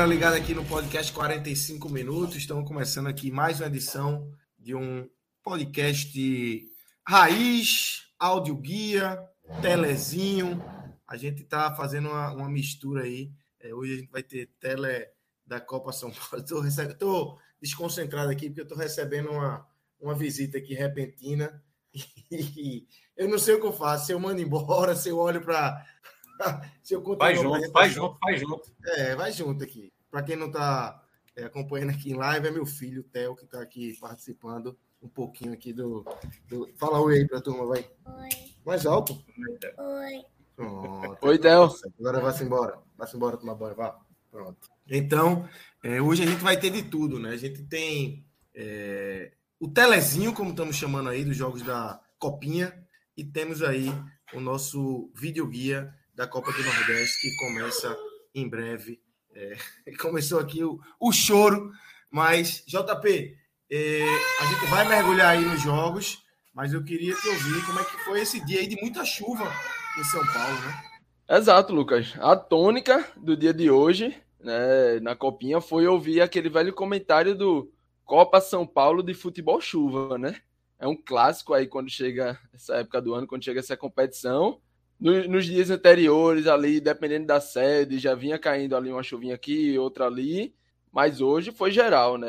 Galera ligada aqui no podcast 45 minutos. Estamos começando aqui mais uma edição de um podcast raiz, áudio guia, telezinho. A gente está fazendo uma, uma, mistura aí. É, hoje a gente vai ter tele da Copa São Paulo. Estou desconcentrado aqui porque eu estou recebendo uma, uma visita aqui repentina. E eu não sei o que eu faço. Se eu mando embora, se eu olho para Se eu vai junto, vai junto, vai junto. É, vai junto aqui. Para quem não está é, acompanhando aqui em live, é meu filho, o Theo, que está aqui participando um pouquinho aqui do, do... Fala oi aí para a turma, vai. Oi. Mais alto. Oi. Pronto. Oi, Theo. Agora vai-se embora. Vai-se embora tomar banho, vá. Pronto. Então, é, hoje a gente vai ter de tudo, né? A gente tem é, o telezinho, como estamos chamando aí, dos jogos da Copinha, e temos aí o nosso videoguia da Copa do Nordeste, que começa em breve. É, começou aqui o, o choro, mas, JP, é, a gente vai mergulhar aí nos jogos, mas eu queria te ouvir como é que foi esse dia aí de muita chuva em São Paulo, né? Exato, Lucas. A tônica do dia de hoje, né, na Copinha, foi ouvir aquele velho comentário do Copa São Paulo de futebol chuva, né? É um clássico aí quando chega essa época do ano, quando chega essa competição no, nos dias anteriores, ali, dependendo da sede, já vinha caindo ali uma chuvinha aqui, outra ali, mas hoje foi geral, né?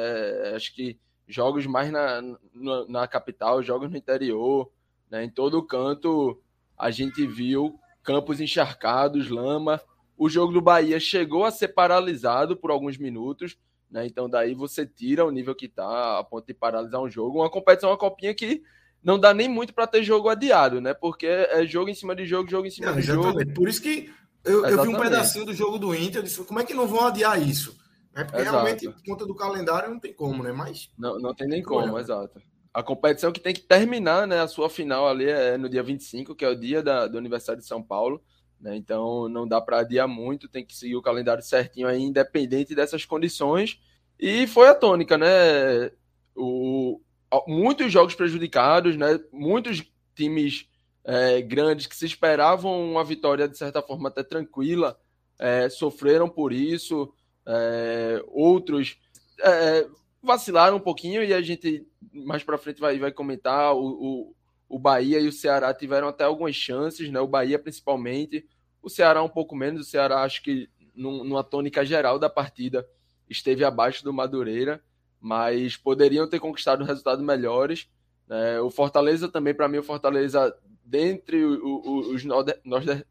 Acho que jogos mais na, na, na capital, jogos no interior, né? Em todo canto a gente viu campos encharcados, lama. O jogo do Bahia chegou a ser paralisado por alguns minutos, né? Então daí você tira o nível que tá a ponto de paralisar um jogo. Uma competição, uma copinha que não dá nem muito para ter jogo adiado, né? Porque é jogo em cima de jogo, jogo em cima não, de exatamente. jogo. Por isso que eu, eu, vi um pedacinho do jogo do Inter, eu disse, como é que não vão adiar isso? É porque exato. realmente, por conta do calendário, não tem como, né? Mas. Não, não tem nem como, exato. A competição que tem que terminar, né? A sua final ali é no dia 25, que é o dia da, do aniversário de São Paulo. Né? Então não dá para adiar muito, tem que seguir o calendário certinho aí, independente dessas condições. E foi a tônica, né? O, muitos jogos prejudicados, né? Muitos times é, grandes que se esperavam uma vitória de certa forma até tranquila é, sofreram por isso. É, outros é, vacilaram um pouquinho e a gente mais para frente vai, vai comentar. O, o, o Bahia e o Ceará tiveram até algumas chances, né? O Bahia principalmente. O Ceará um pouco menos. O Ceará acho que num, numa tônica geral da partida esteve abaixo do Madureira mas poderiam ter conquistado resultados melhores. Né? O Fortaleza também, para mim, o Fortaleza, dentre os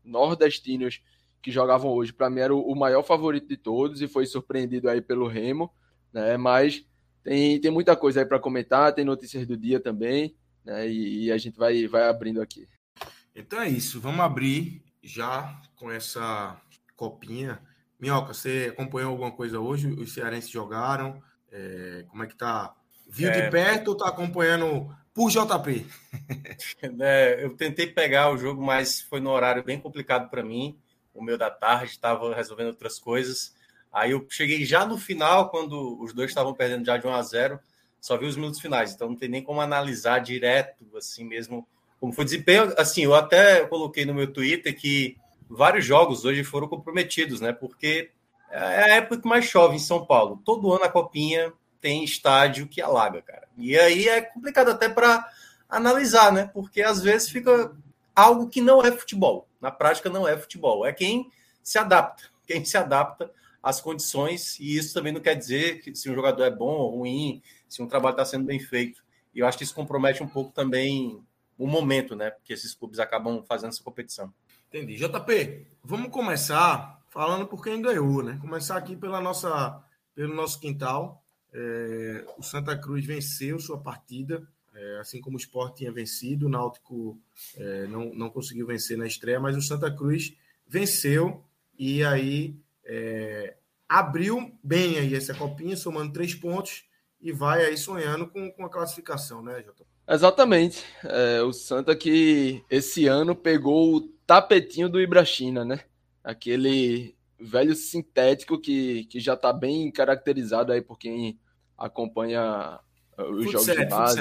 nordestinos que jogavam hoje, para mim era o maior favorito de todos e foi surpreendido aí pelo Remo, né? Mas tem, tem muita coisa aí para comentar, tem notícias do dia também, né? E, e, a gente vai, vai abrindo aqui. Então é isso, vamos abrir já com essa copinha. Minhoca, você acompanhou alguma coisa hoje? Os cearenses jogaram? É, como é que tá? Viu é... de perto ou tá acompanhando por JP? é, eu tentei pegar o jogo, mas foi no horário bem complicado para mim. O meu da tarde estava resolvendo outras coisas. Aí eu cheguei já no final, quando os dois estavam perdendo já de 1 a 0 só vi os minutos finais, então não tem nem como analisar direto, assim mesmo, como foi o desempenho. Assim, eu até coloquei no meu Twitter que vários jogos hoje foram comprometidos, né? Porque é a época que mais chove em São Paulo. Todo ano a Copinha tem estádio que alaga, cara. E aí é complicado até para analisar, né? Porque às vezes fica algo que não é futebol. Na prática não é futebol. É quem se adapta, quem se adapta às condições. E isso também não quer dizer que se um jogador é bom ou ruim, se um trabalho está sendo bem feito. E eu acho que isso compromete um pouco também o momento, né? Porque esses clubes acabam fazendo essa competição. Entendi. JP, vamos começar falando por quem ganhou, né? Começar aqui pela nossa, pelo nosso quintal. É, o Santa Cruz venceu sua partida, é, assim como o Sport tinha vencido, o Náutico é, não, não conseguiu vencer na estreia, mas o Santa Cruz venceu e aí é, abriu bem aí essa copinha, somando três pontos e vai aí sonhando com, com a classificação, né, Jota? Exatamente. É, o Santa que esse ano pegou o tapetinho do Ibrachina, né? Aquele velho sintético que, que já está bem caracterizado aí por quem acompanha os Foot jogos set, de base.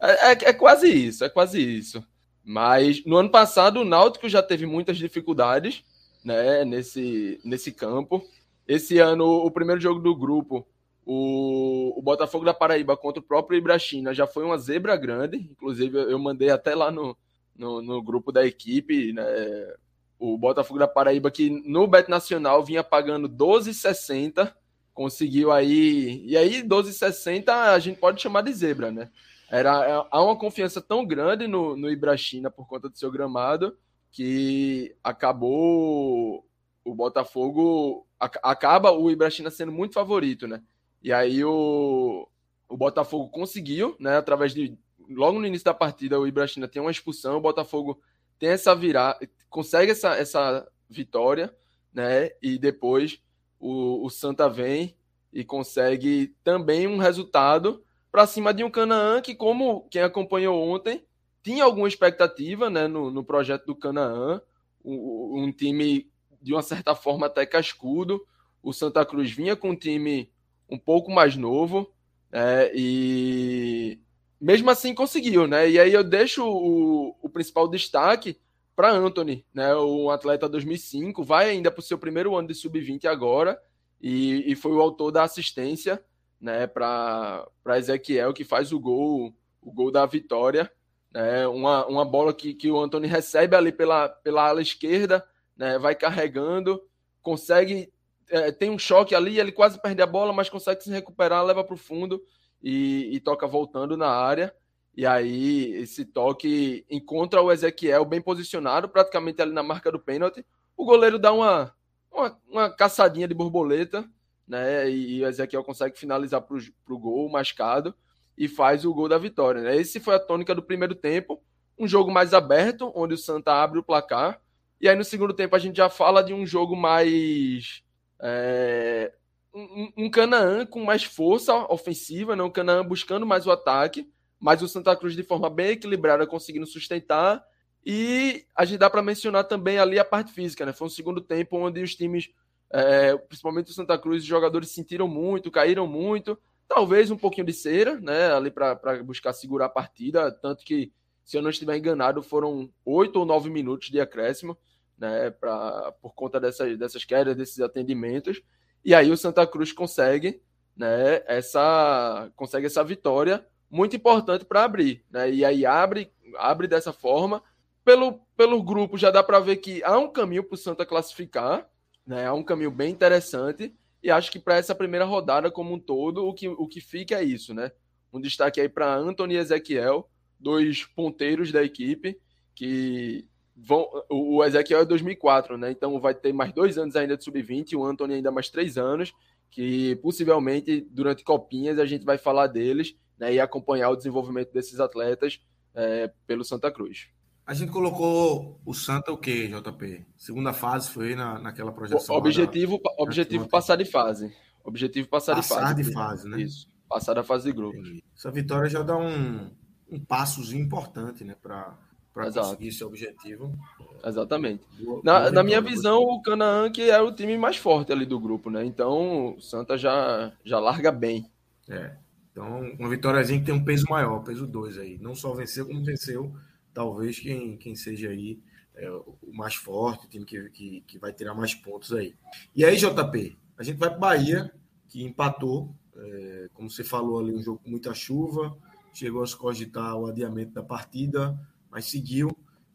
É, é, é, quase isso, é quase isso. Mas no ano passado o Náutico já teve muitas dificuldades né, nesse, nesse campo. Esse ano, o primeiro jogo do grupo, o, o Botafogo da Paraíba contra o próprio Ibrachina já foi uma zebra grande. Inclusive, eu mandei até lá no, no, no grupo da equipe, né, o Botafogo da Paraíba, que no Bet Nacional vinha pagando 12,60, conseguiu aí. E aí, 12,60 a gente pode chamar de zebra, né? Era, há uma confiança tão grande no, no Ibrachina por conta do seu gramado que acabou o Botafogo acaba o Ibrachina sendo muito favorito, né? E aí o, o Botafogo conseguiu, né? Através de logo no início da partida o Ibrachina tem uma expulsão, o Botafogo tem essa virar, consegue essa, essa vitória, né? E depois o, o Santa vem e consegue também um resultado para cima de um Canaã que, como quem acompanhou ontem, tinha alguma expectativa né, no, no projeto do Canaã, um, um, time de uma certa forma até cascudo. O Santa Cruz vinha com um time um pouco mais novo é, e mesmo assim conseguiu, né? E aí eu deixo o, o principal destaque para Anthony, né? Um atleta 2005, vai ainda para o seu primeiro ano de sub-20 agora e, e foi o autor da assistência né, para Ezequiel, que faz o gol, o gol da vitória. Né, uma, uma bola que, que o Antônio recebe ali pela, pela ala esquerda, né, vai carregando, consegue. É, tem um choque ali, ele quase perde a bola, mas consegue se recuperar, leva para o fundo e, e toca voltando na área. E aí, esse toque encontra o Ezequiel bem posicionado, praticamente ali na marca do pênalti. O goleiro dá uma, uma, uma caçadinha de borboleta né? E, o Ezequiel consegue finalizar para o gol mascado e faz o gol da vitória. Né? Esse foi a tônica do primeiro tempo, um jogo mais aberto, onde o Santa abre o placar. E aí no segundo tempo a gente já fala de um jogo mais. É, um, um Canaã com mais força ofensiva, né? um Canaã buscando mais o ataque, mas o Santa Cruz de forma bem equilibrada conseguindo sustentar. E a gente dá para mencionar também ali a parte física, né? Foi um segundo tempo onde os times é, principalmente o Santa Cruz, os jogadores sentiram muito, caíram muito. Talvez um pouquinho de cera, né? Ali para buscar segurar a partida. Tanto que, se eu não estiver enganado, foram oito ou nove minutos de acréscimo, né? Pra, por conta dessas, dessas quedas, desses atendimentos. E aí o Santa Cruz consegue, né? Essa, consegue essa vitória muito importante para abrir, né? E aí abre, abre dessa forma. Pelo, pelo grupo já dá para ver que há um caminho para o Santa classificar, né? É um caminho bem interessante e acho que para essa primeira rodada como um todo, o que, o que fica é isso, né? Um destaque aí para Anthony e Ezequiel, dois ponteiros da equipe, que vão. O Ezequiel é 2004, né? Então vai ter mais dois anos ainda de sub-20, o Anthony ainda mais três anos, que possivelmente durante copinhas a gente vai falar deles né? e acompanhar o desenvolvimento desses atletas é, pelo Santa Cruz. A gente colocou o Santa o quê, JP? Segunda fase foi na, naquela projeção. objetivo, da, objetivo passar de fase. Objetivo passar, passar de fase. de fase, né? Isso. Passar da fase de grupo. Essa vitória já dá um, um passozinho importante, né? Para conseguir esse objetivo. Exatamente. Boa, na, boa na minha visão, o Canaã que é o time mais forte ali do grupo, né? Então, o Santa já, já larga bem. É. Então, uma vitóriazinha que tem um peso maior, peso 2 aí. Não só venceu, como venceu talvez quem, quem seja aí é, o mais forte, o time que, que, que, vai tirar mais pontos aí. E aí, JP, a gente vai para Bahia, que empatou, é, como você falou ali, um jogo com muita chuva, chegou a se cogitar o adiamento da partida, mas seguiu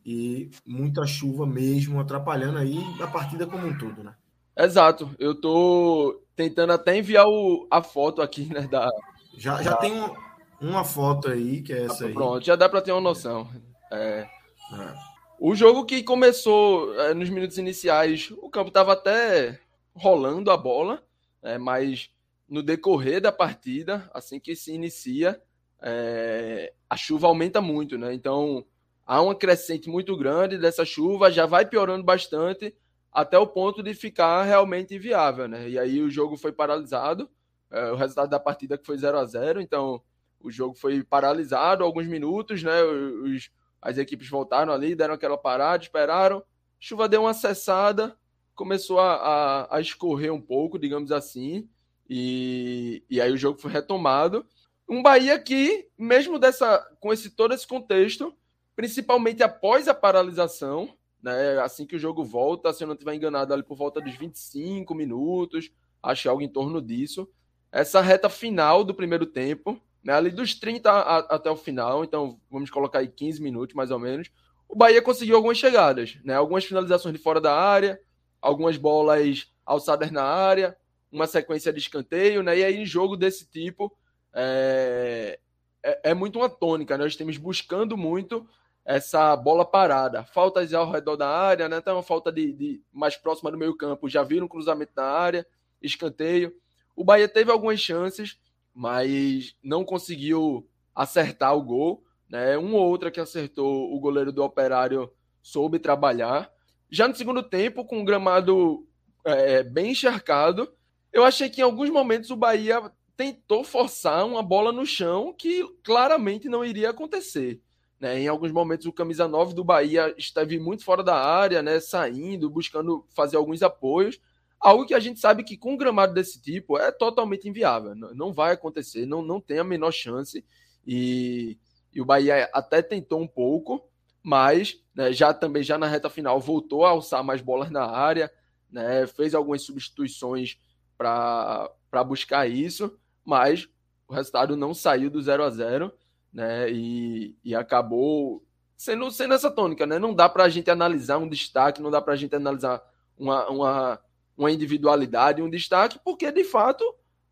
e muita chuva mesmo, atrapalhando aí a partida como um todo, né? Exato, eu tô tentando até enviar o, a foto aqui, né, da... Já, já da... tem um, uma foto aí, que é essa ah, aí. Pronto, já dá para ter uma noção. É, é. O jogo que começou é, nos minutos iniciais, o campo estava até rolando a bola, é, mas no decorrer da partida, assim que se inicia, é, a chuva aumenta muito, né? Então há uma crescente muito grande dessa chuva, já vai piorando bastante até o ponto de ficar realmente inviável, né? E aí o jogo foi paralisado, é, o resultado da partida que foi 0 a 0 então o jogo foi paralisado alguns minutos, né? Os, as equipes voltaram ali, deram aquela parada, esperaram, chuva deu uma cessada, começou a, a, a escorrer um pouco, digamos assim, e, e aí o jogo foi retomado. Um Bahia que, mesmo dessa, com esse todo esse contexto, principalmente após a paralisação, né, assim que o jogo volta, se eu não estiver enganado, ali por volta dos 25 minutos, acho que é algo em torno disso. Essa reta final do primeiro tempo, né, ali dos 30 a, até o final, então vamos colocar aí 15 minutos mais ou menos, o Bahia conseguiu algumas chegadas, né, algumas finalizações de fora da área, algumas bolas alçadas na área, uma sequência de escanteio, né, e aí jogo desse tipo é, é, é muito uma tônica, né, nós temos buscando muito essa bola parada, faltas ao redor da área, né, então uma falta de, de mais próxima do meio campo, já viram um cruzamento na área, escanteio, o Bahia teve algumas chances, mas não conseguiu acertar o gol. Né? Ou outra que acertou, o goleiro do Operário soube trabalhar. Já no segundo tempo, com o gramado é, bem encharcado, eu achei que em alguns momentos o Bahia tentou forçar uma bola no chão que claramente não iria acontecer. Né? Em alguns momentos, o camisa 9 do Bahia esteve muito fora da área, né? saindo, buscando fazer alguns apoios Algo que a gente sabe que com um gramado desse tipo é totalmente inviável. Não vai acontecer, não, não tem a menor chance. E, e o Bahia até tentou um pouco, mas né, já também já na reta final voltou a alçar mais bolas na área, né, fez algumas substituições para buscar isso, mas o resultado não saiu do 0 a 0 né, e, e acabou sendo, sendo essa tônica. Né? Não dá para a gente analisar um destaque, não dá para a gente analisar uma, uma uma individualidade, um destaque, porque de fato,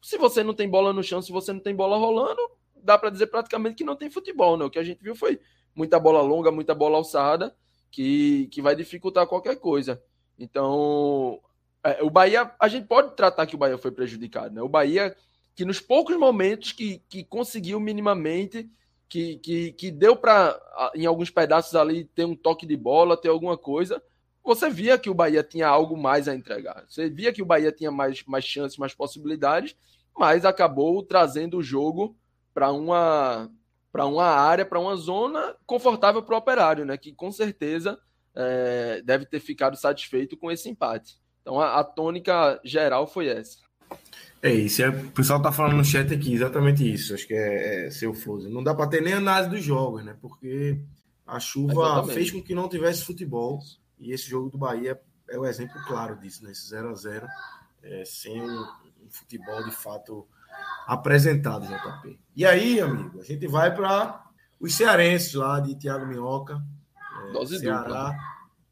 se você não tem bola no chão, se você não tem bola rolando, dá para dizer praticamente que não tem futebol, né? O que a gente viu foi muita bola longa, muita bola alçada, que, que vai dificultar qualquer coisa. Então, é, o Bahia, a gente pode tratar que o Bahia foi prejudicado, né? O Bahia, que nos poucos momentos que, que conseguiu minimamente, que, que, que deu para, em alguns pedaços ali, ter um toque de bola, ter alguma coisa, você via que o Bahia tinha algo mais a entregar. Você via que o Bahia tinha mais, mais chances, mais possibilidades, mas acabou trazendo o jogo para uma para uma área, para uma zona confortável para o operário, né? Que com certeza é, deve ter ficado satisfeito com esse empate. Então a, a tônica geral foi essa. É isso, é, o pessoal está falando no chat aqui exatamente isso. Acho que é, é seu Foso. Não dá para ter nem análise dos jogos, né? Porque a chuva exatamente. fez com que não tivesse futebol. E esse jogo do Bahia é o exemplo claro disso, né? Esse 0 a 0 é, sem um, um, futebol de fato apresentado, JP. E aí, amigo, a gente vai para os cearenses lá de Thiago Minhoca, é, dose Ceará dupla.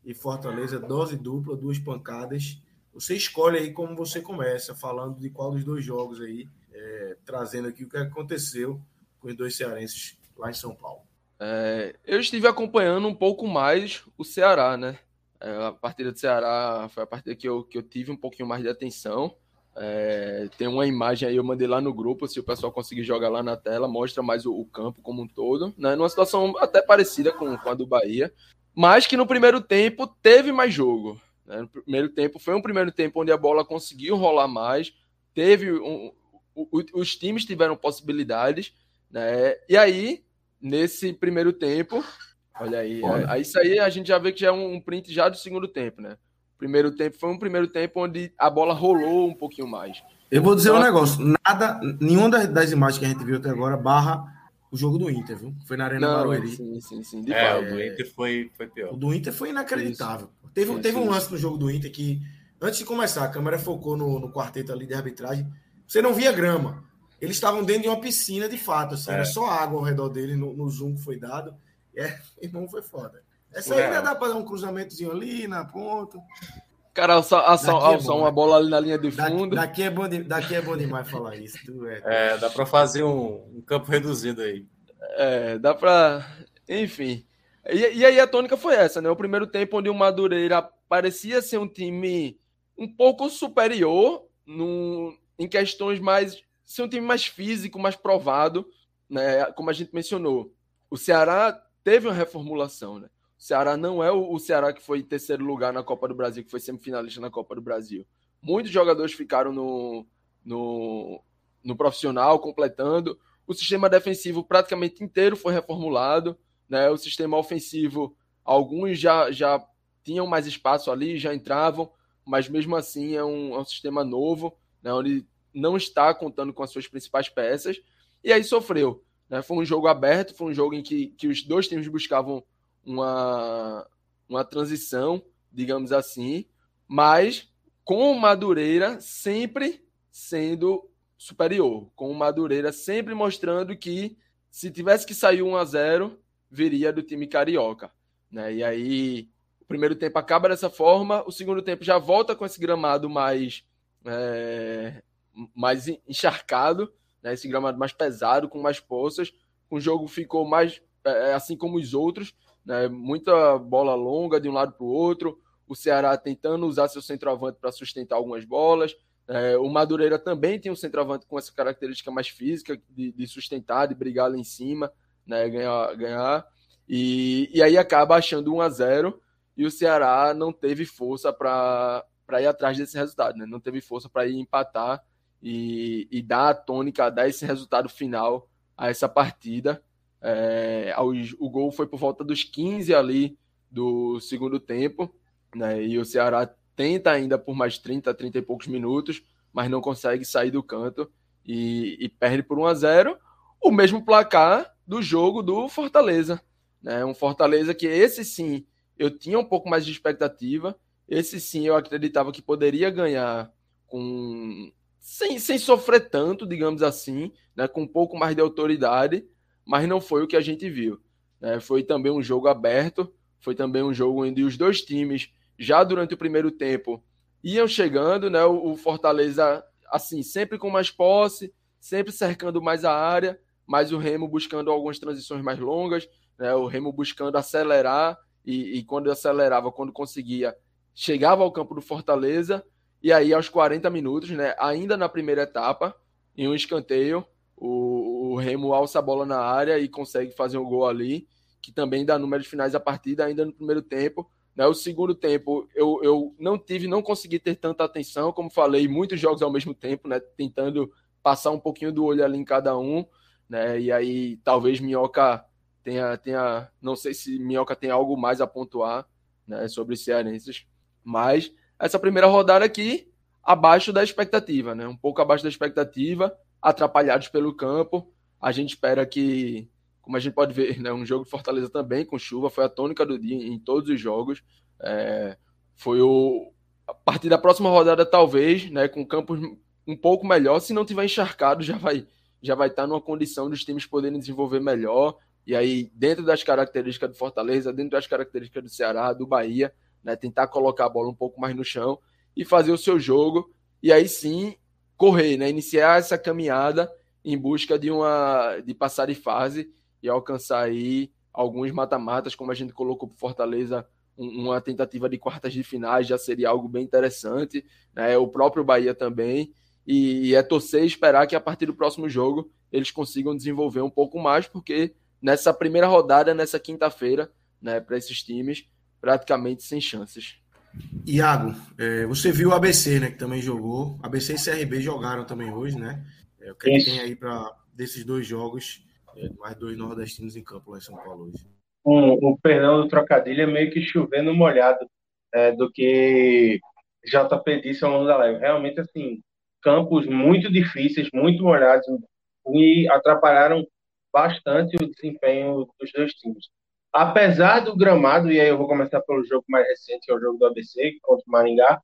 e Fortaleza, dose dupla, duas pancadas. Você escolhe aí como você começa, falando de qual dos dois jogos aí, é, trazendo aqui o que aconteceu com os dois cearenses lá em São Paulo. É, eu estive acompanhando um pouco mais o Ceará, né? É, a partida do Ceará foi a partida que eu, que eu tive um pouquinho mais de atenção. É, tem uma imagem aí, eu mandei lá no grupo, se o pessoal conseguir jogar lá na tela, mostra mais o, o campo como um todo, né? Numa situação até parecida com, com, a do Bahia, mas que no primeiro tempo teve mais jogo. Né? No primeiro tempo foi um primeiro tempo onde a bola conseguiu rolar mais, teve um, o, os times tiveram possibilidades, né? E aí, nesse primeiro tempo, Olha aí. Olha. Aí, isso aí a gente já vê que já é um print já do segundo tempo, né? Primeiro tempo foi um primeiro tempo onde a bola rolou um pouquinho mais. Eu vou dizer então, um negócio: nada, nenhuma das, das, imagens que a gente viu até agora barra o jogo do Inter, viu? Foi na Arena não, Barueri. Sim, sim, sim. De é, o do Inter foi, foi pior. O do Inter foi inacreditável. Isso. Teve, isso, teve um lance no jogo do Inter que, antes de começar, a câmera focou no, no quarteto ali de arbitragem. Você não via grama. Eles estavam dentro de uma piscina de fato, assim, é. era só água ao redor dele no, no zoom que foi dado. É, irmão, foi foda. Essa aí ainda dá para dar um cruzamentozinho ali na ponta. Cara, alçar, alçar, é uma né? bola ali na linha de fundo. Daqui, daqui, é, bom de, daqui é bom demais falar isso. É, é, dá para fazer um, um, campo reduzido aí. É, dá para. Enfim. E, e, aí a tônica foi essa, né? O primeiro tempo onde o Madureira parecia ser um time um pouco superior no, em questões mais. ser um time mais físico, mais provado, né? Como a gente mencionou. O Ceará teve uma reformulação, né? O Ceará não é o, Ceará que foi em terceiro lugar na Copa do Brasil, que foi semifinalista na Copa do Brasil. Muitos jogadores ficaram no, no, no profissional, completando. O sistema defensivo praticamente inteiro foi reformulado. Né? O sistema ofensivo, alguns já, já tinham mais espaço ali, já entravam, mas mesmo assim é um, é um sistema novo, né? onde não está contando com as suas principais peças. E aí sofreu. Né? Foi um jogo aberto, foi um jogo em que, que os dois times buscavam uma, uma transição, digamos assim, mas com o Madureira sempre sendo superior, com o Madureira sempre mostrando que se tivesse que sair 1 a 0 viria do time carioca. Né? E aí o primeiro tempo acaba dessa forma, o segundo tempo já volta com esse gramado mais, é, mais encharcado, né? esse gramado mais pesado, com mais poças. O jogo ficou mais é, assim como os outros, né? muita bola longa de um lado para o outro, o Ceará tentando usar seu centroavante para sustentar algumas bolas. É, o Madureira também tem um centroavante com essa característica mais física, de, de sustentar, de brigar lá em cima, né, ganhar. ganhar. E, e aí acaba achando 1 a 0 e o Ceará não teve força para ir atrás desse resultado, né? não teve força para ir empatar e, e dar a tônica, dar esse resultado final a essa partida. É, o gol foi por volta dos 15 ali do segundo tempo né? E o Ceará tenta ainda por mais 30, 30 e poucos minutos, mas não consegue sair do canto e, e perde por 1 a 0 o mesmo placar do jogo do Fortaleza. Né? Um Fortaleza que esse sim eu tinha um pouco mais de expectativa, esse sim eu acreditava que poderia ganhar com sem, sem sofrer tanto, digamos assim, né? com um pouco mais de autoridade, mas não foi o que a gente viu. Né? Foi também um jogo aberto, foi também um jogo onde os dois times já durante o primeiro tempo iam chegando, né? O, Fortaleza, assim, sempre com mais posse, sempre cercando mais a área, mas o Remo buscando algumas transições mais longas, né? O Remo buscando acelerar e, e quando acelerava, quando conseguia, chegava ao campo do Fortaleza e aí aos 40 minutos, né? Ainda na primeira etapa, em um escanteio, o, o Remo alça a bola na área e consegue fazer um gol ali, que também dá números finais da partida ainda no primeiro tempo né, o segundo tempo eu, eu não tive, não consegui ter tanta atenção, como falei, muitos jogos ao mesmo tempo, né, tentando passar um pouquinho do olho ali em cada um, né, e aí talvez Minhoca tenha, tenha não sei se Minhoca tem algo mais a pontuar né, sobre os cearenses, mas essa primeira rodada aqui, abaixo da expectativa, né, um pouco abaixo da expectativa, atrapalhados pelo campo, a gente espera que como a gente pode ver, né, um jogo de Fortaleza também com chuva, foi a tônica do dia em todos os jogos. É, foi o. A partir da próxima rodada, talvez, né, com campos um pouco melhor, se não tiver encharcado, já vai já vai estar numa condição dos times poderem desenvolver melhor. E aí, dentro das características do Fortaleza, dentro das características do Ceará, do Bahia, né, tentar colocar a bola um pouco mais no chão e fazer o seu jogo. E aí sim correr, né, iniciar essa caminhada em busca de uma de passar de fase e alcançar aí alguns mata-matas, como a gente colocou para Fortaleza, uma tentativa de quartas de finais já seria algo bem interessante, né? o próprio Bahia também, e, é torcer e esperar que a partir do próximo jogo eles consigam desenvolver um pouco mais, porque nessa primeira rodada, nessa quinta-feira, né, para esses times, praticamente sem chances. Iago, é, você viu o ABC, né, que também jogou. ABC e CRB jogaram também hoje, né? É, o que, é que tem aí para desses dois jogos é, mais dois nordestinos em campo lá em São Paulo hoje. Um, o perdão do trocadilho é meio que chovendo molhado é, do que JP disse ao longo da live. Realmente, assim, campos muito difíceis, muito molhados e atrapalharam bastante o desempenho dos dois times. Apesar do gramado, e aí eu vou começar pelo jogo mais recente, que é o jogo do ABC contra o Maringá,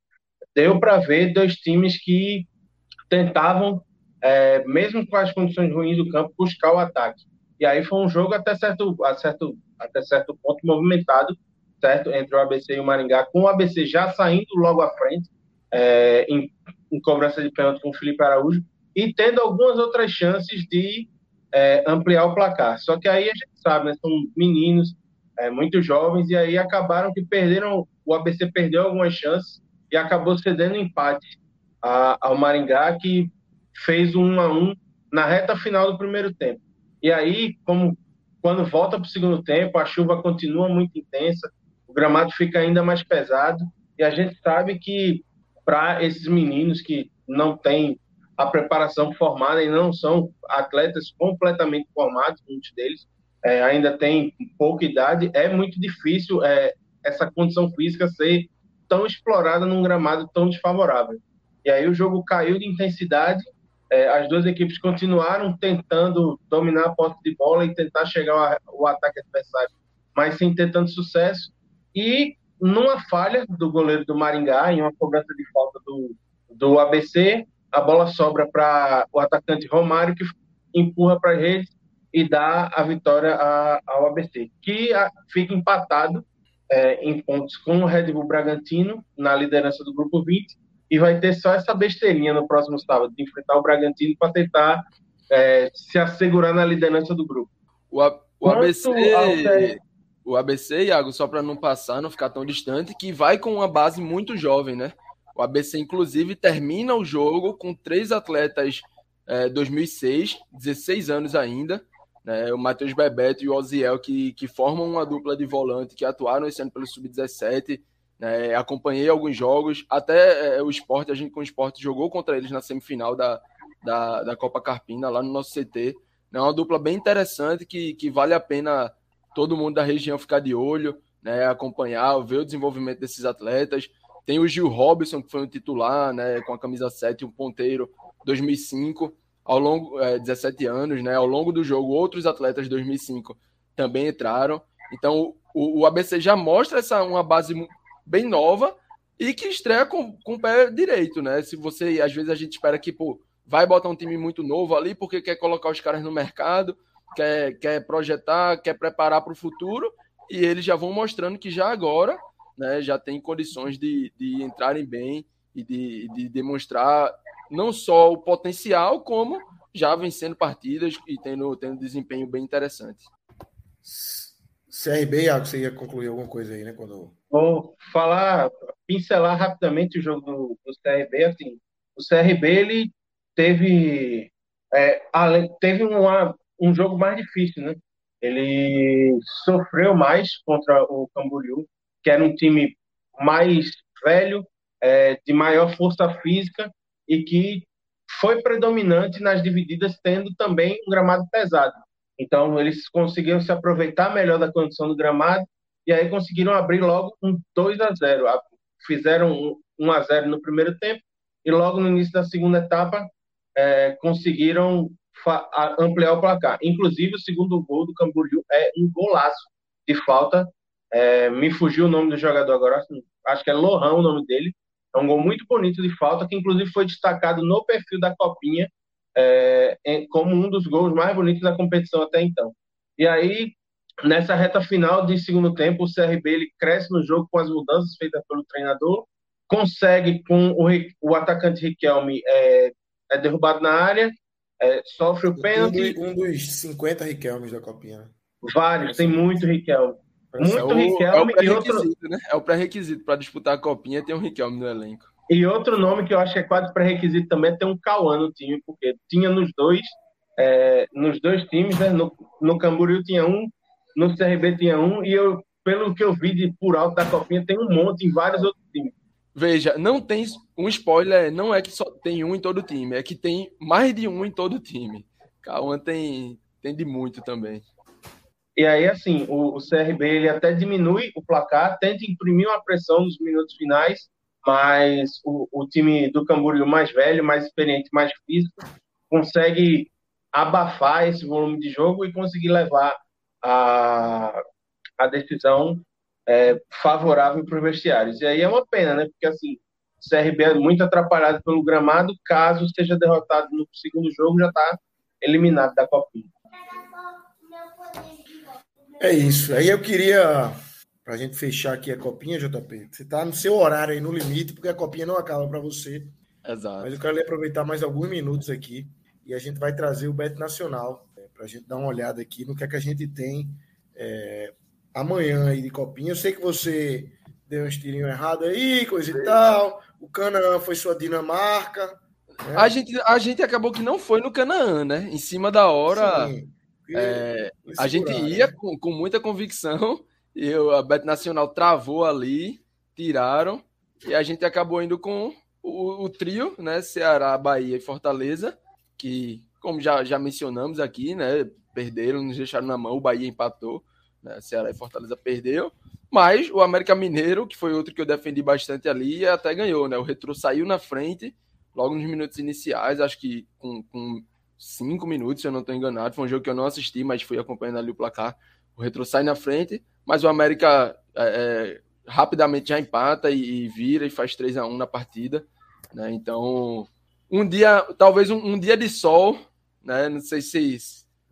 deu para ver dois times que tentavam é, mesmo com as condições ruins do campo, buscar o ataque. E aí foi um jogo até certo, certo, até certo ponto movimentado, certo, entre o ABC e o Maringá, com o ABC já saindo logo à frente é, em, em, cobrança de pênalti com o Felipe Araújo e tendo algumas outras chances de é, ampliar o placar. Só que aí a gente sabe, né, são meninos, é, muito jovens, e aí acabaram que perderam, o ABC perdeu algumas chances e acabou cedendo empate a, ao Maringá, que fez um a um na reta final do primeiro tempo. E aí, como quando volta para o segundo tempo, a chuva continua muito intensa, o gramado fica ainda mais pesado, e a gente sabe que para esses meninos que não têm a preparação formada e não são atletas completamente formados, muitos deles é, ainda têm pouca idade, é muito difícil é, essa condição física ser tão explorada num gramado tão desfavorável. E aí o jogo caiu de intensidade, é, as duas equipes continuaram tentando dominar a posse de bola e tentar chegar ao ataque adversário, mas sem ter tanto sucesso. E numa falha do goleiro do Maringá, em uma cobrança de falta do, do ABC, a bola sobra para o atacante Romário, que empurra para a rede e dá a vitória a, ao ABC, que a, fica empatado é, em pontos com o Red Bull Bragantino, na liderança do grupo 20, e vai ter só essa besteirinha no próximo sábado, de enfrentar o Bragantino para tentar é, se assegurar na liderança do grupo. O, a, o ABC, o ABC, Iago, só para não passar, não ficar tão distante, que vai com uma base muito jovem, né? O ABC, inclusive, termina o jogo com três atletas é, 2006, 16 anos ainda, né? o Matheus Bebeto e o Oziel, que, que formam uma dupla de volante, que atuaram esse ano pelo Sub-17. Né? Acompanhei alguns jogos, até é, o esporte, a gente com o esporte jogou contra eles na semifinal da, da, da Copa Carpina, lá no nosso CT. É uma dupla bem interessante que, que vale a pena todo mundo da região ficar de olho, né? acompanhar, ver o desenvolvimento desses atletas. Tem o Gil Robson, que foi um titular, né, com a camisa 7, um ponteiro, 2005, ao longo, é, 17 anos, né, ao longo do jogo, outros atletas de 2005 também entraram. Então, o, o ABC já mostra essa uma base bem nova e que estreia com, com o pé direito, né? Se você, às vezes a gente espera que, pô, vai botar um time muito novo ali porque quer colocar os caras no mercado, quer, quer projetar, quer preparar para o futuro, e eles já vão mostrando que já agora né, já tem condições de, de entrarem bem e de, de demonstrar não só o potencial, como já vencendo partidas e tendo, tendo desempenho bem interessante. CRB, Iago, você ia concluir alguma coisa aí, né? Quando... Vou falar, pincelar rapidamente o jogo do, do CRB. Assim, o CRB ele teve, é, teve uma, um jogo mais difícil, né? Ele sofreu mais contra o Camboriú, que era um time mais velho, é, de maior força física e que foi predominante nas divididas, tendo também um gramado pesado. Então, eles conseguiram se aproveitar melhor da condição do gramado e aí conseguiram abrir logo um 2 a 0. Fizeram um 1 a 0 no primeiro tempo e logo no início da segunda etapa é, conseguiram ampliar o placar. Inclusive, o segundo gol do Camboriú é um golaço de falta é, me fugiu o nome do jogador agora, acho que é Lohan o nome dele. É um gol muito bonito de falta, que inclusive foi destacado no perfil da Copinha é, como um dos gols mais bonitos da competição até então. E aí, nessa reta final de segundo tempo, o CRB ele cresce no jogo com as mudanças feitas pelo treinador, consegue com o, o atacante Riquelme é, é derrubado na área, é, sofre o pênalti. Um dos 50 Riquelmes da Copinha. Né? Vários, tem muito Riquelme. Muito é o, Riquelme é o e outro. Né? É o pré-requisito para disputar a copinha ter um Riquelme no elenco. E outro nome que eu acho que é quase pré-requisito também é ter um Cauã no time, porque tinha nos dois, é, nos dois times, né? no, no Camboriú tinha um, no CRB tinha um, e eu, pelo que eu vi de por alto da copinha, tem um monte em vários outros times. Veja, não tem um spoiler, não é que só tem um em todo time, é que tem mais de um em todo time. Cauã tem, tem de muito também. E aí, assim, o, o, CRB ele até diminui o placar, tenta imprimir uma pressão nos minutos finais, mas o, o time do Camboriú mais velho, mais experiente, mais físico, consegue abafar esse volume de jogo e conseguir levar a, a decisão é, favorável para os vestiários. E aí é uma pena, né? Porque assim, o CRB é muito atrapalhado pelo gramado, caso seja derrotado no segundo jogo, já está eliminado da Copinha. É isso. Aí eu queria, para a gente fechar aqui a copinha, JP, você está no seu horário aí, no limite, porque a copinha não acaba para você. Exato. Mas eu quero aproveitar mais alguns minutos aqui e a gente vai trazer o Bet Nacional é, para a gente dar uma olhada aqui no que é que a gente tem é, amanhã aí de copinha. Eu sei que você deu um estilinho errado aí, coisa e tal. O Canaã foi sua Dinamarca. Né? A, gente, a gente acabou que não foi no Canaã, né? Em cima da hora. É, a gente ia né? com, com muita convicção e a Bet Nacional travou ali, tiraram e a gente acabou indo com o, o, trio, né? Ceará, Bahia e Fortaleza, que, como já, já mencionamos aqui, né? Perderam, nos deixaram na mão, o Bahia empatou, né? Ceará e Fortaleza perdeu. Mas o América Mineiro, que foi outro que eu defendi bastante ali, até ganhou, né? O Retro saiu na frente, logo nos minutos iniciais, acho que com, com cinco minutos, se eu não estou enganado. Foi um jogo que eu não assisti, mas fui acompanhando ali o placar. O Retro sai na frente, mas o América é, é rapidamente já empata e, e, vira e faz 3 a 1 na partida. Né? Então, um dia, talvez um, um, dia de sol, né? Não sei se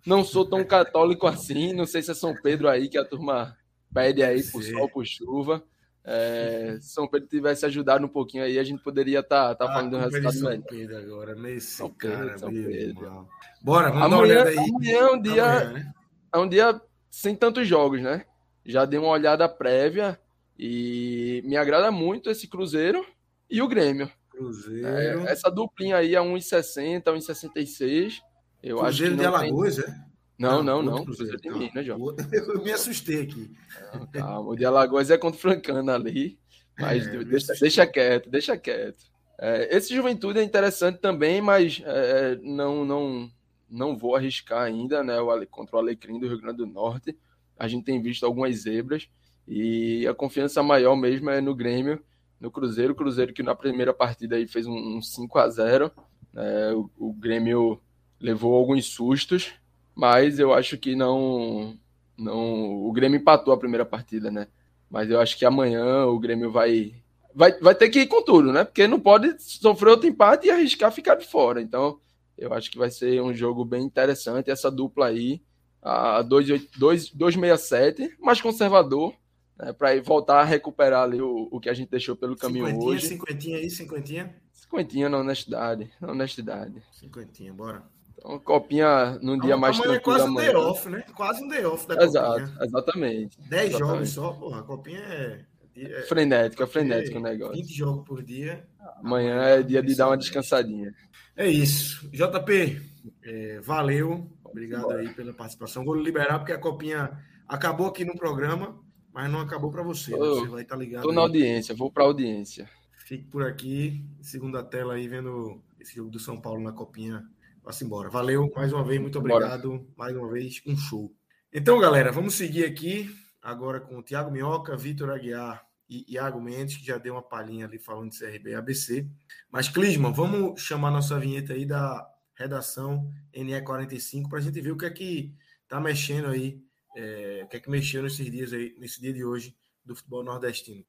não sou tão católico assim, não sei se é São Pedro aí que a turma pede aí por sol, por chuva. É, se São Pedro tivesse ajudado um pouquinho aí, a gente poderia estar tá, tá ah, falando um resultado São melhor. Pedro agora, nesse São Pedro, cara, São Pedro. Bora, vamos amanhã, dar uma olhada aí. Amanhã é um dia, amanhã, né? é um dia sem tantos jogos, né? Já dei uma olhada prévia e me agrada muito esse Cruzeiro e o Grêmio. Cruzeiro. É, essa duplinha aí é 1,60, 1,66. Eu Cruzeiro acho que de Alagoas, tem... é? Não, não, não. Cruzeiro, de Minas, João. Eu me assustei aqui. Não, calma, o de Alagoas é contra o Francana ali. Mas é, deixa, deixa quieto, deixa quieto. É, esse Juventude é interessante também, mas é, não, não, não vou arriscar ainda, né? O, contra o Alecrim do Rio Grande do Norte. A gente tem visto algumas zebras. E a confiança maior mesmo é no Grêmio, no Cruzeiro. O Cruzeiro que na primeira partida aí fez um, um 5 a 0 né? o, o, Grêmio levou alguns sustos, mas eu acho que não, não. O Grêmio empatou a primeira partida, né? Mas eu acho que amanhã o Grêmio vai, vai, vai ter que ir com tudo, né? Porque não pode sofrer outro empate e arriscar ficar de fora. Então, eu acho que vai ser um jogo bem interessante. Essa dupla aí, a 267, mais conservador, né, para voltar a recuperar ali o, o que a gente deixou pelo caminho cinquentinha, hoje. Cinquentinha aí, cinquentinha? Cinquentinha na honestidade, na honestidade. Cinquentinha, bora. Então, copinha num dia mais tranquilo. É quase um day off, né? Quase um day off da Exato, copinha. exatamente. Dez jogos só, porra, a copinha é... é frenética, frenética o negócio. 20 jogos por dia. Amanhã é dia de dar uma descansadinha. É isso. JP, é, valeu. Obrigado aí pela participação. Vou liberar porque a copinha acabou aqui no programa mas não acabou para você. Né? Você vai estar tá ligado. Estou na audiência, vou para audiência. Fique por aqui, segunda tela aí, vendo esse jogo do São Paulo na Copinha. Vá-se embora. Valeu, mais uma vez, muito obrigado. Bora. Mais uma vez, um show. Então, galera, vamos seguir aqui agora com o Thiago Minhoca, Vitor Aguiar e Iago Mendes, que já deu uma palhinha ali falando de CRB e ABC. Mas, Clisman, vamos chamar nossa vinheta aí da redação NE45 para a gente ver o que é que tá mexendo aí é, o que é que mexeu nesses dias aí, nesse dia de hoje do futebol nordestino.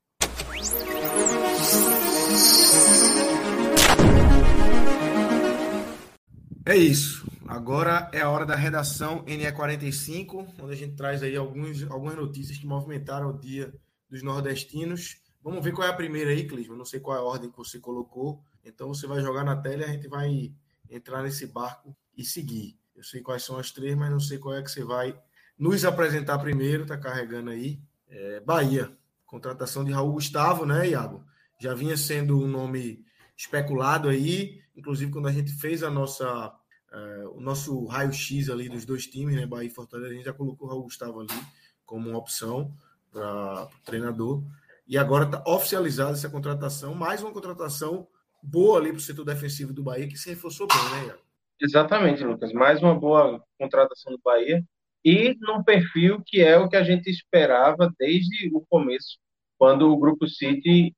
É isso. Agora é a hora da redação NE45, onde a gente traz aí alguns, algumas notícias que movimentaram o dia dos nordestinos. Vamos ver qual é a primeira aí, Clisma. Não sei qual é a ordem que você colocou. Então você vai jogar na tela e a gente vai entrar nesse barco e seguir. Eu sei quais são as três, mas não sei qual é que você vai nos apresentar primeiro, tá carregando aí. É, Bahia, contratação de Raul Gustavo, né, Iago? Já vinha sendo um nome especulado aí, inclusive quando a gente fez a nossa uh, o nosso raio-x ali dos dois times, né, Bahia e Fortaleza, a gente já colocou o Raul Gustavo ali como uma opção para treinador. E agora está oficializada essa contratação, mais uma contratação boa ali para o setor defensivo do Bahia, que se reforçou bem, né, Iago? Exatamente, Lucas. Mais uma boa contratação do Bahia e num perfil que é o que a gente esperava desde o começo, quando o Grupo City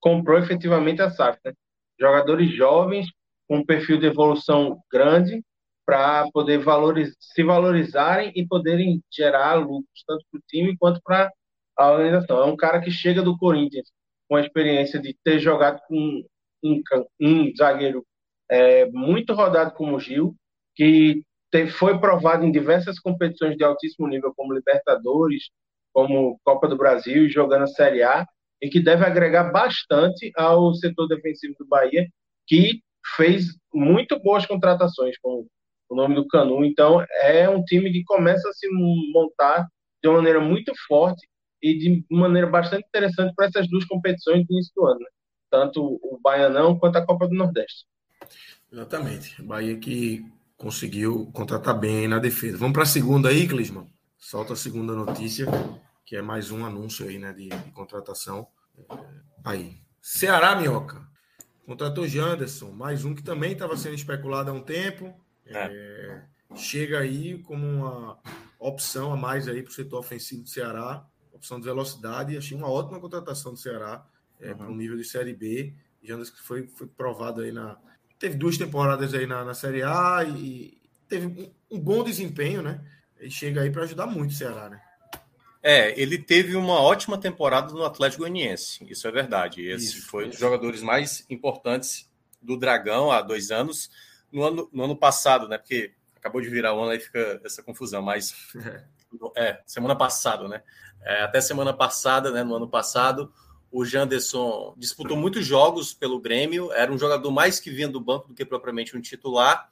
comprou efetivamente a SAF. Né? Jogadores jovens, com um perfil de evolução grande, para poder valoriz se valorizarem e poderem gerar lucros, tanto para o time quanto para a organização. É um cara que chega do Corinthians com a experiência de ter jogado com um, um zagueiro é, muito rodado como o Gil, que foi provado em diversas competições de altíssimo nível, como Libertadores, como Copa do Brasil, jogando a Série A, e que deve agregar bastante ao setor defensivo do Bahia, que fez muito boas contratações, com o nome do Canu. Então, é um time que começa a se montar de uma maneira muito forte e de maneira bastante interessante para essas duas competições do início do ano, né? tanto o Baianão quanto a Copa do Nordeste. Exatamente. Bahia que conseguiu contratar bem na defesa. Vamos para a segunda aí, Clisman. Solta a segunda notícia, que é mais um anúncio aí, né, de, de contratação. É, aí. Ceará, Minhoca. Contratou Janderson, mais um que também estava sendo especulado há um tempo. É. É, chega aí como uma opção a mais aí para o setor ofensivo do Ceará, opção de velocidade. Achei uma ótima contratação do Ceará é, uhum. para o nível de Série B. Janderson foi, foi provado aí na. Teve duas temporadas aí na, na Série A e teve um, um bom desempenho, né? E chega aí para ajudar muito o Ceará, né? É, ele teve uma ótima temporada no Atlético Goianiense, isso é verdade. Esse isso, foi um dos jogadores mais importantes do Dragão há dois anos. No ano, no ano passado, né? Porque acabou de virar o ano, aí fica essa confusão, mas é, é semana passada, né? É, até semana passada, né? No ano passado, o Janderson disputou muitos jogos pelo Grêmio, era um jogador mais que vinha do banco do que propriamente um titular.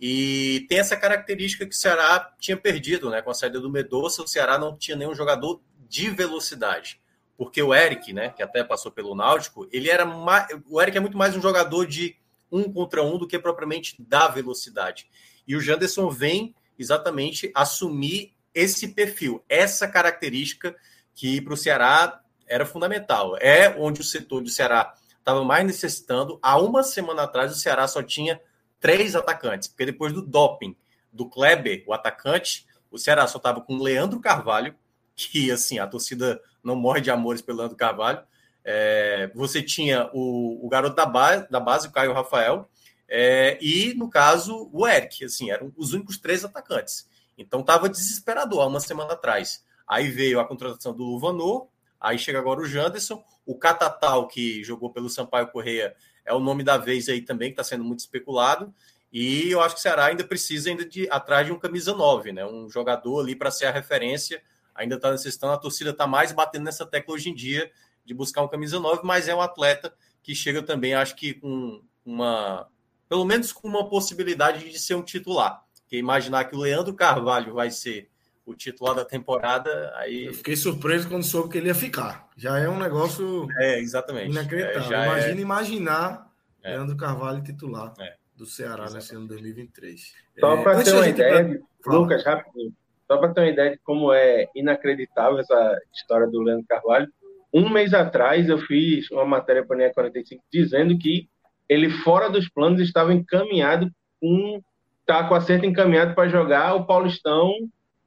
E tem essa característica que o Ceará tinha perdido, né? Com a saída do Medoça, o Ceará não tinha nenhum jogador de velocidade. Porque o Eric, né, que até passou pelo Náutico, ele era mais, o Eric é muito mais um jogador de um contra um do que propriamente da velocidade. E o Janderson vem exatamente assumir esse perfil, essa característica que para o Ceará era fundamental. É onde o setor do Ceará estava mais necessitando. Há uma semana atrás, o Ceará só tinha três atacantes, porque depois do doping do Kleber, o atacante, o Ceará só estava com Leandro Carvalho, que assim, a torcida não morre de amores pelo Leandro Carvalho. É, você tinha o, o garoto da base, da base, o Caio Rafael, é, e no caso o Eric, assim, eram os únicos três atacantes. Então estava desesperador há uma semana atrás. Aí veio a contratação do Luvanor, aí chega agora o Janderson, o Catatal, que jogou pelo Sampaio Correia, é o nome da vez aí também, que está sendo muito especulado. E eu acho que o Ceará ainda precisa ainda de atrás de um camisa 9, né? Um jogador ali para ser a referência. Ainda está necessitando, a torcida está mais batendo nessa tecla hoje em dia de buscar um camisa 9, mas é um atleta que chega também, acho que com uma. Pelo menos com uma possibilidade de ser um titular. Porque imaginar que o Leandro Carvalho vai ser o titular da temporada, aí. Eu fiquei surpreso quando soube que ele ia ficar. Já é um negócio. É, exatamente. Inacreditável. É, Imagina é... imaginar é. Leandro Carvalho titular é. do Ceará exatamente. nesse ano 2023. Só para ter uma ideia, de... Lucas, rapidinho. Só para ter uma ideia de como é inacreditável essa história do Leandro Carvalho. Um mês atrás eu fiz uma matéria para a 45 dizendo que ele, fora dos planos, estava encaminhado com. Está com acerto encaminhado para jogar o Paulistão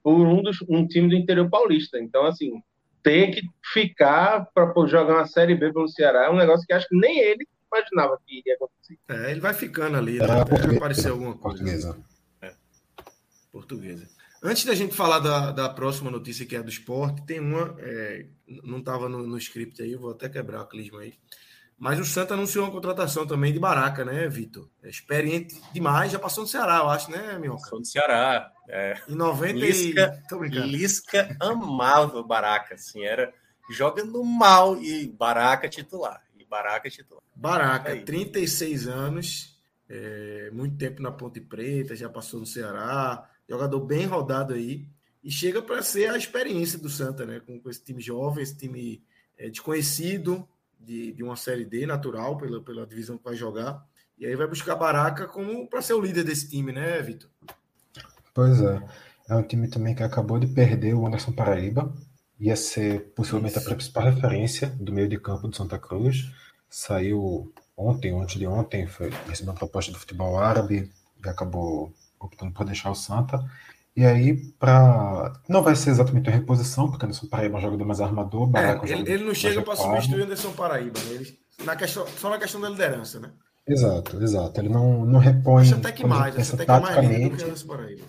por um, dos, um time do interior paulista. Então, assim, ter que ficar para jogar uma Série B pelo Ceará é um negócio que acho que nem ele imaginava que iria acontecer. É, ele vai ficando ali, né? até aparecer alguma coisa. Portuguesa. É. Portuguesa. Antes da gente falar da, da próxima notícia, que é do esporte, tem uma, é, não estava no, no script aí, vou até quebrar o clisma aí. Mas o Santa anunciou uma contratação também de Baraca, né, Vitor? É experiente demais, já passou no Ceará, eu acho, né, Minhoca? Passou no Ceará. É. Em 90 Lisca, e... Lisca amava o Baraca, assim, era jogando mal e Baraca titular. E Baraca titular. Baraca, é 36 anos, é, muito tempo na Ponte Preta, já passou no Ceará, jogador bem rodado aí, e chega para ser a experiência do Santa, né? Com, com esse time jovem, esse time é, desconhecido, de, de uma Série D natural pela, pela divisão que vai jogar. E aí vai buscar Baraca como para ser o líder desse time, né, Vitor? Pois é. É um time também que acabou de perder o Anderson Paraíba. Ia ser possivelmente Isso. a principal referência do meio de campo do Santa Cruz. Saiu ontem, ontem de ontem, foi recebeu uma proposta do futebol árabe e acabou optando por deixar o Santa. E aí, para não vai ser exatamente a reposição, porque Anderson Paraíba é jogador mais armador. É, ele, ele, não chega para substituir Anderson Paraíba, né? ele, na questão, só na questão da liderança, né? Exato, exato. Ele não, não repõe. Acho até que mais, acho até que mais do que Anderson Paraíba.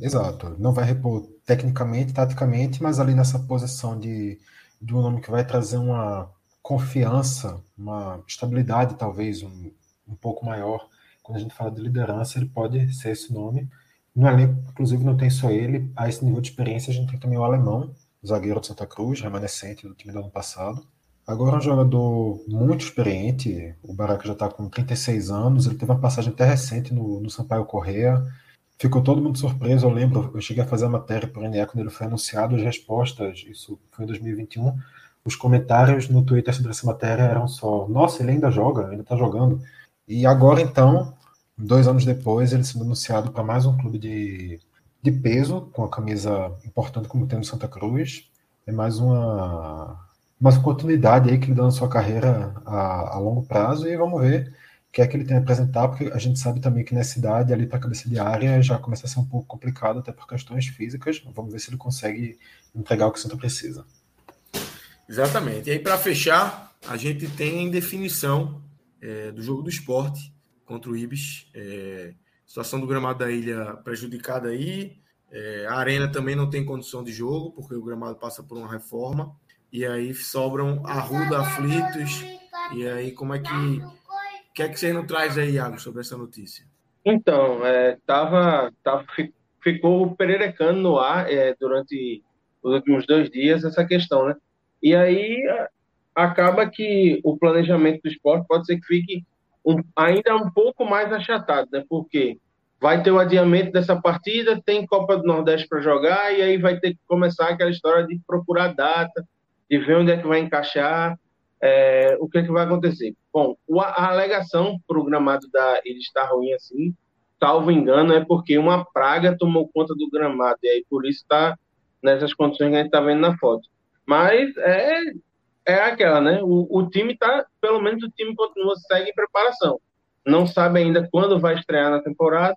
Exato, não vai repor tecnicamente, taticamente, mas ali nessa posição de, de um nome que vai trazer uma confiança, uma estabilidade talvez um, um pouco maior. Quando a gente fala de liderança, ele pode ser esse nome. No elenco, inclusive, não tem só ele. A esse nível de experiência, a gente tem também o alemão, zagueiro de Santa Cruz, remanescente do time do ano passado. Agora, um jogador muito experiente. O Baraca já está com 36 anos. Ele teve uma passagem até recente no, no Sampaio Correa. ficou todo mundo surpreso. Eu lembro, eu cheguei a fazer a matéria para o NE quando ele foi anunciado, as respostas, isso foi em 2021. Os comentários no Twitter sobre essa matéria eram só: Nossa, ele ainda joga, ainda está jogando. E agora, então, dois anos depois, ele sendo anunciado para mais um clube de, de peso, com a camisa importante como tem no Santa Cruz. É mais uma, mais uma continuidade aí que ele dá na sua carreira a, a longo prazo e vamos ver que é que ele tem a apresentar, porque a gente sabe também que nessa idade, ali para cabeça de área, já começa a ser um pouco complicado, até por questões físicas. Vamos ver se ele consegue entregar o que o Santa precisa. Exatamente. E aí, para fechar, a gente tem definição é, do jogo do esporte contra o Ibis. É, situação do gramado da ilha prejudicada aí. É, a arena também não tem condição de jogo, porque o gramado passa por uma reforma. E aí sobram Arruda, Aflitos. E aí, como é que o que é que você não traz aí, Iago, sobre essa notícia? Então, é, tava, tava, ficou pererecando no ar é, durante os últimos dois dias essa questão, né? E aí acaba que o planejamento do esporte pode ser que fique um, ainda um pouco mais achatado, né? Porque vai ter o adiamento dessa partida, tem Copa do Nordeste para jogar, e aí vai ter que começar aquela história de procurar data, de ver onde é que vai encaixar é, o que, é que vai acontecer? Bom, a alegação para o gramado da ele estar ruim assim, salvo engano, é porque uma praga tomou conta do gramado, e aí por isso está nessas condições que a gente está vendo na foto. Mas é, é aquela, né? O, o time está, pelo menos o time continua, segue em preparação. Não sabe ainda quando vai estrear na temporada,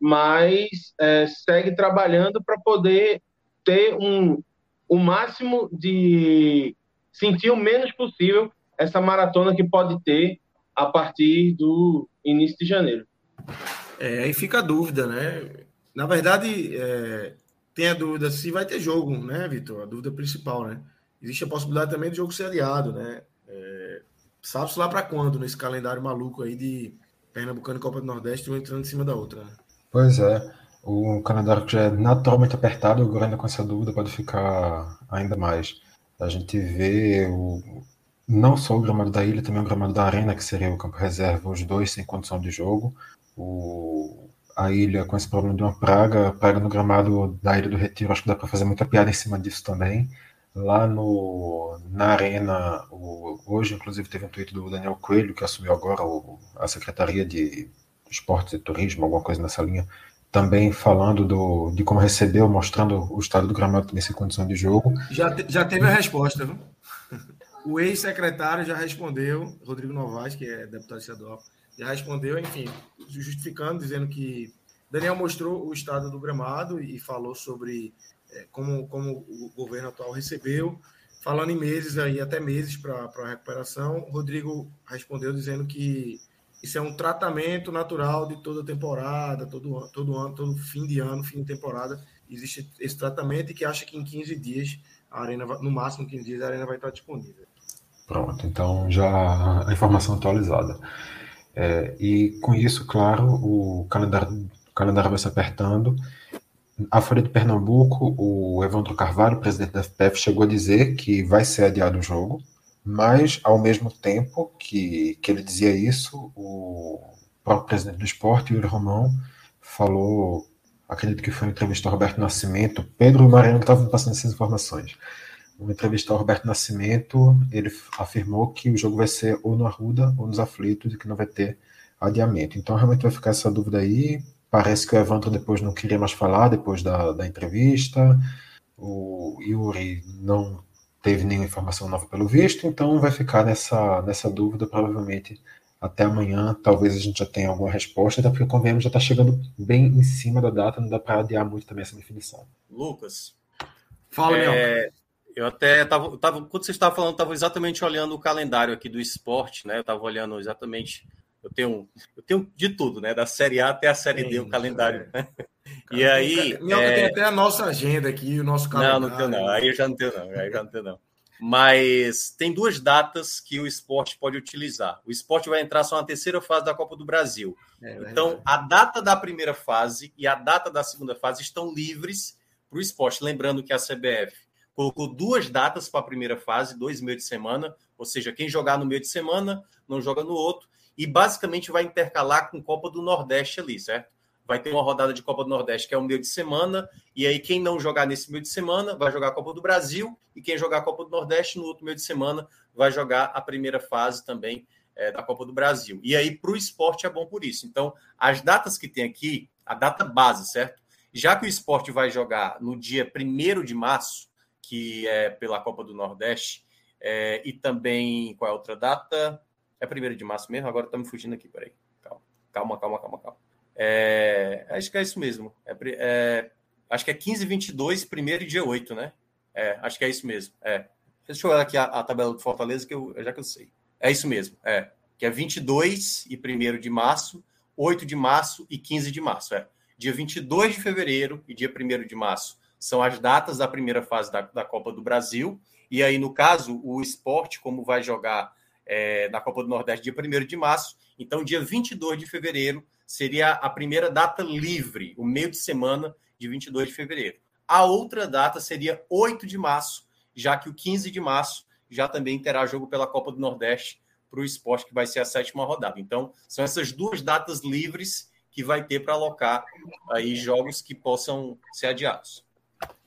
mas é, segue trabalhando para poder ter um, o máximo de sentir o menos possível essa maratona que pode ter a partir do início de janeiro. É, aí fica a dúvida, né? Na verdade, é, tem a dúvida se vai ter jogo, né, Vitor? A dúvida principal, né? Existe a possibilidade também de jogo ser aliado, né? É, Sabe-se lá para quando, nesse calendário maluco aí de Pernambucano e Copa do Nordeste, um entrando em cima da outra, né? Pois é. O calendário que já é naturalmente apertado, agora ainda com essa dúvida pode ficar ainda mais. A gente vê o, não só o gramado da ilha, também o gramado da arena, que seria o campo reserva, os dois sem condição de jogo. O, a ilha com esse problema de uma praga, praga no gramado da Ilha do Retiro, acho que dá para fazer muita piada em cima disso também. Lá no, na arena, o, hoje inclusive teve um tweet do Daniel Coelho, que assumiu agora o, a Secretaria de Esportes e Turismo, alguma coisa nessa linha, também falando do, de como recebeu, mostrando o estado do gramado nessa condição de jogo. Já, te, já teve a resposta, viu? O ex-secretário já respondeu, Rodrigo Novaes, que é deputado estadual, já respondeu, enfim, justificando, dizendo que Daniel mostrou o estado do gramado e falou sobre como, como o governo atual recebeu, falando em meses aí, até meses para a recuperação. Rodrigo respondeu dizendo que isso é um tratamento natural de toda temporada, todo, todo ano, todo fim de ano, fim de temporada. Existe esse tratamento e que acha que em 15 dias, a arena, no máximo 15 dias, a arena vai estar disponível. Pronto, então já a informação atualizada. É, e com isso, claro, o calendário, o calendário vai se apertando. A Folha de Pernambuco, o Evandro Carvalho, presidente da FPF, chegou a dizer que vai ser adiado o jogo, mas, ao mesmo tempo que, que ele dizia isso, o próprio presidente do esporte, Yuri Romão, falou, acredito que foi uma entrevista ao Roberto Nascimento, Pedro e Mariano estavam passando essas informações. Uma entrevista ao Roberto Nascimento, ele afirmou que o jogo vai ser ou no Arruda ou nos Aflitos e que não vai ter adiamento. Então, realmente vai ficar essa dúvida aí. Parece que o Evandro depois não queria mais falar, depois da, da entrevista. O Yuri não teve nenhuma informação nova pelo visto, então vai ficar nessa, nessa dúvida, provavelmente até amanhã, talvez a gente já tenha alguma resposta, até porque o convênio já está chegando bem em cima da data, não dá para adiar muito também essa definição. Lucas. Fala, é, Eu até estava, tava, quando você estava falando, estava exatamente olhando o calendário aqui do esporte, né? Eu estava olhando exatamente. Eu tenho, eu tenho de tudo, né? Da Série A até a Série Sim, D, o calendário. É. E aí. Minhoca é... tem até a nossa agenda aqui, o nosso calendário. Não, não tenho, não. Aí eu já não tenho, não. Aí já não tenho, não. Mas tem duas datas que o esporte pode utilizar. O esporte vai entrar só na terceira fase da Copa do Brasil. É, então, a data da primeira fase e a data da segunda fase estão livres para o esporte. Lembrando que a CBF colocou duas datas para a primeira fase, dois meio de semana, ou seja, quem jogar no meio de semana não joga no outro, e basicamente vai intercalar com Copa do Nordeste ali, certo? vai ter uma rodada de Copa do Nordeste, que é o meio de semana, e aí quem não jogar nesse meio de semana vai jogar a Copa do Brasil, e quem jogar a Copa do Nordeste no outro meio de semana vai jogar a primeira fase também é, da Copa do Brasil. E aí, para o esporte, é bom por isso. Então, as datas que tem aqui, a data base, certo? Já que o esporte vai jogar no dia 1 de março, que é pela Copa do Nordeste, é, e também, qual é a outra data? É 1 de março mesmo? Agora estamos fugindo aqui, peraí. Calma, calma, calma, calma. calma. É, acho que é isso mesmo. É, é, acho que é 15, 22, primeiro e dia 8, né? É, acho que é isso mesmo. É. Deixa eu olhar aqui a, a tabela do Fortaleza, que eu, já que eu sei. É isso mesmo, é. Que é 22 e 1 de março, 8 de março e 15 de março. É. Dia 22 de fevereiro e dia 1 de março são as datas da primeira fase da, da Copa do Brasil. E aí, no caso, o esporte, como vai jogar é, na Copa do Nordeste dia 1 de março, então dia 22 de fevereiro seria a primeira data livre, o meio de semana de 22 de fevereiro. A outra data seria 8 de março, já que o 15 de março já também terá jogo pela Copa do Nordeste para o esporte, que vai ser a sétima rodada. Então, são essas duas datas livres que vai ter para alocar aí jogos que possam ser adiados.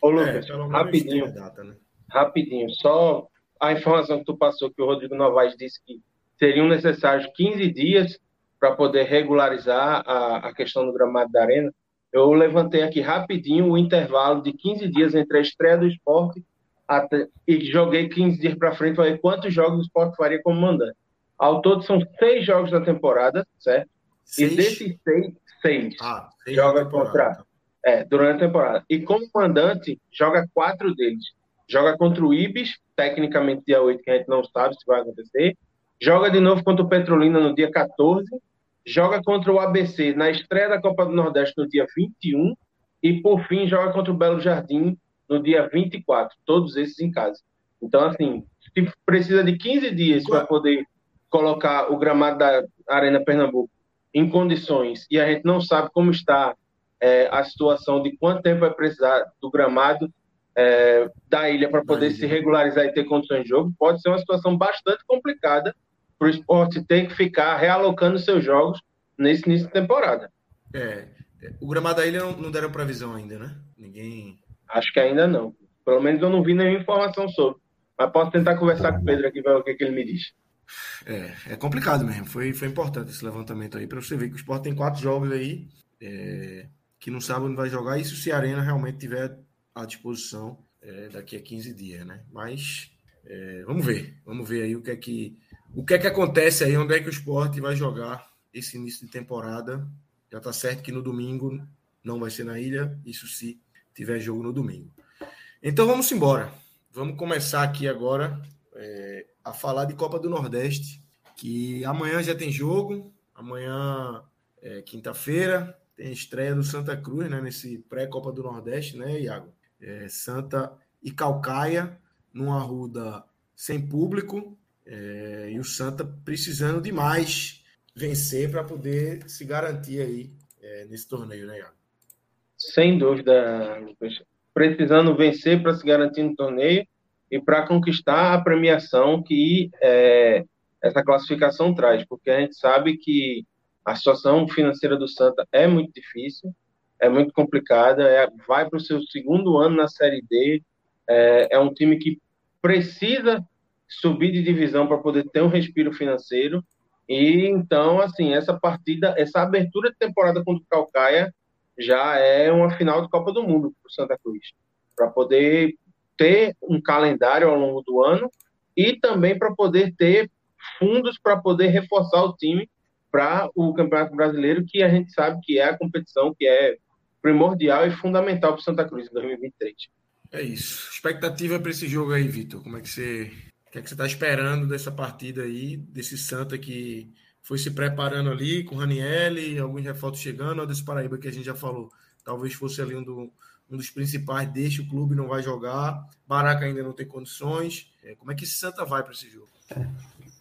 Ô, Lucas, é, rapidinho, data, né? rapidinho, só a informação que tu passou, que o Rodrigo Novaes disse que seriam necessários 15 dias para poder regularizar a, a questão do gramado da arena, eu levantei aqui rapidinho o intervalo de 15 dias entre a estreia do esporte até, e joguei 15 dias para frente para ver quantos jogos o esporte faria como mandante. Ao todo são seis jogos da temporada, certo? Seis? E desses seis, seis, ah, seis joga contra. É, durante a temporada. E como mandante, joga quatro deles. Joga contra o Ibis, tecnicamente dia 8, que a gente não sabe se vai acontecer. Joga de novo contra o Petrolina no dia 14. Joga contra o ABC na estreia da Copa do Nordeste no dia 21. E, por fim, joga contra o Belo Jardim no dia 24. Todos esses em casa. Então, assim, se precisa de 15 dias para poder colocar o gramado da Arena Pernambuco em condições e a gente não sabe como está é, a situação de quanto tempo vai precisar do gramado é, da ilha para poder se regularizar e ter condições de jogo, pode ser uma situação bastante complicada para o esporte ter que ficar realocando seus jogos nesse início de temporada. É, o gramado da ilha não, não deram previsão ainda, né? Ninguém. Acho que ainda não. Pelo menos eu não vi nenhuma informação sobre. Mas posso tentar conversar com o Pedro aqui para ver o que, que ele me diz. É, é complicado mesmo. Foi, foi importante esse levantamento aí para você ver que o esporte tem quatro jogos aí é, que não sabe onde vai jogar. E se o Cearena realmente tiver à disposição é, daqui a 15 dias, né? Mas é, vamos ver, vamos ver aí o que é que o que é que acontece aí, onde é que o esporte vai jogar esse início de temporada. Já está certo que no domingo não vai ser na ilha, isso se tiver jogo no domingo. Então vamos embora. Vamos começar aqui agora é, a falar de Copa do Nordeste, que amanhã já tem jogo, amanhã é quinta-feira, tem a estreia do Santa Cruz, né, nesse pré-Copa do Nordeste, né, Iago? É, Santa e Calcaia, numa ruda sem público, é, e o Santa precisando demais vencer para poder se garantir aí é, nesse torneio, né, Iago? Sem dúvida. Precisando vencer para se garantir no torneio e para conquistar a premiação que é, essa classificação traz, porque a gente sabe que a situação financeira do Santa é muito difícil, é muito complicada, é, vai para o seu segundo ano na Série D, é, é um time que precisa subir de divisão para poder ter um respiro financeiro, e então, assim, essa partida, essa abertura de temporada contra o Calcaia já é uma final de Copa do Mundo para o Santa Cruz, para poder ter um calendário ao longo do ano e também para poder ter fundos para poder reforçar o time para o Campeonato Brasileiro, que a gente sabe que é a competição que é primordial e fundamental para o Santa Cruz em 2023. É isso. Expectativa para esse jogo aí, Vitor. Como é que você, o que é que você está esperando dessa partida aí, desse Santa que foi se preparando ali com o Ranielli, alguns reforços chegando, ou desse Paraíba que a gente já falou, talvez fosse ali um, do, um dos principais, deixa o clube, não vai jogar, Baraca ainda não tem condições. É, como é que esse Santa vai para esse jogo? É.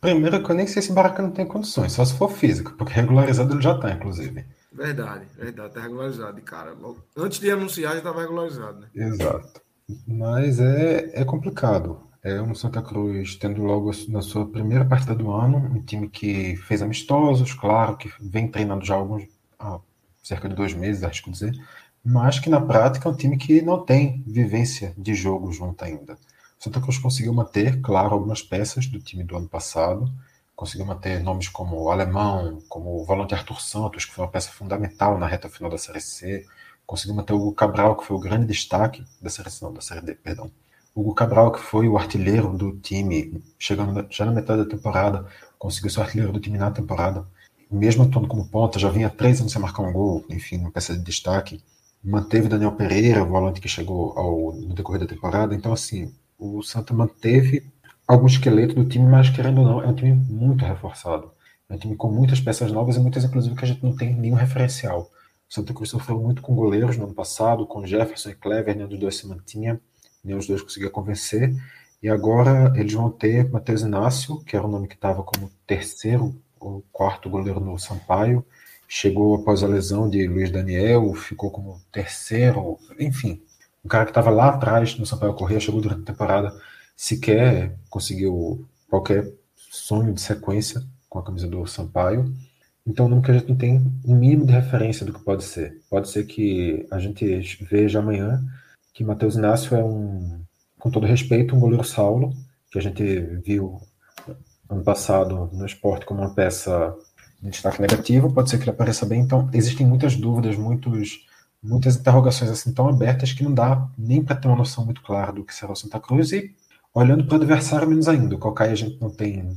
Primeiro que eu nem sei se Baraca não tem condições, só se for físico, porque regularizado ele já está, inclusive. Verdade, verdade, tá regularizado, cara. Antes de anunciar já estava regularizado, né? Exato. Mas é, é complicado. É um Santa Cruz tendo logo na sua primeira partida do ano, um time que fez amistosos, claro, que vem treinando já alguns, há cerca de dois meses, acho que dizer, mas que na prática é um time que não tem vivência de jogo junto ainda. O Santa Cruz conseguiu manter, claro, algumas peças do time do ano passado, conseguiu manter nomes como o Alemão, como o volante Arthur Santos, que foi uma peça fundamental na reta final da Série C, conseguiu manter o Hugo Cabral, que foi o grande destaque da seleção, da Série D, perdão. O Hugo Cabral, que foi o artilheiro do time, chegando já na metade da temporada, conseguiu ser artilheiro do time na temporada. Mesmo atuando como ponta, já vinha três anos sem marcar um gol, enfim, uma peça de destaque. Manteve Daniel Pereira, o volante que chegou ao, no decorrer da temporada. Então, assim, o Santa manteve algum esqueleto do time, mas querendo ou não, é um time muito reforçado. É um time com muitas peças novas e muitas, inclusive, que a gente não tem nenhum referencial. O Santa Cruz sofreu muito com goleiros no ano passado, com Jefferson e Clever, nenhum dos dois se mantinha, nenhum dos dois conseguia convencer. E agora eles vão ter Matheus Inácio, que era o nome que estava como terceiro ou quarto goleiro no Sampaio, chegou após a lesão de Luiz Daniel, ficou como terceiro, enfim, um cara que estava lá atrás no Sampaio Correia, chegou durante a temporada, sequer conseguiu qualquer sonho de sequência com a camisa do Sampaio. Então, nunca a gente não tem um mínimo de referência do que pode ser. Pode ser que a gente veja amanhã que Matheus Inácio é um, com todo respeito, um goleiro Saulo, que a gente viu ano passado no esporte como uma peça de destaque negativo. Pode ser que ele apareça bem. Então, existem muitas dúvidas, muitos, muitas interrogações assim tão abertas que não dá nem para ter uma noção muito clara do que será o Santa Cruz. E olhando para o adversário, menos ainda. O Calcaia a gente não tem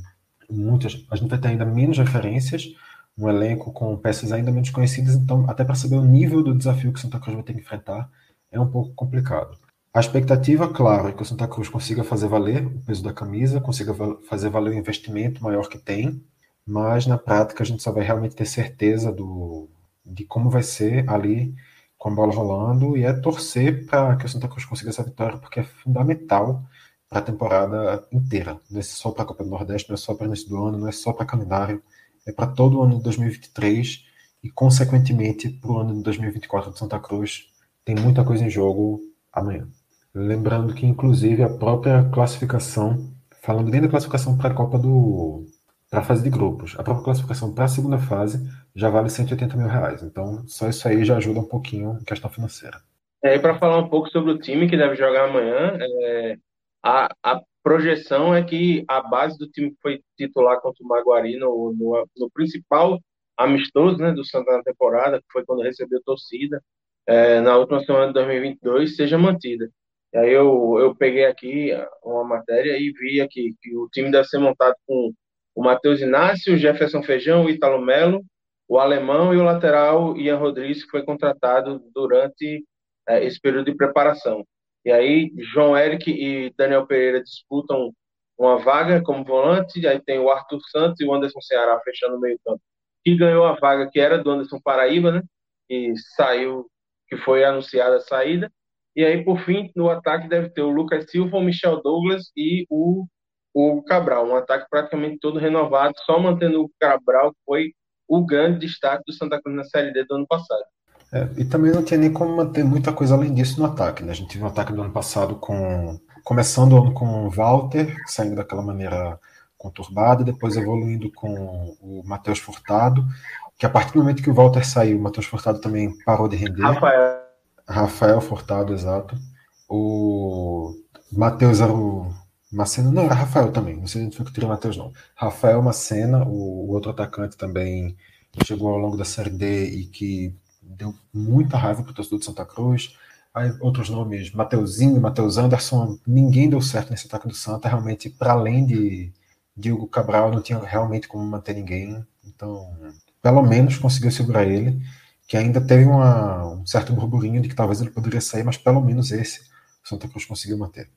muitas, a gente vai ter ainda menos referências um elenco com peças ainda menos conhecidas, então até para saber o nível do desafio que o Santa Cruz vai ter que enfrentar é um pouco complicado. A expectativa, claro, é que o Santa Cruz consiga fazer valer o peso da camisa, consiga fazer valer o investimento maior que tem, mas na prática a gente só vai realmente ter certeza do, de como vai ser ali com a bola rolando e é torcer para que o Santa Cruz consiga essa vitória, porque é fundamental para a temporada inteira. Não é só para a Copa do Nordeste, não é só para início do ano, não é só para calendário é para todo o ano de 2023 e, consequentemente, para o ano de 2024 de Santa Cruz. Tem muita coisa em jogo amanhã. Lembrando que, inclusive, a própria classificação, falando bem da classificação para a Copa do. para a fase de grupos, a própria classificação para a segunda fase já vale 180 mil reais. Então, só isso aí já ajuda um pouquinho em questão financeira. É, para falar um pouco sobre o time que deve jogar amanhã, é, a, a projeção é que a base do time que foi titular contra o Maguari no, no, no principal amistoso né, do Santa na temporada, que foi quando recebeu torcida, é, na última semana de 2022, seja mantida. E aí eu, eu peguei aqui uma matéria e vi aqui que o time deve ser montado com o Matheus Inácio, o Jefferson Feijão, o Italo Melo, o alemão e o lateral Ian Rodrigues, que foi contratado durante é, esse período de preparação. E aí, João Eric e Daniel Pereira disputam uma vaga como volante. Aí tem o Arthur Santos e o Anderson Ceará fechando o meio-campo, que ganhou a vaga que era do Anderson Paraíba, né? E saiu, que foi anunciada a saída. E aí, por fim, no ataque deve ter o Lucas Silva, o Michel Douglas e o, o Cabral. Um ataque praticamente todo renovado, só mantendo o Cabral, que foi o grande destaque do Santa Cruz na Série D do ano passado. É, e também não tinha nem como manter muita coisa além disso no ataque. Né? A gente teve um ataque do ano passado com. Começando o ano com o Walter, saindo daquela maneira conturbada, depois evoluindo com o Matheus Furtado, que a partir do momento que o Walter saiu, o Matheus Furtado também parou de render. Rafael. Rafael Furtado, exato. O Matheus era o Macena, não, era Rafael também, não sei se foi que tirou o Matheus, não. Rafael Macena, o, outro atacante também chegou ao longo da Série D e que deu muita raiva para o torcedor de Santa Cruz. Aí, outros nomes, Mateuzinho, Mateus Anderson, ninguém deu certo nesse ataque do Santa. Realmente, para além de Diogo Cabral, não tinha realmente como manter ninguém. Então, pelo menos conseguiu segurar ele, que ainda teve uma, um certo burburinho de que talvez ele poderia sair, mas pelo menos esse o Santa Cruz conseguiu manter.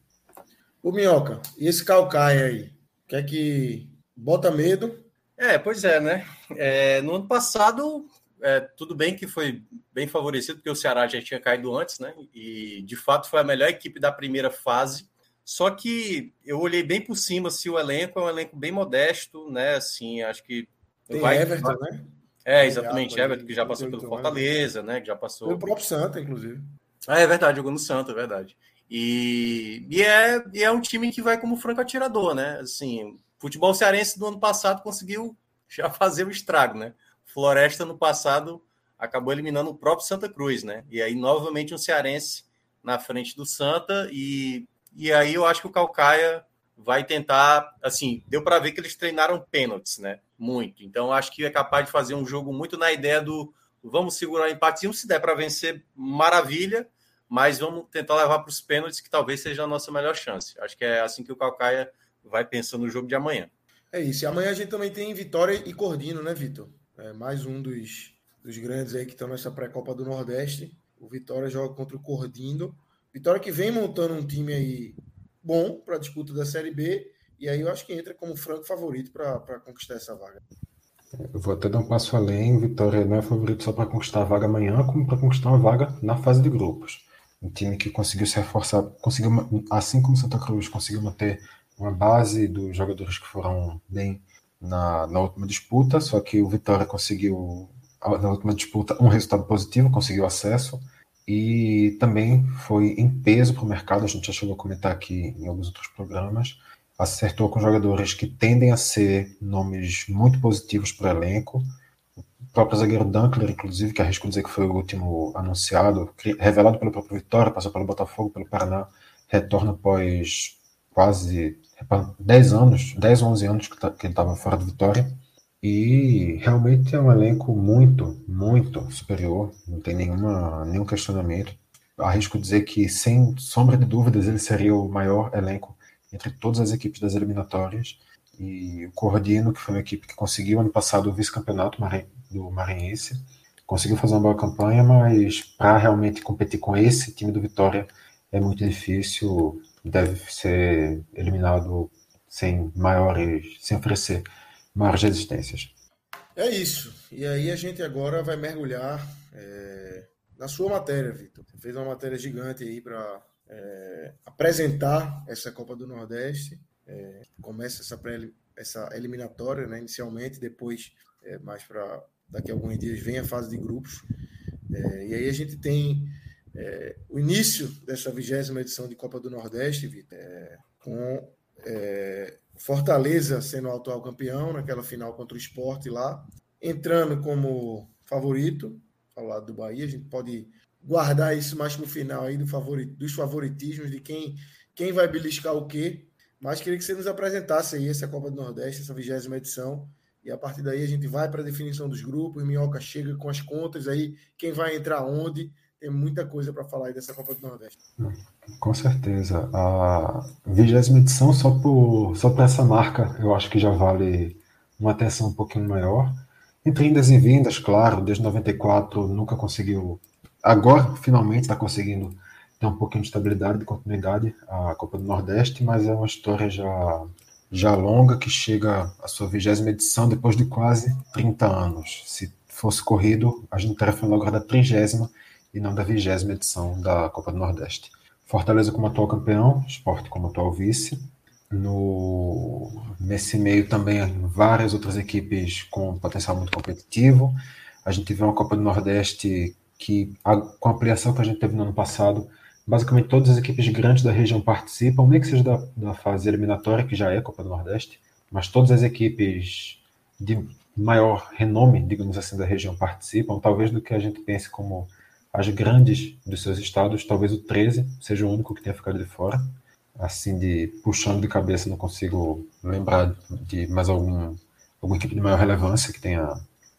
O Minhoca, e esse Calcaia aí? Quer que bota medo? É, pois é, né? É, no ano passado é, tudo bem que foi bem favorecido, porque o Ceará já tinha caído antes, né? E de fato foi a melhor equipe da primeira fase. Só que eu olhei bem por cima se assim, o elenco é um elenco bem modesto, né? Assim, acho que. Tem vai... Everton, né? É, exatamente, Everton, que já passou pelo Fortaleza, né? Que já passou. Pelo próprio Santa, inclusive. Ah, é verdade, jogou no Santa, é verdade. E, e, é, e é um time que vai como franco atirador, né? Assim, futebol cearense do ano passado conseguiu já fazer o estrago, né? Floresta no passado acabou eliminando o próprio Santa Cruz, né? E aí, novamente, um cearense na frente do Santa. E, e aí eu acho que o Calcaia vai tentar, assim, deu para ver que eles treinaram pênaltis, né? Muito. Então acho que é capaz de fazer um jogo muito na ideia do vamos segurar o empatezinho, se der para vencer, maravilha, mas vamos tentar levar para os pênaltis, que talvez seja a nossa melhor chance. Acho que é assim que o Calcaia vai pensando no jogo de amanhã. É isso. E amanhã a gente também tem Vitória e Cordino, né, Vitor? É mais um dos, dos grandes aí que estão nessa pré-copa do Nordeste. O Vitória joga contra o Cordino. Vitória que vem montando um time aí bom para a disputa da Série B. E aí eu acho que entra como franco favorito para conquistar essa vaga. Eu vou até dar um passo além. Vitória não é favorito só para conquistar a vaga amanhã, como para conquistar uma vaga na fase de grupos. Um time que conseguiu se reforçar, conseguiu, assim como Santa Cruz, conseguiu manter uma base dos jogadores que foram bem na, na última disputa, só que o Vitória conseguiu, na última disputa, um resultado positivo, conseguiu acesso e também foi em peso para o mercado, a gente já chegou a comentar aqui em alguns outros programas, acertou com jogadores que tendem a ser nomes muito positivos para o elenco, o próprio zagueiro Dunkler, inclusive, que arrisco dizer que foi o último anunciado, revelado pelo próprio Vitória, passou pelo Botafogo, pelo Paraná, retorna após quase 10 anos, 10 ou 11 anos que, tá, que ele estava fora do Vitória, e realmente é um elenco muito, muito superior, não tem nenhuma, nenhum questionamento. Arrisco dizer que, sem sombra de dúvidas, ele seria o maior elenco entre todas as equipes das eliminatórias. E o Cordino, que foi uma equipe que conseguiu ano passado o vice-campeonato do Maranhense, conseguiu fazer uma boa campanha, mas para realmente competir com esse time do Vitória é muito difícil, deve ser eliminado sem maiores, sem oferecer maiores resistências. É isso. E aí a gente agora vai mergulhar é, na sua matéria, Vitor. Você fez uma matéria gigante aí para é, apresentar essa Copa do Nordeste. É, começa essa, pré, essa eliminatória, né, inicialmente, depois, é, mais para daqui a alguns dias, vem a fase de grupos. É, e aí a gente tem é, o início dessa vigésima edição de Copa do Nordeste, Vitor, com Fortaleza sendo o atual campeão naquela final contra o esporte lá, entrando como favorito ao lado do Bahia. A gente pode guardar isso mais para o final aí do favorit, dos favoritismos, de quem, quem vai beliscar o quê. Mas queria que você nos apresentasse aí essa Copa do Nordeste, essa vigésima edição. E a partir daí a gente vai para a definição dos grupos. Minhoca chega com as contas aí, quem vai entrar onde. Tem muita coisa para falar aí dessa Copa do Nordeste. Com certeza. A vigésima edição, só por, só por essa marca, eu acho que já vale uma atenção um pouquinho maior. Entre indas e vindas, claro, desde 94 nunca conseguiu. Agora, finalmente, está conseguindo ter um pouquinho de estabilidade, de continuidade a Copa do Nordeste, mas é uma história já, já longa que chega à sua vigésima edição depois de quase 30 anos. Se fosse corrido, a gente estaria falando agora da trigésima e não da vigésima edição da Copa do Nordeste. Fortaleza como atual campeão, Esporte como atual vice. No, nesse meio também várias outras equipes com potencial muito competitivo. A gente vê uma Copa do Nordeste que, a, com a ampliação que a gente teve no ano passado, basicamente todas as equipes grandes da região participam, nem que seja da, da fase eliminatória, que já é Copa do Nordeste, mas todas as equipes de maior renome, digamos assim, da região participam, talvez do que a gente pense como as grandes dos seus estados, talvez o 13 seja o único que tenha ficado de fora. Assim, de puxando de cabeça, não consigo lembrar de mais algum, alguma equipe de maior relevância que, tenha,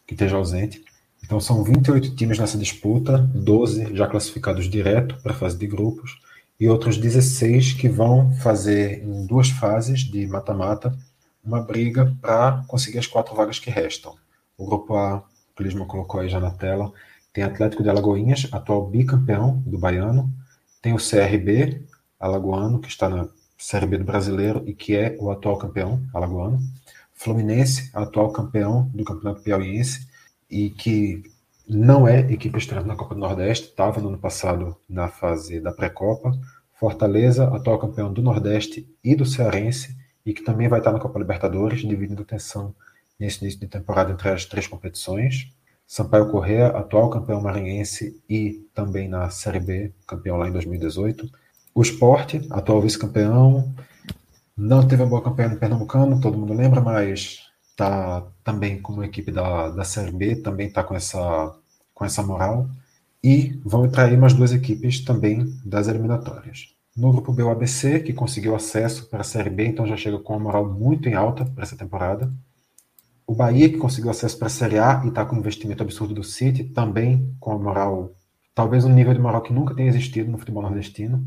que esteja ausente. Então, são 28 times nessa disputa, 12 já classificados direto para a fase de grupos, e outros 16 que vão fazer em duas fases de mata-mata uma briga para conseguir as quatro vagas que restam. O grupo A, o Clisma colocou aí já na tela, tem Atlético de Alagoinhas, atual bicampeão do Baiano. Tem o CRB alagoano, que está na Série B do Brasileiro e que é o atual campeão alagoano. Fluminense, atual campeão do Campeonato Piauiense e que não é equipe estreante na Copa do Nordeste, estava no ano passado na fase da pré-copa. Fortaleza, atual campeão do Nordeste e do Cearense, e que também vai estar na Copa Libertadores, dividindo atenção nesse início de temporada entre as três competições. Sampaio Correa, atual campeão maranhense e também na Série B, campeão lá em 2018. O Sport, atual vice-campeão, não teve uma boa campanha no Pernambucano, todo mundo lembra, mas está também como equipe da, da Série B, também está com essa com essa moral. E vão entrar aí mais duas equipes também das eliminatórias. No grupo B, o ABC, que conseguiu acesso para a Série B, então já chega com uma moral muito em alta para essa temporada. O Bahia, que conseguiu acesso para a Série A e está com um investimento absurdo do City, também com a moral, talvez um nível de moral que nunca tenha existido no futebol nordestino.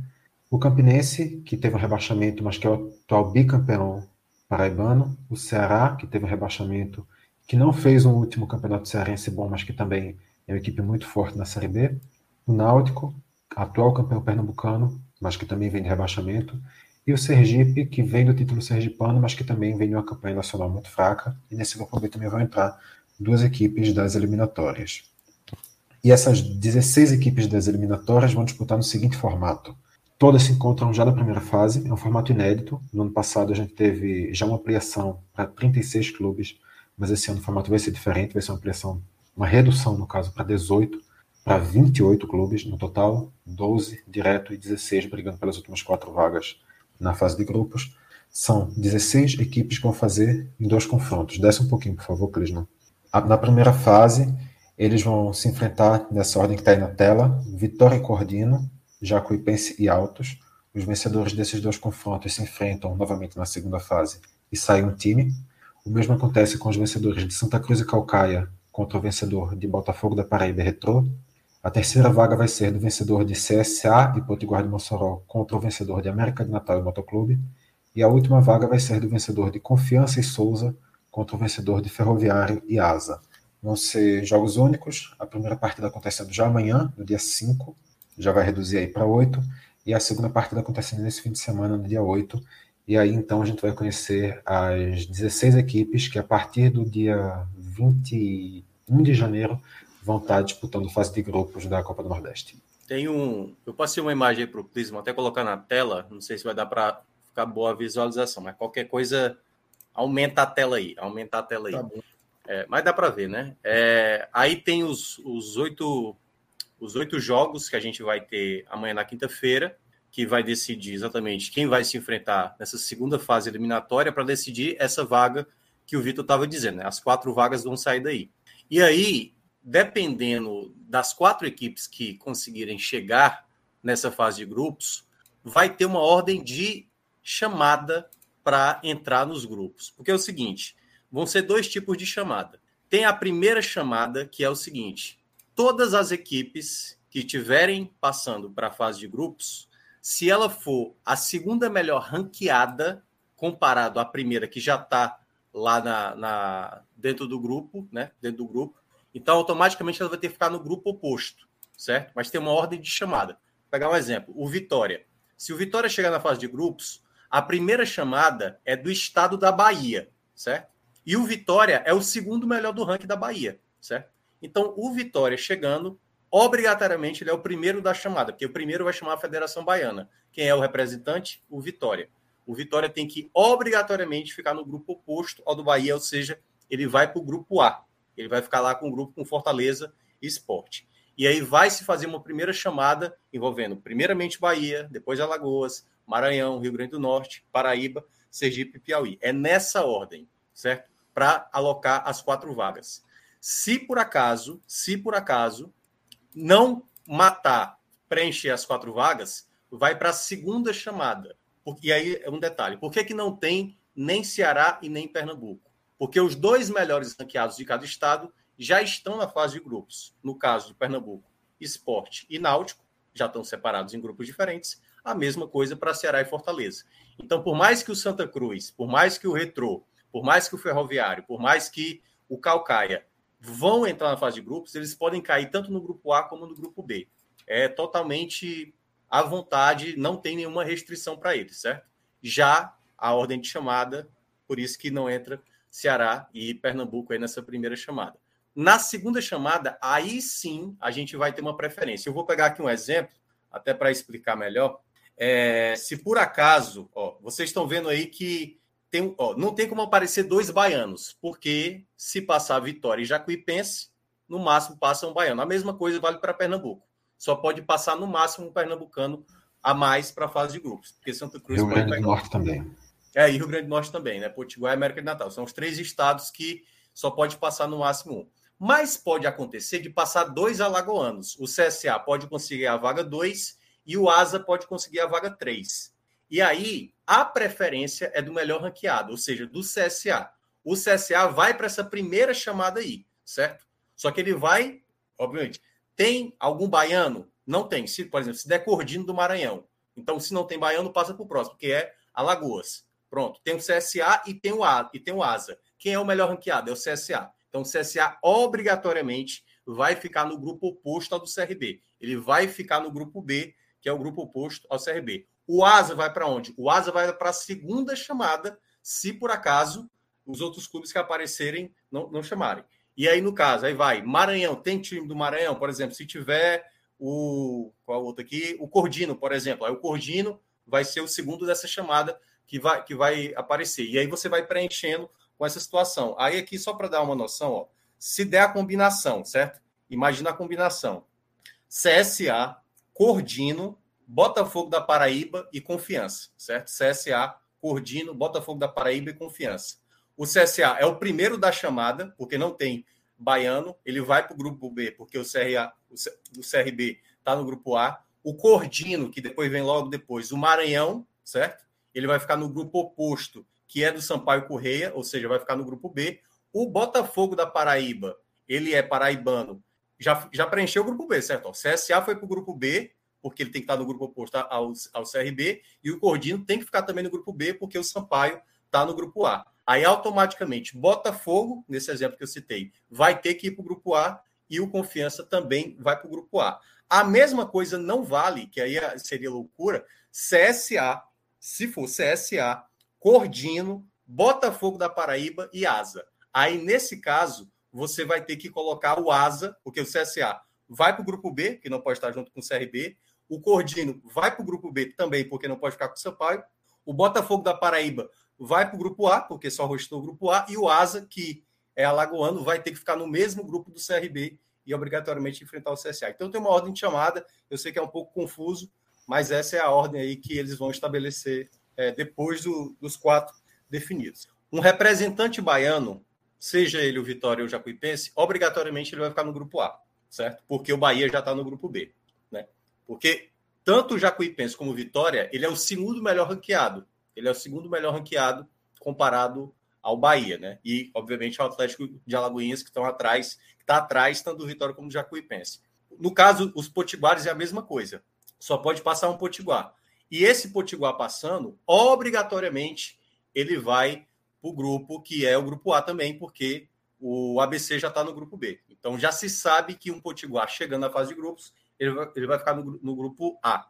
O Campinense, que teve um rebaixamento, mas que é o atual bicampeão paraibano. O Ceará, que teve um rebaixamento, que não fez um último campeonato cearense bom, mas que também é uma equipe muito forte na Série B. O Náutico, atual campeão pernambucano, mas que também vem de rebaixamento. E o Sergipe, que vem do título sergipano, mas que também vem de uma campanha nacional muito fraca. E nesse grupo B também vão entrar duas equipes das eliminatórias. E essas 16 equipes das eliminatórias vão disputar no seguinte formato. Todas se encontram já na primeira fase, é um formato inédito. No ano passado a gente teve já uma ampliação para 36 clubes, mas esse ano o formato vai ser diferente, vai ser uma ampliação, uma redução no caso para 18, para 28 clubes no total, 12 direto e 16 brigando pelas últimas quatro vagas na fase de grupos. São 16 equipes que vão fazer em dois confrontos. Desce um pouquinho, por favor, Clisman. Na primeira fase, eles vão se enfrentar nessa ordem que está aí na tela: Vitória e Cordino, Jacuipense e Altos. Os vencedores desses dois confrontos se enfrentam novamente na segunda fase e sai um time. O mesmo acontece com os vencedores de Santa Cruz e Calcaia contra o vencedor de Botafogo da Paraíba e Retrô. A terceira vaga vai ser do vencedor de CSA e Potiguar de Mossoró contra o vencedor de América de Natal e Motoclube. E a última vaga vai ser do vencedor de Confiança e Souza contra o vencedor de Ferroviário e Asa. Vão ser jogos únicos. A primeira partida acontecendo já amanhã, no dia 5, já vai reduzir aí para 8, e a segunda partida acontecendo nesse fim de semana, no dia 8, e aí então a gente vai conhecer as 16 equipes que a partir do dia 21 de janeiro vão estar disputando fase de grupos da Copa do Nordeste. Tem um. Eu passei uma imagem aí para o Prisma, até colocar na tela, não sei se vai dar para ficar boa a visualização, mas qualquer coisa, aumenta a tela aí, aumenta a tela aí. Tá é, mas dá para ver, né? É, aí tem os, os oito os oito jogos que a gente vai ter amanhã na quinta-feira, que vai decidir exatamente quem vai se enfrentar nessa segunda fase eliminatória para decidir essa vaga que o Vitor estava dizendo. Né? As quatro vagas vão sair daí. E aí, dependendo das quatro equipes que conseguirem chegar nessa fase de grupos, vai ter uma ordem de chamada para entrar nos grupos. Porque é o seguinte: vão ser dois tipos de chamada. Tem a primeira chamada, que é o seguinte: todas as equipes que estiverem passando para a fase de grupos, se ela for a segunda melhor ranqueada comparado à primeira que já está lá na, na, dentro do grupo, né? Dentro do grupo, então automaticamente ela vai ter que ficar no grupo oposto, certo? Mas tem uma ordem de chamada. Vou pegar um exemplo: o Vitória. Se o Vitória chegar na fase de grupos, a primeira chamada é do estado da Bahia, certo? E o Vitória é o segundo melhor do ranking da Bahia, certo? Então, o Vitória chegando, obrigatoriamente ele é o primeiro da chamada, porque o primeiro vai chamar a Federação Baiana. Quem é o representante? O Vitória. O Vitória tem que obrigatoriamente ficar no grupo oposto ao do Bahia, ou seja, ele vai para o grupo A. Ele vai ficar lá com o grupo com Fortaleza e Esporte. E aí vai se fazer uma primeira chamada envolvendo primeiramente Bahia, depois Alagoas, Maranhão, Rio Grande do Norte, Paraíba, Sergipe e Piauí. É nessa ordem, certo? Para alocar as quatro vagas. Se por acaso, se por acaso não matar, preencher as quatro vagas, vai para a segunda chamada. E aí é um detalhe: por que, que não tem nem Ceará e nem Pernambuco? Porque os dois melhores ranqueados de cada estado já estão na fase de grupos. No caso de Pernambuco, Esporte e Náutico já estão separados em grupos diferentes. A mesma coisa para Ceará e Fortaleza. Então, por mais que o Santa Cruz, por mais que o Retrô, por mais que o Ferroviário, por mais que o Calcaia vão entrar na fase de grupos, eles podem cair tanto no grupo A como no grupo B. É totalmente à vontade, não tem nenhuma restrição para eles, certo? Já a ordem de chamada, por isso que não entra Ceará e Pernambuco aí nessa primeira chamada. Na segunda chamada, aí sim a gente vai ter uma preferência. Eu vou pegar aqui um exemplo, até para explicar melhor. É, se por acaso, ó, vocês estão vendo aí que tem, ó, não tem como aparecer dois baianos, porque se passar Vitória e Jacuipense, no máximo passa um baiano. A mesma coisa vale para Pernambuco. Só pode passar no máximo um pernambucano a mais para a fase de grupos, porque Santa Cruz Rio Grande do Norte também. É, e Rio Grande do Norte também, né? Potiguar e América de Natal. São os três estados que só pode passar no máximo um. Mas pode acontecer de passar dois alagoanos. O CSA pode conseguir a vaga 2 e o Asa pode conseguir a vaga 3. E aí, a preferência é do melhor ranqueado, ou seja, do CSA. O CSA vai para essa primeira chamada aí, certo? Só que ele vai, obviamente, tem algum baiano? Não tem. Se, por exemplo, se der Cordino do Maranhão. Então, se não tem baiano, passa para o próximo, que é Alagoas. Pronto. Tem o CSA e tem o, A, e tem o ASA. Quem é o melhor ranqueado? É o CSA. Então, o CSA obrigatoriamente vai ficar no grupo oposto ao do CRB. Ele vai ficar no grupo B, que é o grupo oposto ao CRB. O ASA vai para onde? O ASA vai para a segunda chamada, se por acaso os outros clubes que aparecerem não, não chamarem. E aí, no caso, aí vai, Maranhão, tem time do Maranhão, por exemplo, se tiver o. Qual outro aqui? O Cordino, por exemplo. Aí o Cordino vai ser o segundo dessa chamada que vai, que vai aparecer. E aí você vai preenchendo com essa situação. Aí, aqui, só para dar uma noção, ó, se der a combinação, certo? Imagina a combinação: CSA, Cordino, Botafogo da Paraíba e Confiança, certo? CSA, Cordino, Botafogo da Paraíba e Confiança. O CSA é o primeiro da chamada, porque não tem baiano, ele vai para o grupo B, porque o, CRA, o CRB está no grupo A. O Cordino, que depois vem logo depois, o Maranhão, certo? Ele vai ficar no grupo oposto, que é do Sampaio Correia, ou seja, vai ficar no grupo B. O Botafogo da Paraíba, ele é paraibano, já, já preencheu o grupo B, certo? O CSA foi para o grupo B, porque ele tem que estar no grupo oposto ao, ao CRB, e o Cordino tem que ficar também no grupo B, porque o Sampaio está no grupo A. Aí, automaticamente, Botafogo, nesse exemplo que eu citei, vai ter que ir para o grupo A e o Confiança também vai para o grupo A. A mesma coisa não vale, que aí seria loucura, CSA, se for CSA, Cordino, Botafogo da Paraíba e Asa. Aí, nesse caso, você vai ter que colocar o Asa, porque o CSA vai para o grupo B, que não pode estar junto com o CRB, o Cordino vai para o grupo B também, porque não pode ficar com o Sampaio, o Botafogo da Paraíba vai para o grupo A, porque só rostou o grupo A, e o Asa, que é alagoano, vai ter que ficar no mesmo grupo do CRB e obrigatoriamente enfrentar o CSA. Então tem uma ordem de chamada, eu sei que é um pouco confuso, mas essa é a ordem aí que eles vão estabelecer é, depois do, dos quatro definidos. Um representante baiano, seja ele o Vitória ou o Jacuipense, obrigatoriamente ele vai ficar no grupo A, certo? Porque o Bahia já está no grupo B, né? Porque tanto o Jacuipense como o Vitória, ele é o segundo melhor ranqueado ele é o segundo melhor ranqueado comparado ao Bahia, né? E, obviamente, ao Atlético de Alagoinhas, que estão atrás, está atrás tanto do Vitória como do Jacuipense. No caso, os potiguares é a mesma coisa. Só pode passar um potiguar. E esse potiguar passando, obrigatoriamente, ele vai para o grupo que é o grupo A também, porque o ABC já está no grupo B. Então já se sabe que um potiguar chegando na fase de grupos, ele vai, ele vai ficar no, no grupo A.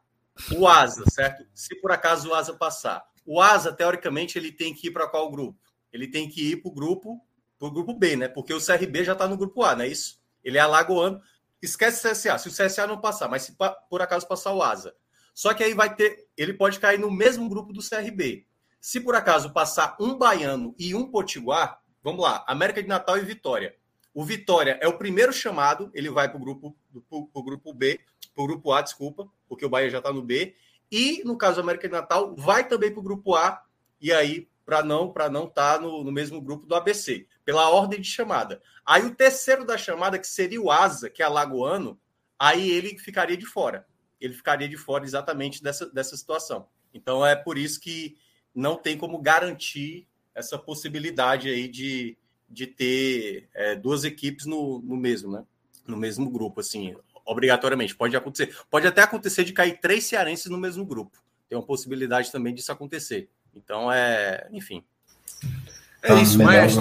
O Asa, certo? Se por acaso o Asa passar, o Asa, teoricamente, ele tem que ir para qual grupo? Ele tem que ir para o grupo, pro grupo B, né? Porque o CRB já está no grupo A, não é isso? Ele é alagoano. Esquece o CSA. Se o CSA não passar, mas se por acaso passar o Asa. Só que aí vai ter. Ele pode cair no mesmo grupo do CRB. Se por acaso passar um baiano e um potiguar, vamos lá, América de Natal e Vitória. O Vitória é o primeiro chamado, ele vai para o grupo, pro, pro grupo B, para o grupo A, desculpa, porque o Bahia já está no B. E, no caso do América de Natal, vai também para o grupo A, e aí, para não para não estar tá no, no mesmo grupo do ABC, pela ordem de chamada. Aí o terceiro da chamada, que seria o Asa, que é alagoano, aí ele ficaria de fora. Ele ficaria de fora exatamente dessa, dessa situação. Então é por isso que não tem como garantir essa possibilidade aí de, de ter é, duas equipes no, no mesmo, né? No mesmo grupo, assim obrigatoriamente. Pode acontecer. Pode até acontecer de cair três cearenses no mesmo grupo. Tem uma possibilidade também disso acontecer. Então, é. Enfim. É tá isso, mas.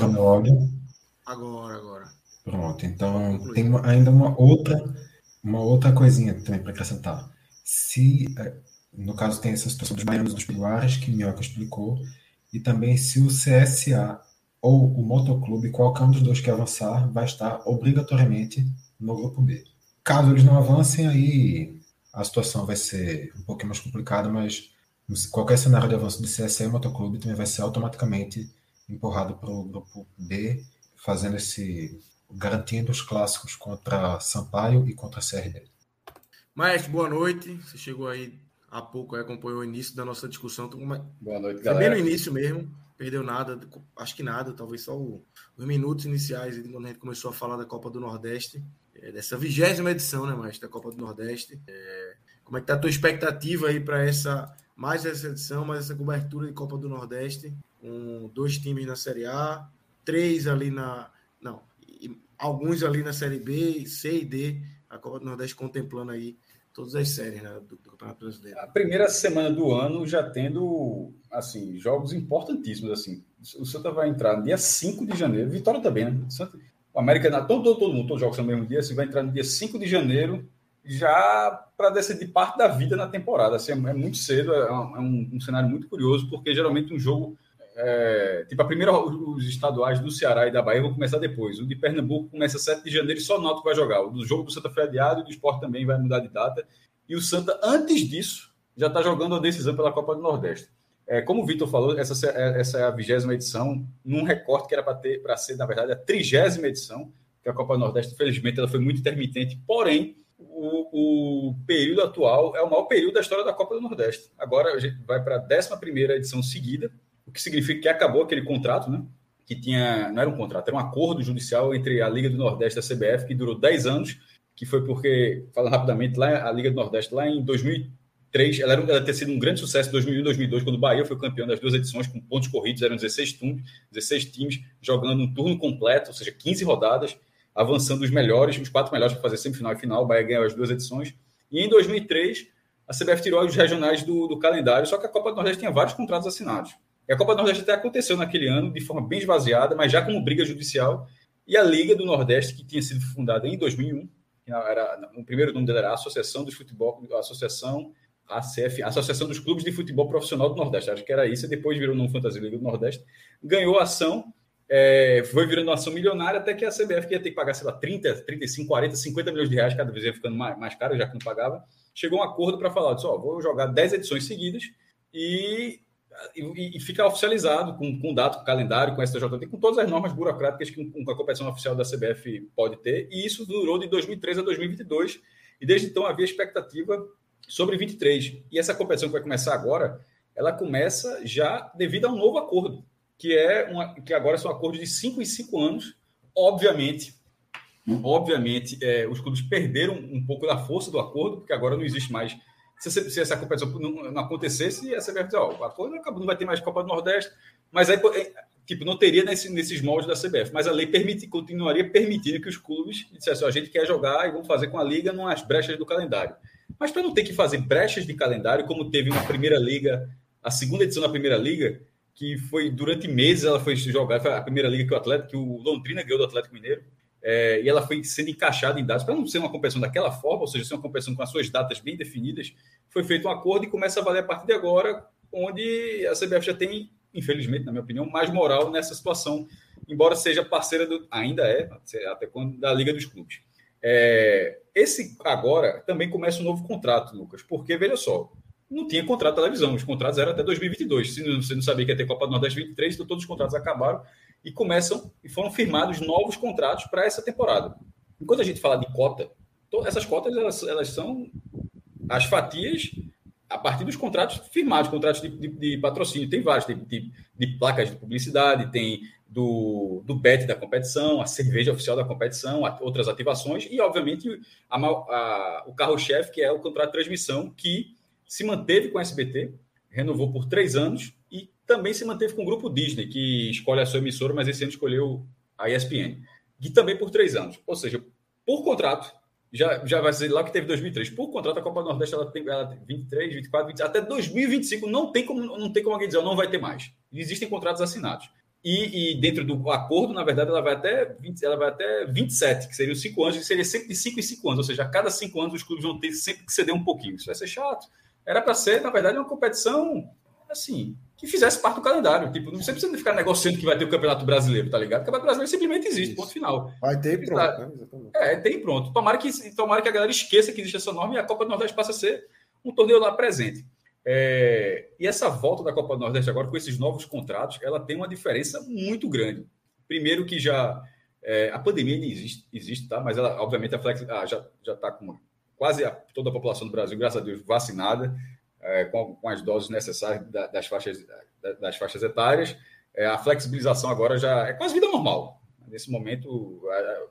Agora, agora. Pronto. Então, tem uma, ainda uma outra, uma outra coisinha também para acrescentar. Se, é, no caso, tem essa situação dos baianos dos pilares, que Minhoca explicou, e também se o CSA ou o motoclube, qualquer um dos dois que avançar, vai estar obrigatoriamente no grupo B. Caso eles não avancem, aí a situação vai ser um pouquinho mais complicada, mas qualquer cenário de avanço do CSE e Motoclube também vai ser automaticamente empurrado para o grupo B, fazendo esse garantindo os clássicos contra Sampaio e contra CRD. Maestro, boa noite. Você chegou aí há pouco, acompanhou o início da nossa discussão. Boa noite, galera. Foi bem no início mesmo. perdeu nada, acho que nada, talvez só os minutos iniciais, quando a gente começou a falar da Copa do Nordeste, é, dessa vigésima edição, né, mais da Copa do Nordeste. É, como é que tá a tua expectativa aí para essa mais essa edição, mais essa cobertura de Copa do Nordeste, com dois times na Série A, três ali na. Não, alguns ali na Série B, C e D, a Copa do Nordeste contemplando aí todas as séries né, do, do, Campeonato Brasileiro. A primeira semana do ano já tendo assim jogos importantíssimos. assim. O Santa vai entrar no dia 5 de janeiro, Vitória também, né? O América, todo, todo, mundo, todos os jogos são no mesmo dia, você vai entrar no dia 5 de janeiro já para decidir parte da vida na temporada. Assim, é, muito cedo, é, um, é um, um cenário muito curioso, porque geralmente um jogo é, tipo, a primeira, os estaduais do Ceará e da Bahia vão começar depois. O de Pernambuco começa 7 de janeiro e só Náutico vai jogar. O do jogo do Santa foi adiado e o do esporte também vai mudar de data. E o Santa, antes disso, já está jogando a decisão pela Copa do Nordeste. É, como o Vitor falou, essa, é, essa é a vigésima edição, num recorte que era para ter para ser, na verdade, a trigésima edição, que a Copa do Nordeste, infelizmente, ela foi muito intermitente, porém, o, o, período atual é o maior período da história da Copa do Nordeste. Agora a gente vai para a 11 edição seguida, o que significa que acabou aquele contrato, né? Que tinha, não era um contrato, era um acordo judicial entre a Liga do Nordeste e a CBF, que durou 10 anos, que foi porque, falando rapidamente, lá a Liga do Nordeste, lá em 2003, ela, era, ela ter sido um grande sucesso em 2001 e 2002, quando o Bahia foi campeão das duas edições, com pontos corridos, eram 16 times, 16 times jogando um turno completo, ou seja, 15 rodadas, avançando os melhores, os quatro melhores para fazer semifinal e final, o Bahia ganhou as duas edições. E em 2003, a CBF tirou os regionais do, do calendário, só que a Copa do Nordeste tinha vários contratos assinados. E a Copa do Nordeste até aconteceu naquele ano, de forma bem esvaziada, mas já como briga judicial. E a Liga do Nordeste, que tinha sido fundada em 2001, era, o primeiro nome dela era a Associação dos Futebol, a Associação ACF, Associação dos Clubes de Futebol Profissional do Nordeste, acho que era isso, e depois virou nome Fantasia Liga do Nordeste, ganhou a ação, é, foi virando uma ação milionária, até que a CBF ia ter que pagar, sei lá, 30, 35, 40, 50 milhões de reais, cada vez ia ficando mais, mais caro, já que não pagava. Chegou um acordo para falar, disse, ó, vou jogar 10 edições seguidas e e, e fica oficializado com, com data, com calendário, com STJD, com todas as normas burocráticas que um, a competição oficial da CBF pode ter, e isso durou de 2003 a 2022, e desde então havia expectativa sobre 23. E essa competição que vai começar agora, ela começa já devido a um novo acordo, que é uma, que agora são acordos de 5 em 5 anos. Obviamente, obviamente, é, os clubes perderam um pouco da força do acordo, porque agora não existe mais se, se essa competição não, não acontecesse, a CBF dizer, ó, a coisa não vai ter mais Copa do Nordeste, mas aí é, tipo, não teria nesse, nesses moldes da CBF, mas a lei permite, continuaria permitindo que os clubes dissessem, ó, a gente quer jogar e vamos fazer com a liga nas brechas do calendário. Mas para não ter que fazer brechas de calendário, como teve na primeira liga, a segunda edição da primeira liga, que foi durante meses ela foi jogada, foi a primeira liga que o Atlético, que o Londrina ganhou do Atlético Mineiro, é, e ela foi sendo encaixada em datas, para não ser uma competição daquela forma, ou seja, ser uma competição com as suas datas bem definidas, foi feito um acordo e começa a valer a partir de agora, onde a CBF já tem, infelizmente, na minha opinião, mais moral nessa situação, embora seja parceira, do, ainda é, até quando, da Liga dos Clubes. É, esse agora também começa um novo contrato, Lucas, porque, veja só, não tinha contrato de televisão, os contratos eram até 2022. Se você não sabia que ia ter Copa do Nordeste 23, então todos os contratos acabaram e começam e foram firmados novos contratos para essa temporada. Enquanto a gente fala de cota, essas cotas elas, elas são as fatias a partir dos contratos firmados, contratos de, de, de patrocínio. Tem vários, tem de, de, placas de publicidade, tem do, do bet da competição, a cerveja oficial da competição, outras ativações e, obviamente, a, a, o carro-chefe, que é o contrato de transmissão, que se manteve com SBT, renovou por três anos e também se manteve com o grupo Disney, que escolhe a sua emissora, mas esse ano escolheu a ESPN, que também por três anos. Ou seja, por contrato, já, já vai ser lá que teve 2003. Por contrato, a Copa do Nordeste ela tem, ela tem 23, 24, 25, até 2025 não tem como não tem como alguém dizer não vai ter mais. Existem contratos assinados. E, e, dentro do acordo, na verdade, ela vai até 20, ela vai até 27, que seriam 5 anos, e seria sempre de 5 em 5 anos, ou seja, a cada 5 anos os clubes vão ter sempre que ceder um pouquinho. Isso vai ser chato. Era para ser, na verdade, uma competição assim, que fizesse parte do calendário. Tipo, não precisa ficar negociando que vai ter o Campeonato Brasileiro, tá ligado? O Campeonato Brasileiro simplesmente existe, Isso. ponto final. Vai ter e pronto. Né? É, tem pronto. Tomara que, tomara que a galera esqueça que existe essa norma e a Copa do Nordeste passa a ser um torneio lá presente. É, e essa volta da Copa do Nordeste agora com esses novos contratos, ela tem uma diferença muito grande. Primeiro que já é, a pandemia ainda existe, existe, tá? Mas ela, obviamente, a Flex ah, já já está com quase a, toda a população do Brasil, graças a Deus, vacinada é, com, com, as doses necessárias das, faixas, das faixas etárias. é, a flexibilização agora já é quase vida normal. Nesse momento,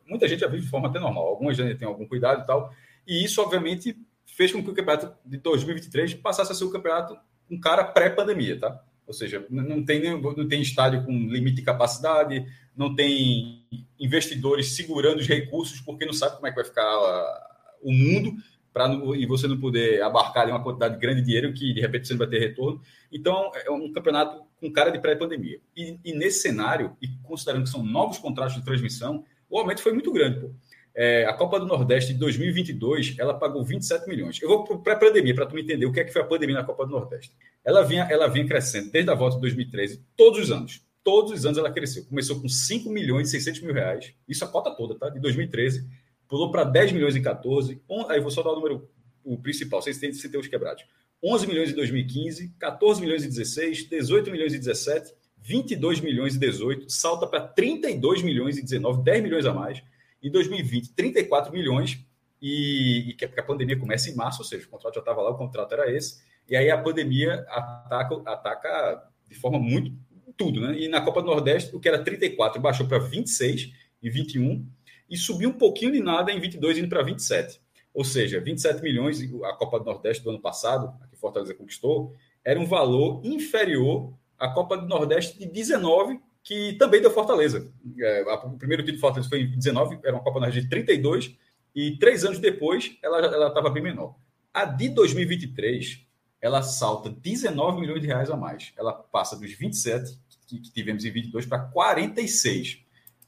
muita gente já vive de forma até normal. Algumas já tem algum cuidado e tal. E isso, obviamente, fez com que o campeonato de 2023 passasse a ser o campeonato com cara pré-pandemia, tá? Ou seja, não tem, não tem estádio com limite de capacidade, não tem investidores segurando os recursos porque não sabe como é que vai ficar o mundo para e você não poder abarcar uma quantidade grande de dinheiro que de repente você não vai ter retorno. Então, é um campeonato com cara de pré-pandemia. E, e, nesse cenário, e considerando que são novos contratos de transmissão, o aumento foi muito grande. Pô. É, a Copa do Nordeste de 2022, ela pagou 27 milhões. Eu vou para a pandemia, para tu entender o que é que foi a pandemia na Copa do Nordeste. Ela vinha, ela vinha crescendo desde a volta de 2013, todos os anos. Todos os anos ela cresceu. Começou com 5 milhões e 600 mil reais. Isso a cota toda, tá? De 2013. Pulou para 10 milhões em 14. On, aí vou só dar o número o principal, vocês têm, vocês têm os quebrados. 11 milhões em 2015, 14 milhões em 16, 18 milhões em 17, 22 milhões em 18, salta para 32 milhões em 19, 10 milhões a mais. Em 2020, 34 milhões, e, e que a pandemia começa em março, ou seja, o contrato já estava lá, o contrato era esse, e aí a pandemia ataca, ataca de forma muito tudo, né? E na Copa do Nordeste, o que era 34 baixou para 26 e 21, e subiu um pouquinho de nada em 22, indo para 27. Ou seja, 27 milhões, a Copa do Nordeste do ano passado, a que Fortaleza conquistou, era um valor inferior à Copa do Nordeste de 19 que também deu Fortaleza. É, o primeiro título do Fortaleza foi em 19, era uma Copa na de 32, e três anos depois ela estava bem menor. A de 2023, ela salta 19 milhões de reais a mais. Ela passa dos 27 que, que tivemos em 22 para 46.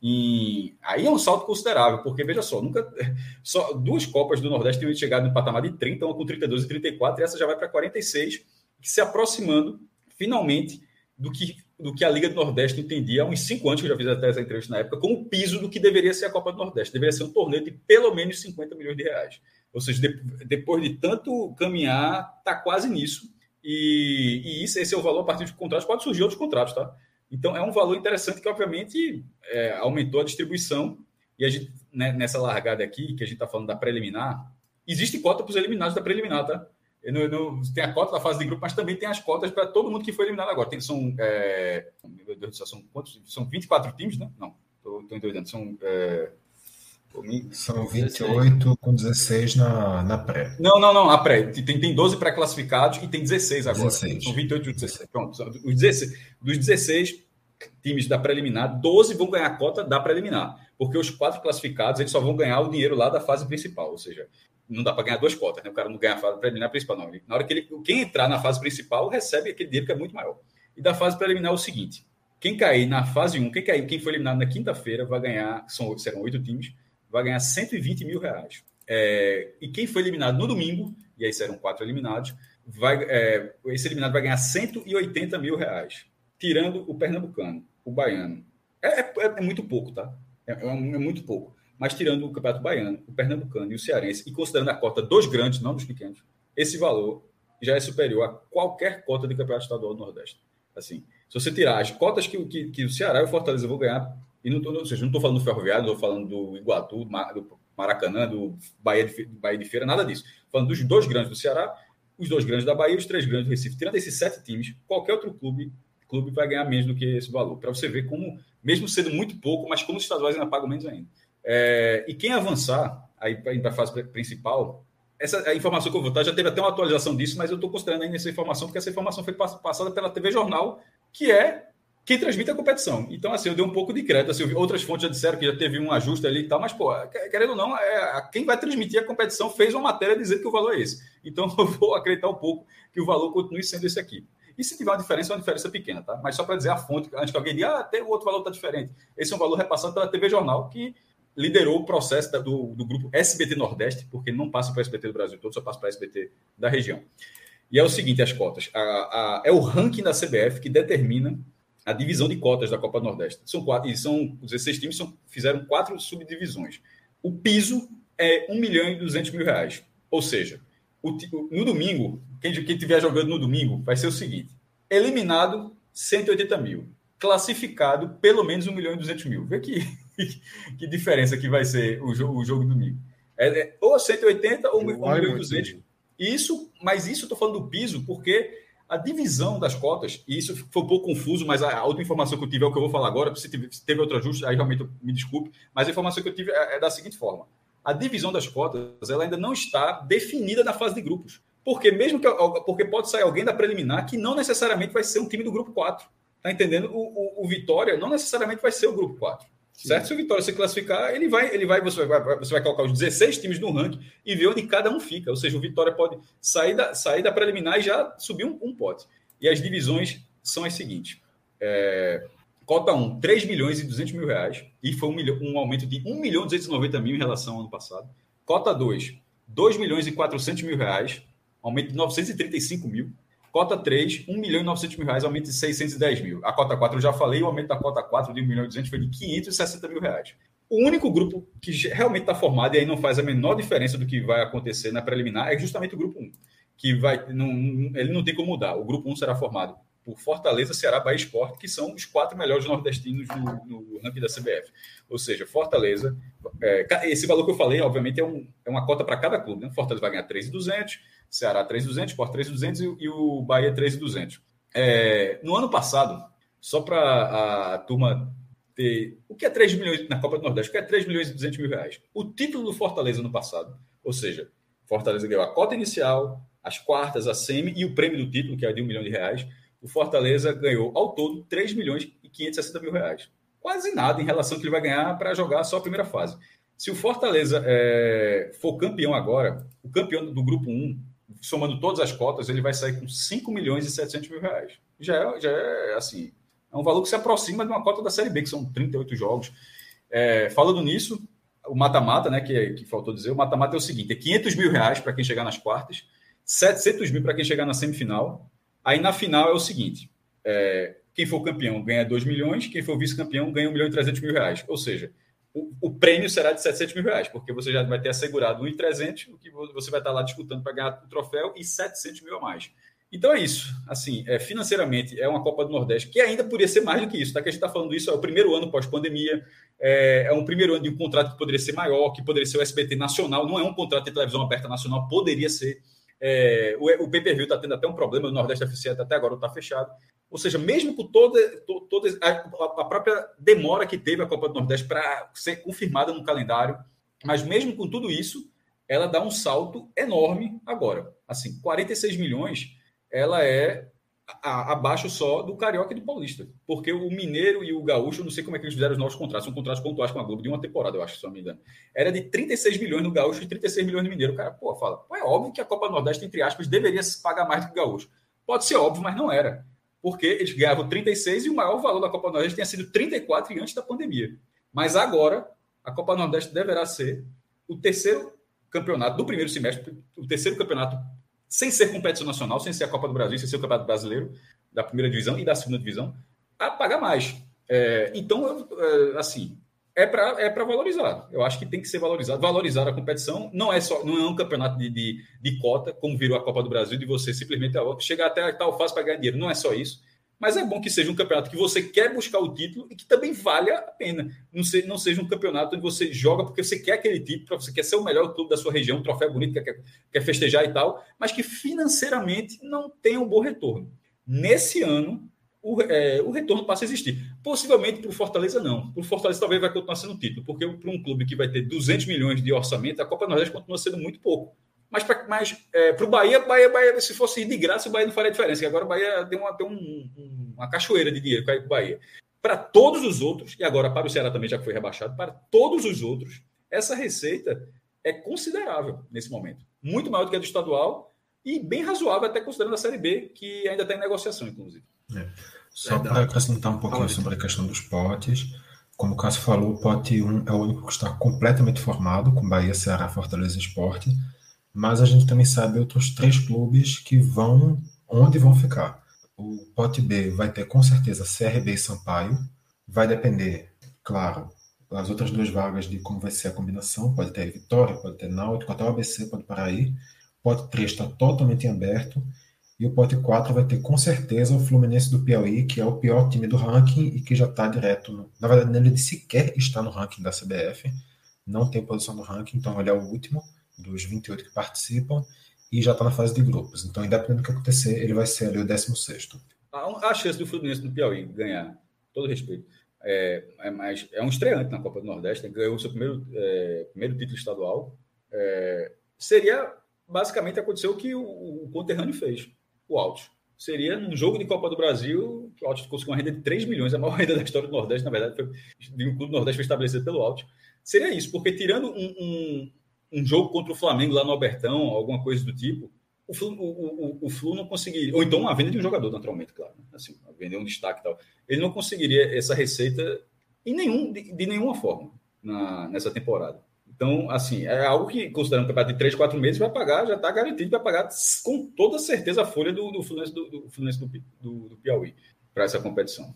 E aí é um salto considerável, porque veja só, nunca só duas Copas do Nordeste tinham chegado no patamar de 30, uma com 32 e 34, e essa já vai para 46, se aproximando finalmente do que do que a Liga do Nordeste entendia há uns cinco anos, que eu já fiz até essa entrevista na época, como piso do que deveria ser a Copa do Nordeste. Deveria ser um torneio de pelo menos 50 milhões de reais. Ou seja, de, depois de tanto caminhar, está quase nisso. E, e isso, esse é o valor a partir de contratos. Pode surgir outros contratos, tá? Então, é um valor interessante que, obviamente, é, aumentou a distribuição. E a gente, né, nessa largada aqui, que a gente está falando da preliminar, existe cota para os eliminados da preliminar, tá? No, no, tem a cota da fase de grupo, mas também tem as cotas para todo mundo que foi eliminado agora. Tem, são, é, meu Deus são quantos? São 24 times, né? Não, estou entendendo. São. É, são 28 com 16 na, na pré. Não, não, não, a pré. Tem, tem 12 pré-classificados e tem 16 agora. 16. São 28 e 16. Pronto. Os 16, dos 16 times da preliminar, 12 vão ganhar a cota da preliminar. Porque os quatro classificados eles só vão ganhar o dinheiro lá da fase principal. Ou seja, não dá para ganhar duas cotas, né? O cara não ganha a fase preliminar principal, não. na hora que ele, quem entrar na fase principal recebe aquele dinheiro que é muito maior. E da fase preliminar é o seguinte: quem cair na fase 1, quem cair, quem foi eliminado na quinta-feira, vai ganhar, são, serão oito times, vai ganhar 120 mil reais. É, e quem foi eliminado no domingo, e aí serão quatro eliminados, vai, é, esse eliminado vai ganhar 180 mil reais, tirando o pernambucano, o baiano. É, é, é muito pouco, tá? É, é, é muito pouco mas tirando o Campeonato Baiano, o Pernambucano e o Cearense, e considerando a cota dos grandes, não dos pequenos, esse valor já é superior a qualquer cota de Campeonato Estadual do Nordeste. Assim, se você tirar as cotas que, que, que o Ceará e o Fortaleza vão ganhar, e não estou seja, não estou falando do Ferroviário, não estou falando do Iguatu, do Maracanã, do Bahia de, Bahia de Feira, nada disso. Falando dos dois grandes do Ceará, os dois grandes da Bahia os três grandes do Recife. Tirando esses sete times, qualquer outro clube, clube vai ganhar menos do que esse valor. Para você ver como, mesmo sendo muito pouco, mas como os estaduais ainda pagam menos ainda. É, e quem avançar aí para a fase principal, essa informação que eu vou dar já teve até uma atualização disso, mas eu estou considerando ainda essa informação, porque essa informação foi passada pela TV Jornal, que é quem transmite a competição. Então, assim, eu dei um pouco de crédito. Assim, outras fontes já disseram que já teve um ajuste ali e tal, mas, pô, querendo ou não, é, quem vai transmitir a competição fez uma matéria dizendo que o valor é esse. Então, eu vou acreditar um pouco que o valor continue sendo esse aqui. E se tiver uma diferença, é uma diferença pequena, tá? Mas só para dizer a fonte, antes que alguém diga, ah, até o outro valor está diferente. Esse é um valor repassado pela TV Jornal, que liderou o processo da, do, do, grupo SBT Nordeste, porque não passa para SBT do Brasil todo, só passa para SBT da região. E é o seguinte, as cotas. A, a, é o ranking da CBF que determina a divisão de cotas da Copa do Nordeste. São quatro, e são 16 times são, fizeram quatro subdivisões. O piso é 1 milhão e 200 mil reais. Ou seja, o, no domingo, quem, estiver jogando no domingo, vai ser o seguinte: eliminado 180 mil, classificado pelo menos 1 milhão e 200 mil. Vê que que diferença que vai ser o jogo, o jogo domingo. É, é, ou 180 ou 1 milhão e 200. Isso, mas isso eu estou falando do piso, porque A divisão das cotas, e isso foi um pouco confuso, mas a, outra informação que eu tive é o que eu vou falar agora. Se teve, se teve outro ajuste, aí realmente me desculpe, mas a informação que eu tive é, é da seguinte forma: a divisão das cotas ela ainda não está definida na fase de grupos. Porque mesmo que porque pode sair alguém da preliminar que não necessariamente vai ser um time do grupo 4. Tá entendendo? O, o, o Vitória não necessariamente vai ser o grupo 4. Certo? Se o Vitória se classificar, ele vai, ele vai, você vai, você vai colocar os 16 times no ranking e ver onde cada um fica. Ou seja, o Vitória pode sair da, sair da preliminar e já subir um, um pote. E as divisões são as seguintes. É, cota 1, 3 milhões e 200 mil reais, e foi um, milhão, um aumento de 1 milhão e 290 mil em relação ao ano passado. Cota 2, 2 milhões e 400 mil reais, aumento de 935 mil. Cota 3, 1 milhão e 900 mil reais, aumento de 610 mil. A cota 4 eu já falei, o aumento da cota 4 de 1 milhão e 200 foi de 560 mil reais. O único grupo que realmente está formado e aí não faz a menor diferença do que vai acontecer na preliminar é justamente o grupo 1, que vai, não, ele não tem como mudar. O grupo 1 será formado por Fortaleza, Ceará, Bahia Esporte, que são os quatro melhores nordestinos no, no ranking da CBF. Ou seja, Fortaleza, é, esse valor que eu falei, obviamente, é, um, é uma cota para cada clube. Né? Fortaleza vai ganhar 3,200, Ceará 3,200, Sport 3,200 e, e o Bahia 3,200. É, no ano passado, só para a turma ter. O que é 3 milhões na Copa do Nordeste? O que é 3 milhões e 200 mil reais? O título do Fortaleza no passado, ou seja, Fortaleza ganhou a cota inicial, as quartas, a semi e o prêmio do título, que é de 1 milhão de reais. O Fortaleza ganhou ao todo 3 milhões e 560 mil reais. Quase nada em relação ao que ele vai ganhar para jogar só a primeira fase. Se o Fortaleza é, for campeão agora, o campeão do grupo 1 somando todas as cotas, ele vai sair com 5 milhões e 700 mil reais. Já é, já é assim, é um valor que se aproxima de uma cota da Série B, que são 38 jogos. É, falando nisso, o mata-mata, né, que, que faltou dizer, o mata-mata é o seguinte, é 500 mil reais para quem chegar nas quartas, 700 mil para quem chegar na semifinal, aí na final é o seguinte, é, quem for campeão ganha 2 milhões, quem for vice-campeão ganha 1 milhão e 300 mil reais, ou seja, o, prêmio será de 700 mil reais, porque você já vai ter assegurado 1,300, o que você vai estar lá disputando para ganhar o troféu, e 700 mil a mais. Então é isso. Assim, é, financeiramente, é uma Copa do Nordeste que ainda poderia ser mais do que isso. Tá? Que a gente está falando isso, é o primeiro ano pós-pandemia, é, é, um primeiro ano de um contrato que poderia ser maior, que poderia ser o SBT nacional, não é um contrato de televisão aberta nacional, poderia ser. É, o, o pay-per-view está tendo até um problema, o Nordeste FC até agora está fechado. Ou seja, mesmo com toda, toda a, a própria demora que teve a Copa do Nordeste para ser confirmada no calendário, mas mesmo com tudo isso, ela dá um salto enorme agora. Assim, 46 milhões, ela é abaixo só do Carioca e do Paulista. Porque o Mineiro e o Gaúcho, não sei como é que eles fizeram os novos contratos, são contratos pontuais com a Globo de uma temporada, eu acho, se não me engano. Era de 36 milhões no Gaúcho e 36 milhões no Mineiro. O cara, pô, fala, pô, é óbvio que a Copa do Nordeste, entre aspas, deveria pagar mais do que o Gaúcho. Pode ser óbvio, mas não era porque eles ganhavam 36 e o maior valor da Copa Nordeste tinha sido 34 antes da pandemia. Mas agora, a Copa Nordeste deverá ser o terceiro campeonato do primeiro semestre, o terceiro campeonato sem ser competição nacional, sem ser a Copa do Brasil, sem ser o Campeonato Brasileiro da primeira divisão e da segunda divisão, a pagar mais. É, então, é, assim, é para é valorizar. Eu acho que tem que ser valorizado. Valorizar a competição não é só não é um campeonato de, de, de cota, como virou a Copa do Brasil, de você simplesmente chegar até tal fase para ganhar dinheiro. Não é só isso. Mas é bom que seja um campeonato que você quer buscar o título e que também valha a pena. Não, se, não seja um campeonato onde você joga porque você quer aquele título, você quer ser o melhor clube da sua região, um troféu bonito, quer, quer festejar e tal, mas que financeiramente não tem um bom retorno. Nesse ano, o, é, o retorno passa a existir. Possivelmente para o Fortaleza, não. Para o Fortaleza, talvez vai continuar sendo título, porque para um clube que vai ter 200 milhões de orçamento, a Copa Nordeste continua sendo muito pouco. Mas para é, o Bahia, Bahia, Bahia, se fosse de graça, o Bahia não faria diferença. E agora o Bahia tem uma, tem um, uma cachoeira de dinheiro para o Bahia. Para todos os outros, e agora para o Ceará também já foi rebaixado, para todos os outros, essa receita é considerável nesse momento. Muito maior do que a do estadual e bem razoável, até considerando a Série B, que ainda está em negociação, inclusive. É. Só para acrescentar um pouquinho sobre a questão dos potes, como o Cássio falou, o pote 1 é o único que está completamente formado, com Bahia, Ceará, Fortaleza e Esporte, mas a gente também sabe outros três clubes que vão, onde vão ficar. O pote B vai ter com certeza CRB e Sampaio, vai depender, claro, das outras duas vagas de como vai ser a combinação, pode ter Vitória, pode ter Náutico, até o ABC pode parar aí. O pote 3 está totalmente em aberto, e o pote 4 vai ter com certeza o Fluminense do Piauí, que é o pior time do ranking e que já está direto. No... Na verdade, ele sequer está no ranking da CBF, não tem posição no ranking, então ele é o último dos 28 que participam. e já está na fase de grupos. Então, independente do que acontecer, ele vai ser ali o 16. Há a chance do Fluminense do Piauí ganhar, todo respeito. É, é, mais, é um estreante na Copa do Nordeste, né? ganhou o seu primeiro, é, primeiro título estadual. É, seria basicamente aconteceu o que o, o conterrâneo fez, o Alto. Seria num jogo de Copa do Brasil, que o Alto conseguiu uma renda de 3 milhões, a maior renda da história do Nordeste, na verdade, foi, de um clube do Nordeste foi estabelecido pelo Alto. Seria isso, porque tirando um, um, um, jogo contra o Flamengo lá no Albertão, alguma coisa do tipo, o Flu, o, o, o Flu não conseguiria. Ou então a venda de um jogador, naturalmente, claro. Né? Assim, vender um destaque e tal. Ele não conseguiria essa receita em nenhum, de, de nenhuma forma na, nessa temporada. Então, assim, é algo que, considerando um campeonato de 3, 4 meses, vai pagar, já está garantido, vai pagar com toda certeza a folha do, do Fluminense, do, do, Fluminense do, do, do Piauí para essa competição.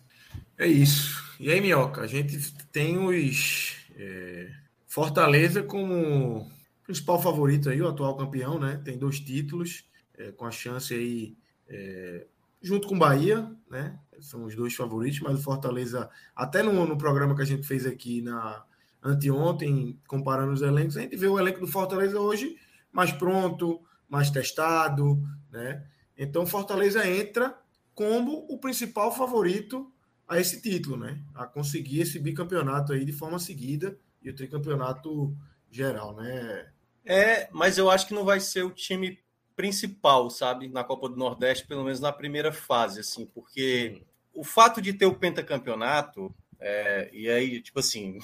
É isso. E aí, Minhoca, a gente tem os é, Fortaleza como principal favorito aí, o atual campeão, né? Tem dois títulos, é, com a chance aí, é, junto com o Bahia, né? São os dois favoritos, mas o Fortaleza, até no, no programa que a gente fez aqui na anteontem, comparando os elencos, a gente vê o elenco do Fortaleza hoje mais pronto, mais testado, né? Então Fortaleza entra como o principal favorito a esse título, né? A conseguir esse bicampeonato aí de forma seguida e o tricampeonato geral, né? É, mas eu acho que não vai ser o time principal, sabe, na Copa do Nordeste, pelo menos na primeira fase, assim, porque o fato de ter o pentacampeonato, é, e aí, tipo assim,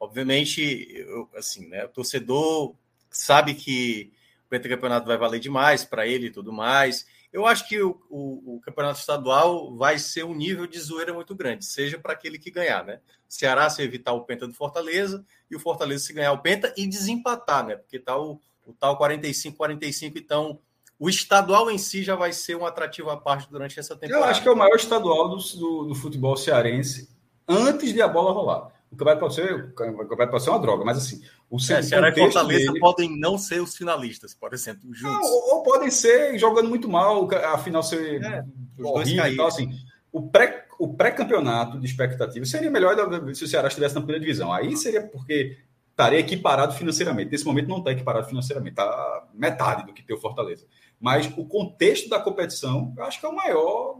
Obviamente, eu, assim, né, o torcedor sabe que o pentacampeonato vai valer demais para ele e tudo mais. Eu acho que o, o, o, campeonato estadual vai ser um nível de zoeira muito grande, seja para aquele que ganhar, né? Ceará se evitar o penta do Fortaleza e o Fortaleza se ganhar o penta e desempatar, né? Porque tá o, o tal 45-45, então o estadual em si já vai ser um atrativo à parte durante essa temporada. Eu acho que é o maior estadual do, do, do futebol cearense antes de a bola rolar. O campeonato pode ser, o campeonato pode ser uma droga, mas assim, o é, Ceará e Fortaleza dele... podem não ser os finalistas, por exemplo, juntos. Não, ou, ou, podem ser jogando muito mal, a final ser é, horrível e tal, assim. O pré o pré-campeonato de expectativa seria melhor se o Ceará estivesse na primeira divisão. Aí seria porque estaria equiparado financeiramente. Nesse momento não está equiparado financeiramente, está metade do que tem o Fortaleza. Mas o contexto da competição, eu acho que é o maior,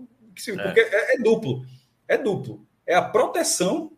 porque é, é duplo. É duplo. É a proteção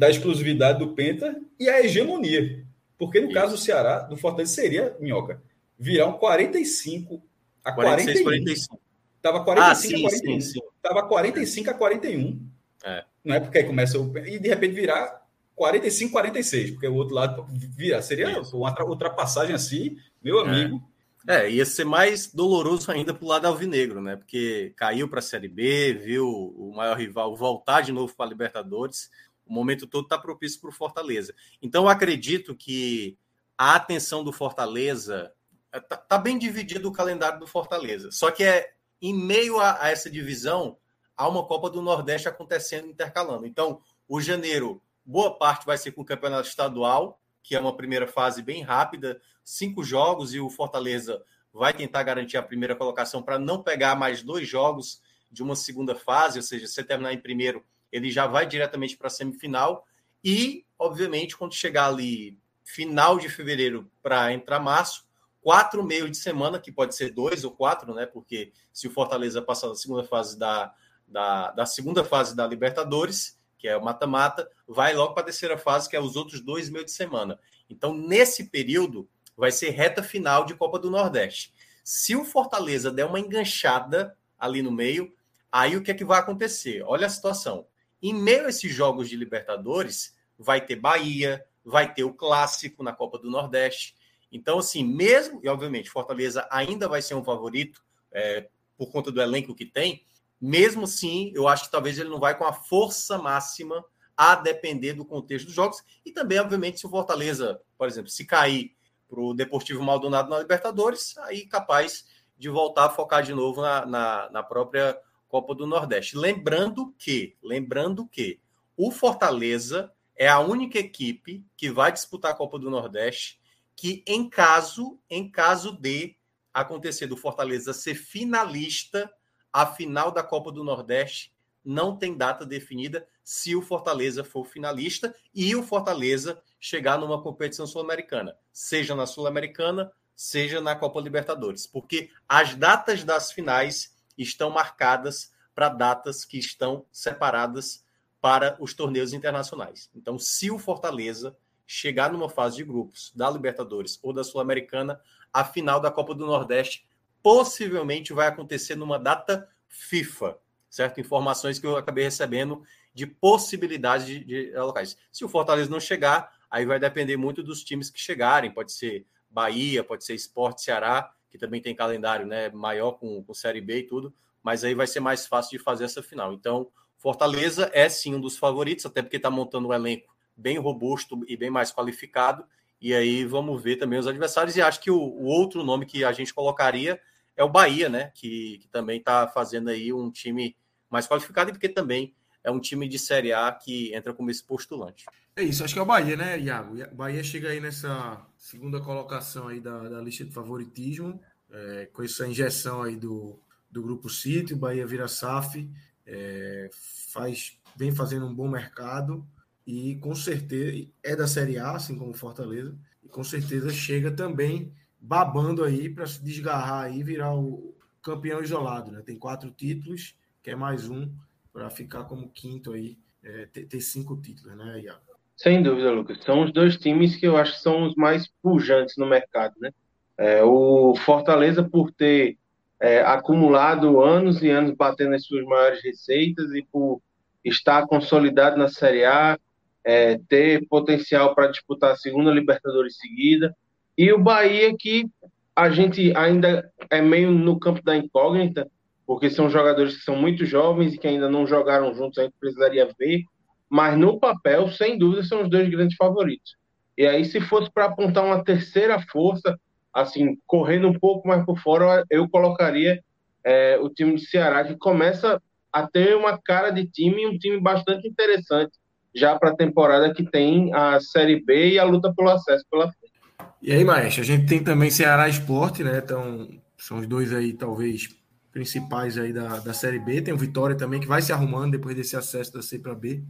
da exclusividade do Penta e a hegemonia. Porque no Isso. caso do Ceará, do Fortaleza, seria, Minhoca, virar um 45 a 46, 41. 45. Tava 45 ah, sim, a 41. Sim, sim. Tava 45 a 41. É. Não é porque aí começa o. E de repente virar 45 46, porque o outro lado virar. Seria Isso. uma ultrapassagem assim, meu é. amigo. É. é, ia ser mais doloroso ainda pro lado alvinegro, né? Porque caiu para a Série B, viu o maior rival voltar de novo para a Libertadores o momento todo está propício para o Fortaleza. Então, eu acredito que a atenção do Fortaleza está tá bem dividido o calendário do Fortaleza. Só que é em meio a, a, essa divisão, há uma Copa do Nordeste acontecendo, intercalando. Então, o janeiro, boa parte vai ser com o campeonato estadual, que é uma primeira fase bem rápida, cinco jogos, e o Fortaleza vai tentar garantir a primeira colocação para não pegar mais dois jogos de uma segunda fase, ou seja, se terminar em primeiro, ele já vai diretamente para a semifinal. E, obviamente, quando chegar ali final de fevereiro para entrar março, quatro meios de semana, que pode ser dois ou quatro, né? Porque se o Fortaleza passar da segunda fase da, da, da segunda fase da Libertadores, que é o mata-mata, vai logo para a terceira fase, que é os outros dois meios de semana. Então, nesse período, vai ser reta final de Copa do Nordeste. Se o Fortaleza der uma enganchada ali no meio, aí o que é que vai acontecer? Olha a situação. Em meio a esses jogos de Libertadores, vai ter Bahia, vai ter o clássico na Copa do Nordeste. Então, assim, mesmo, e obviamente, Fortaleza ainda vai ser um favorito é, por conta do elenco que tem, mesmo assim, eu acho que talvez ele não vai com a força máxima a depender do contexto dos jogos. E também, obviamente, se o Fortaleza, por exemplo, se cair para o Deportivo Maldonado na Libertadores, aí capaz de voltar a focar de novo na, na, na própria Copa do Nordeste. Lembrando que, lembrando que o Fortaleza é a única equipe que vai disputar a Copa do Nordeste que em caso, em caso de acontecer do Fortaleza ser finalista, a final da Copa do Nordeste não tem data definida se o Fortaleza for finalista e o Fortaleza chegar numa competição sul-americana, seja na Sul-Americana, seja na Copa Libertadores, porque as datas das finais estão marcadas para datas que estão separadas para os torneios internacionais. Então, se o Fortaleza chegar numa fase de grupos da Libertadores ou da Sul-Americana, a final da Copa do Nordeste possivelmente vai acontecer numa data FIFA, certo? Informações que eu acabei recebendo de possibilidade de, de locais. Se o Fortaleza não chegar, aí vai depender muito dos times que chegarem. Pode ser Bahia, pode ser Esporte Ceará, que também tem calendário né, maior com, com Série B e tudo, mas aí vai ser mais fácil de fazer essa final. Então, Fortaleza é sim um dos favoritos, até porque está montando um elenco bem robusto e bem mais qualificado. E aí vamos ver também os adversários. E acho que o, o outro nome que a gente colocaria é o Bahia, né? Que, que também está fazendo aí um time mais qualificado, e porque também é um time de Série A que entra como esse postulante. É isso, acho que é o Bahia, né, Iago? O Bahia chega aí nessa segunda colocação aí da, da lista de favoritismo, é, com essa injeção aí do, do Grupo City, o Bahia vira SAF, é, faz, vem fazendo um bom mercado e com certeza é da Série A, assim como Fortaleza, e com certeza chega também babando aí para se desgarrar e virar o campeão isolado, né? Tem quatro títulos, quer mais um para ficar como quinto aí, é, ter, ter, cinco títulos, né, Iago? Sem dúvida, Lucas. São os dois times que eu acho que são os mais pujantes no mercado, né? É, o Fortaleza, por ter é, acumulado anos e anos batendo as suas maiores receitas e por estar consolidado na Série A, é, ter potencial para disputar a segunda Libertadores seguida. E o Bahia, que a gente ainda é meio no campo da incógnita, porque são jogadores que são muito jovens e que ainda não jogaram juntos, a gente precisaria ver. Mas no papel, sem dúvida, são os dois grandes favoritos. E aí, se fosse para apontar uma terceira força, assim, correndo um pouco mais por fora, eu colocaria é, o time do Ceará, que começa a ter uma cara de time, um time bastante interessante já para a temporada que tem a Série B e a luta pelo acesso pela frente. E aí, Maestro, a gente tem também Ceará Esporte, né? Então, são os dois aí, talvez, principais aí da, da Série B. Tem o Vitória também, que vai se arrumando depois desse acesso da C para B,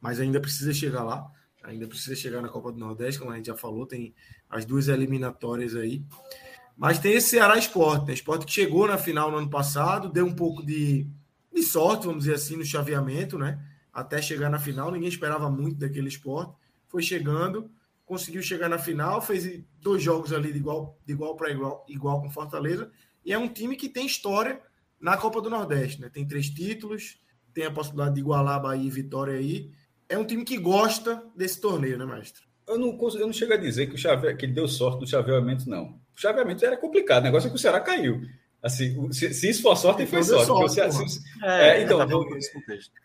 mas ainda precisa chegar lá. Ainda precisa chegar na Copa do Nordeste, como a gente já falou, tem as duas eliminatórias aí. Mas tem esse Ceará Esporte, né? Esporte que chegou na final no ano passado, deu um pouco de, de sorte, vamos dizer assim, no chaveamento, né? Até chegar na final, ninguém esperava muito daquele esporte. Foi chegando, conseguiu chegar na final, fez dois jogos ali de igual, de igual para igual, igual com Fortaleza. E é um time que tem história na Copa do Nordeste, né? Tem três títulos, tem a possibilidade de igualar Bahia e Vitória aí. É um time que gosta desse torneio, né, mestre? Eu não, eu não chego a dizer que, o chave, que ele deu sorte no chaveamento, não. O chaveamento era complicado, o negócio é que o Ceará caiu. Assim, se, se isso for sorte, foi sorte. sorte Ceará, se, é, é, então, tá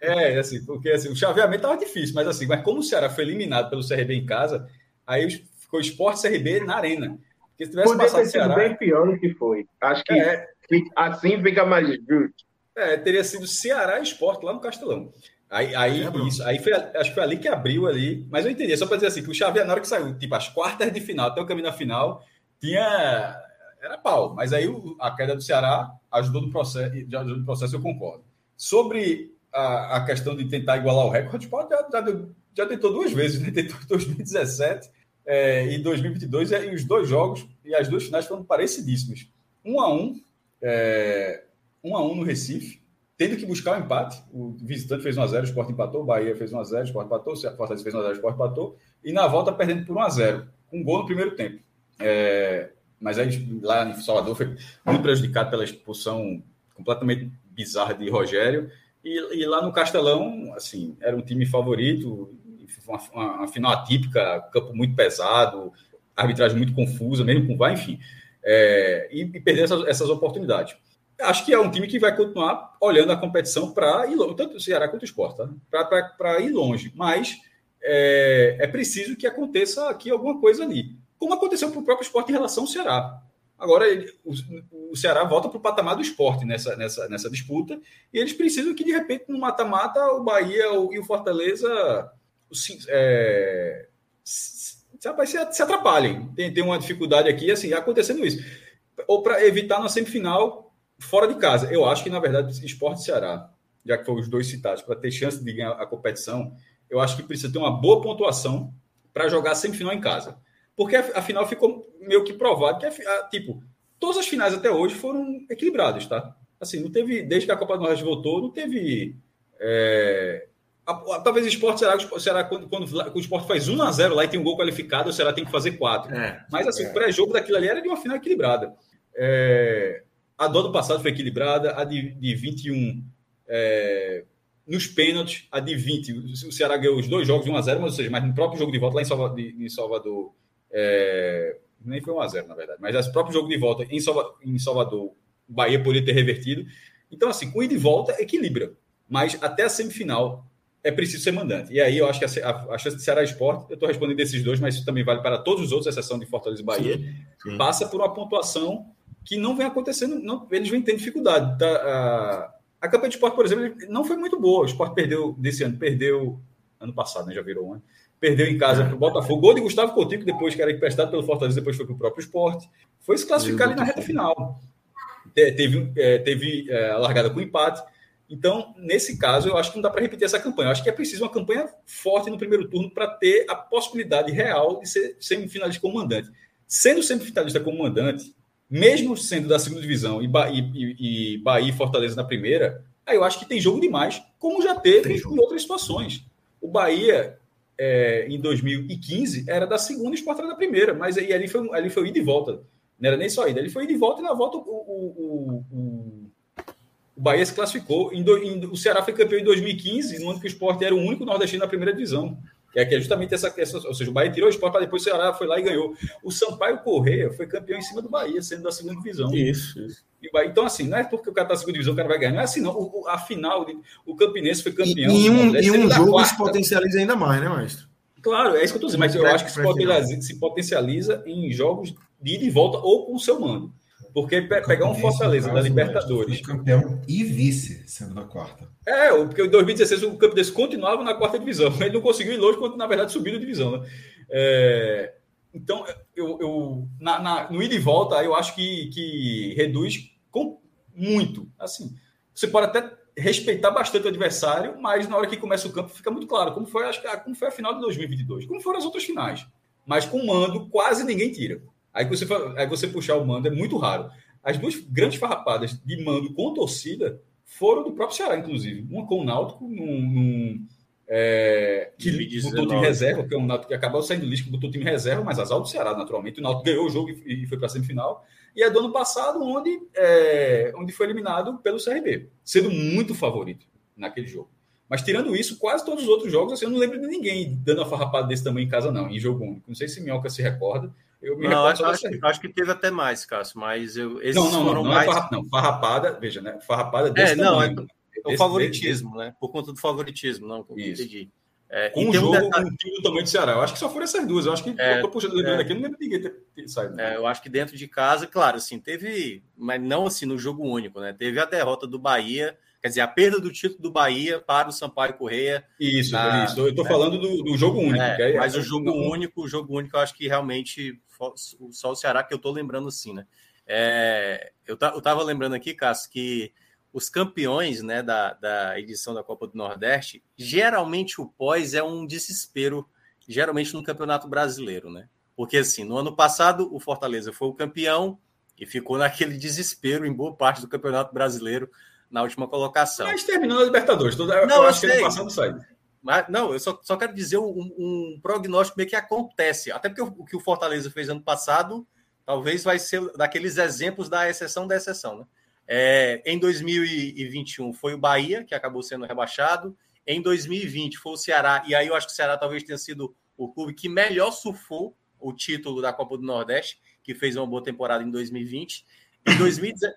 é, assim, porque assim, o chaveamento estava difícil, mas assim, mas como o Ceará foi eliminado pelo CRB em casa, aí ficou Esporte CRB na arena. Porque se tivesse Poderia passado Ceará. bem pior do que foi. Acho que é, assim fica mais justo. É, teria sido Ceará e Esporte lá no Castelão. Aí, aí, é, isso, aí foi, acho que foi ali que abriu ali. Mas eu entendi, só para dizer assim, que o Xavier, na hora que saiu, tipo, as quartas de final, até o caminho na final, tinha. Era pau. Mas aí a queda do Ceará ajudou no processo, ajudou no processo, eu concordo. Sobre a, a questão de tentar igualar o recorde, pode já, já, já tentou duas vezes, né? Tentou em 2017 é, e 2022, e os dois jogos e as duas finais foram parecidíssimos. Um a um, é, um a um no Recife, tendo que buscar o um empate. O visitante fez 1x0, o Sport empatou, o Bahia fez 1x0, o Sport empatou, o Fortaleza fez 1x0, o Sport empatou, e na volta perdendo por 1x0, com um gol no primeiro tempo. É, mas aí lá em Salvador foi muito prejudicado pela expulsão completamente bizarra de Rogério. E, e, lá no Castelão, assim, era um time favorito, uma, uma, final atípica, campo muito pesado, arbitragem muito confusa, mesmo com VAR, enfim. É, e, e, perder essas, essas, oportunidades. Acho que é um time que vai continuar olhando a competição para ir longe, tanto o Ceará quanto o Sport, tá? para ir longe. Mas é, é, preciso que aconteça aqui alguma coisa ali. Como aconteceu para o próprio esporte em relação ao Ceará. Agora, ele, o, o, Ceará volta para o patamar do esporte nessa, nessa, nessa disputa, e eles precisam que, de repente, no mata-mata, o Bahia e o Fortaleza é, se, se atrapalhem. Tem, tem uma dificuldade aqui, assim, acontecendo isso. Ou para evitar na semifinal fora de casa. Eu acho que, na verdade, esporte Ceará, já que foram os dois citados, para ter chance de ganhar a competição, eu acho que precisa ter uma boa pontuação para jogar a semifinal em casa. Porque afinal ficou meio que provado que, tipo, todas as finais até hoje foram equilibradas, tá? Assim, não teve, desde que a Copa do Nordeste voltou, não teve. É, a, a, talvez o esporte será, será quando, quando, o esporte faz 1 a 0 lá e tem um gol qualificado, será tem que fazer 4. É, Mas assim, é. o pré-jogo daquilo ali era de uma final equilibrada. É, a do ano passado foi equilibrada, a de, de 21 é, nos pênaltis, a de 20, o Ceará ganhou os dois jogos de 1x0, mas, ou seja, mas no próprio jogo de volta lá em Salvador, em Salvador é, nem foi 1x0, na verdade, mas no próprio jogo de volta em Salvador, em Salvador, o Bahia poderia ter revertido. Então, assim, com ida e volta, equilibra. Mas até a semifinal é preciso ser mandante. E aí eu acho que a, a, a chance de Ceará Esporte, eu estou respondendo desses dois, mas isso também vale para todos os outros, exceção de Fortaleza e Bahia, sim, sim. passa por uma pontuação que não vem acontecendo, não, eles vêm tendo dificuldade. Tá, a, a campanha de esporte, por exemplo, não foi muito boa. O esporte perdeu desse ano, perdeu ano passado, né? Já virou um ano. Perdeu em casa para o Botafogo. Gol de Gustavo Coutinho, depois que era emprestado pelo Fortaleza, depois foi para o próprio esporte. Foi se classificar ali na reta final. Teve, é, teve é, a largada com empate. Então, nesse caso, eu acho que não dá para repetir essa campanha. Eu acho que é preciso uma campanha forte no primeiro turno para ter a possibilidade real de ser semifinalista comandante. Sendo semifinalista comandante, mesmo sendo da segunda divisão e, ba e, e Bahia e Fortaleza na primeira, aí eu acho que tem jogo demais, como já teve em outras situações. O Bahia, é, em 2015, era da segunda e Sport era da primeira, mas aí ali foi, ali foi ida e volta. Não era nem só ida, ele foi ida e volta, e na volta o, o, o, o Bahia se classificou. Em do, em, o Ceará foi campeão em 2015, no ano que o Sport era o único nordestino na primeira divisão. É que é justamente essa, essa ou seja, o Bahia tirou o esporte para depois o Ceará foi lá e ganhou. O Sampaio Correia foi campeão em cima do Bahia, sendo da segunda divisão. Isso. isso. Então, assim, não é porque o cara está na segunda divisão, o cara vai ganhar. Não é assim, não. O, a final, o Campinense foi campeão. E, um, e um jogo se potencializa ainda mais, né, maestro? Claro, é isso que eu estou dizendo, mas eu acho que se potencializa, se potencializa em jogos de ida e volta ou com o seu mando. Porque pegar um Fortaleza da Libertadores. Campeão e vice, sendo da quarta. É, porque em 2016 o Campinense continuava na quarta divisão. Ele não conseguiu ir longe quando, na verdade, subiu a divisão. Né? É, então, eu, eu na, na, no ida e volta, eu acho que, que reduz com, muito. Assim, você pode até respeitar bastante o adversário, mas na hora que começa o campo fica muito claro como foi, acho que, como foi a final de 2022, como foram as outras finais. Mas com mando, quase ninguém tira. Aí você, aí você puxar o mando é muito raro. As duas grandes farrapadas de mando com torcida foram do próprio Ceará, inclusive. Uma com o Náutico, num, num é, que botou o time reserva, porque é um Náutico que acabou saindo do lixo, botou o time reserva, mas azar do Ceará, naturalmente. O Náutico ganhou o jogo e, e foi para a semifinal. E é do ano passado, onde, é, onde foi eliminado pelo CRB, sendo muito favorito naquele jogo. Mas tirando isso, quase todos os outros jogos, assim, eu não lembro de ninguém dando uma farrapada desse tamanho em casa, não, em jogo único. Não sei se Minhoca se recorda, eu me não, acho, acho, que, acho, que teve até mais, Cássio, mas eu, esses não, não, foram não, não é mais. É farrapada, não, farrapada, veja, né? Farrapada desse é, não, é, é o favoritismo, desse, né? Por conta do favoritismo, não, Isso. entendi. É, com um jogo um detalhe... um do tamanho do Ceará. Eu acho que só foram essas duas. Eu acho que é, eu tô puxando lembrando é, aqui, não lembro de ninguém ter, ter saído. É, eu acho que dentro de casa, claro, assim, teve, mas não assim no jogo único, né? Teve a derrota do Bahia Quer dizer, a perda do título do Bahia para o Sampaio Correia. Isso, na, isso. Eu estou né? falando do, do, jogo único. É, mas o jogo único, o jogo único, eu acho que realmente só o Ceará que eu estou lembrando assim, né? É, eu estava lembrando aqui, Cássio, que os campeões né, da, da edição da Copa do Nordeste, geralmente o pós é um desespero, geralmente no Campeonato Brasileiro, né? Porque assim, no ano passado o Fortaleza foi o campeão e ficou naquele desespero em boa parte do Campeonato Brasileiro na última colocação. Mas terminou a Libertadores. Toda, não, eu acho sei. que ano passado sai. Mas, não, eu só, só quero dizer um, um prognóstico meio que acontece. Até porque o, o, que o Fortaleza fez ano passado talvez vai ser daqueles exemplos da exceção da exceção. Né? É, em 2021 foi o Bahia, que acabou sendo rebaixado. Em 2020 foi o Ceará, e aí eu acho que o Ceará talvez tenha sido o clube que melhor surfou o título da Copa do Nordeste, que fez uma boa temporada em 2020.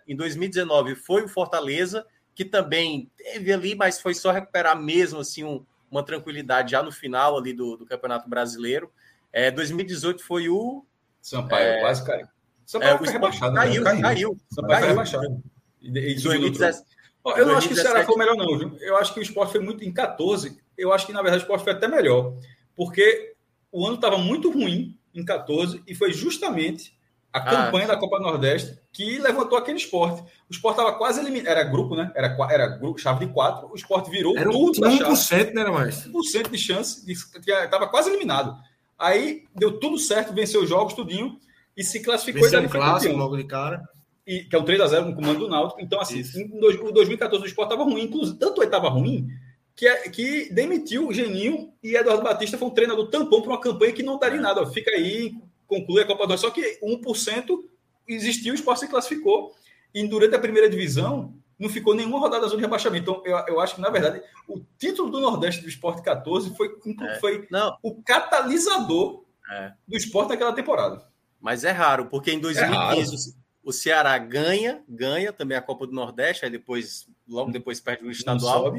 Em, 2019 foi o Fortaleza, que também teve ali, mas foi só recuperar mesmo assim um, uma tranquilidade já no final ali do, do Campeonato Brasileiro. É, 2018 foi o Sampaio, é, quase caiu. Sampaio é, foi rebaixado. Né? Caiu, caiu. caiu. Sampaio caiu. rebaixado. E, e 2017, eu não acho que o Ceará foi melhor, não. Viu? Eu acho que o esporte foi muito. Em 14, eu acho que na verdade o esporte foi até melhor. Porque o ano estava muito ruim em 14 e foi justamente a ah, campanha da Copa Nordeste que levantou aquele esporte. O esporte estava quase eliminado. Era grupo, né? Era, era grupo, chave de quatro. O esporte virou era tudo 1%, 1% né, mais? 1% de chance. Estava quase eliminado. Aí deu tudo certo, venceu os jogos, tudinho, e se classificou Venceu e um clássico logo de cara. E, que é um 3x0 no comando do Náutico. Então, assim, Isso. em dois- o 2014 do esporte estava ruim, inclusive, tanto ele estava ruim, que, é- que demitiu o Geninho e Eduardo Batista foi um treinador tampão para uma campanha que não daria em nada. ó. Fica aí, conclui a Copa do Nordeste. Só que 1% existiu, o esporte se classificou. E durante a primeira divisão, não ficou nenhuma rodada da zona de rebaixamento. Então, eu, eu acho que, na verdade, o título do Nordeste do Esporte 14 foi, É. foi Não, o catalisador É. do esporte naquela temporada. mas é raro, porque em raro. 2015 o Ceará ganha, ganha também a Copa do Nordeste, aí depois, logo depois perde o estadual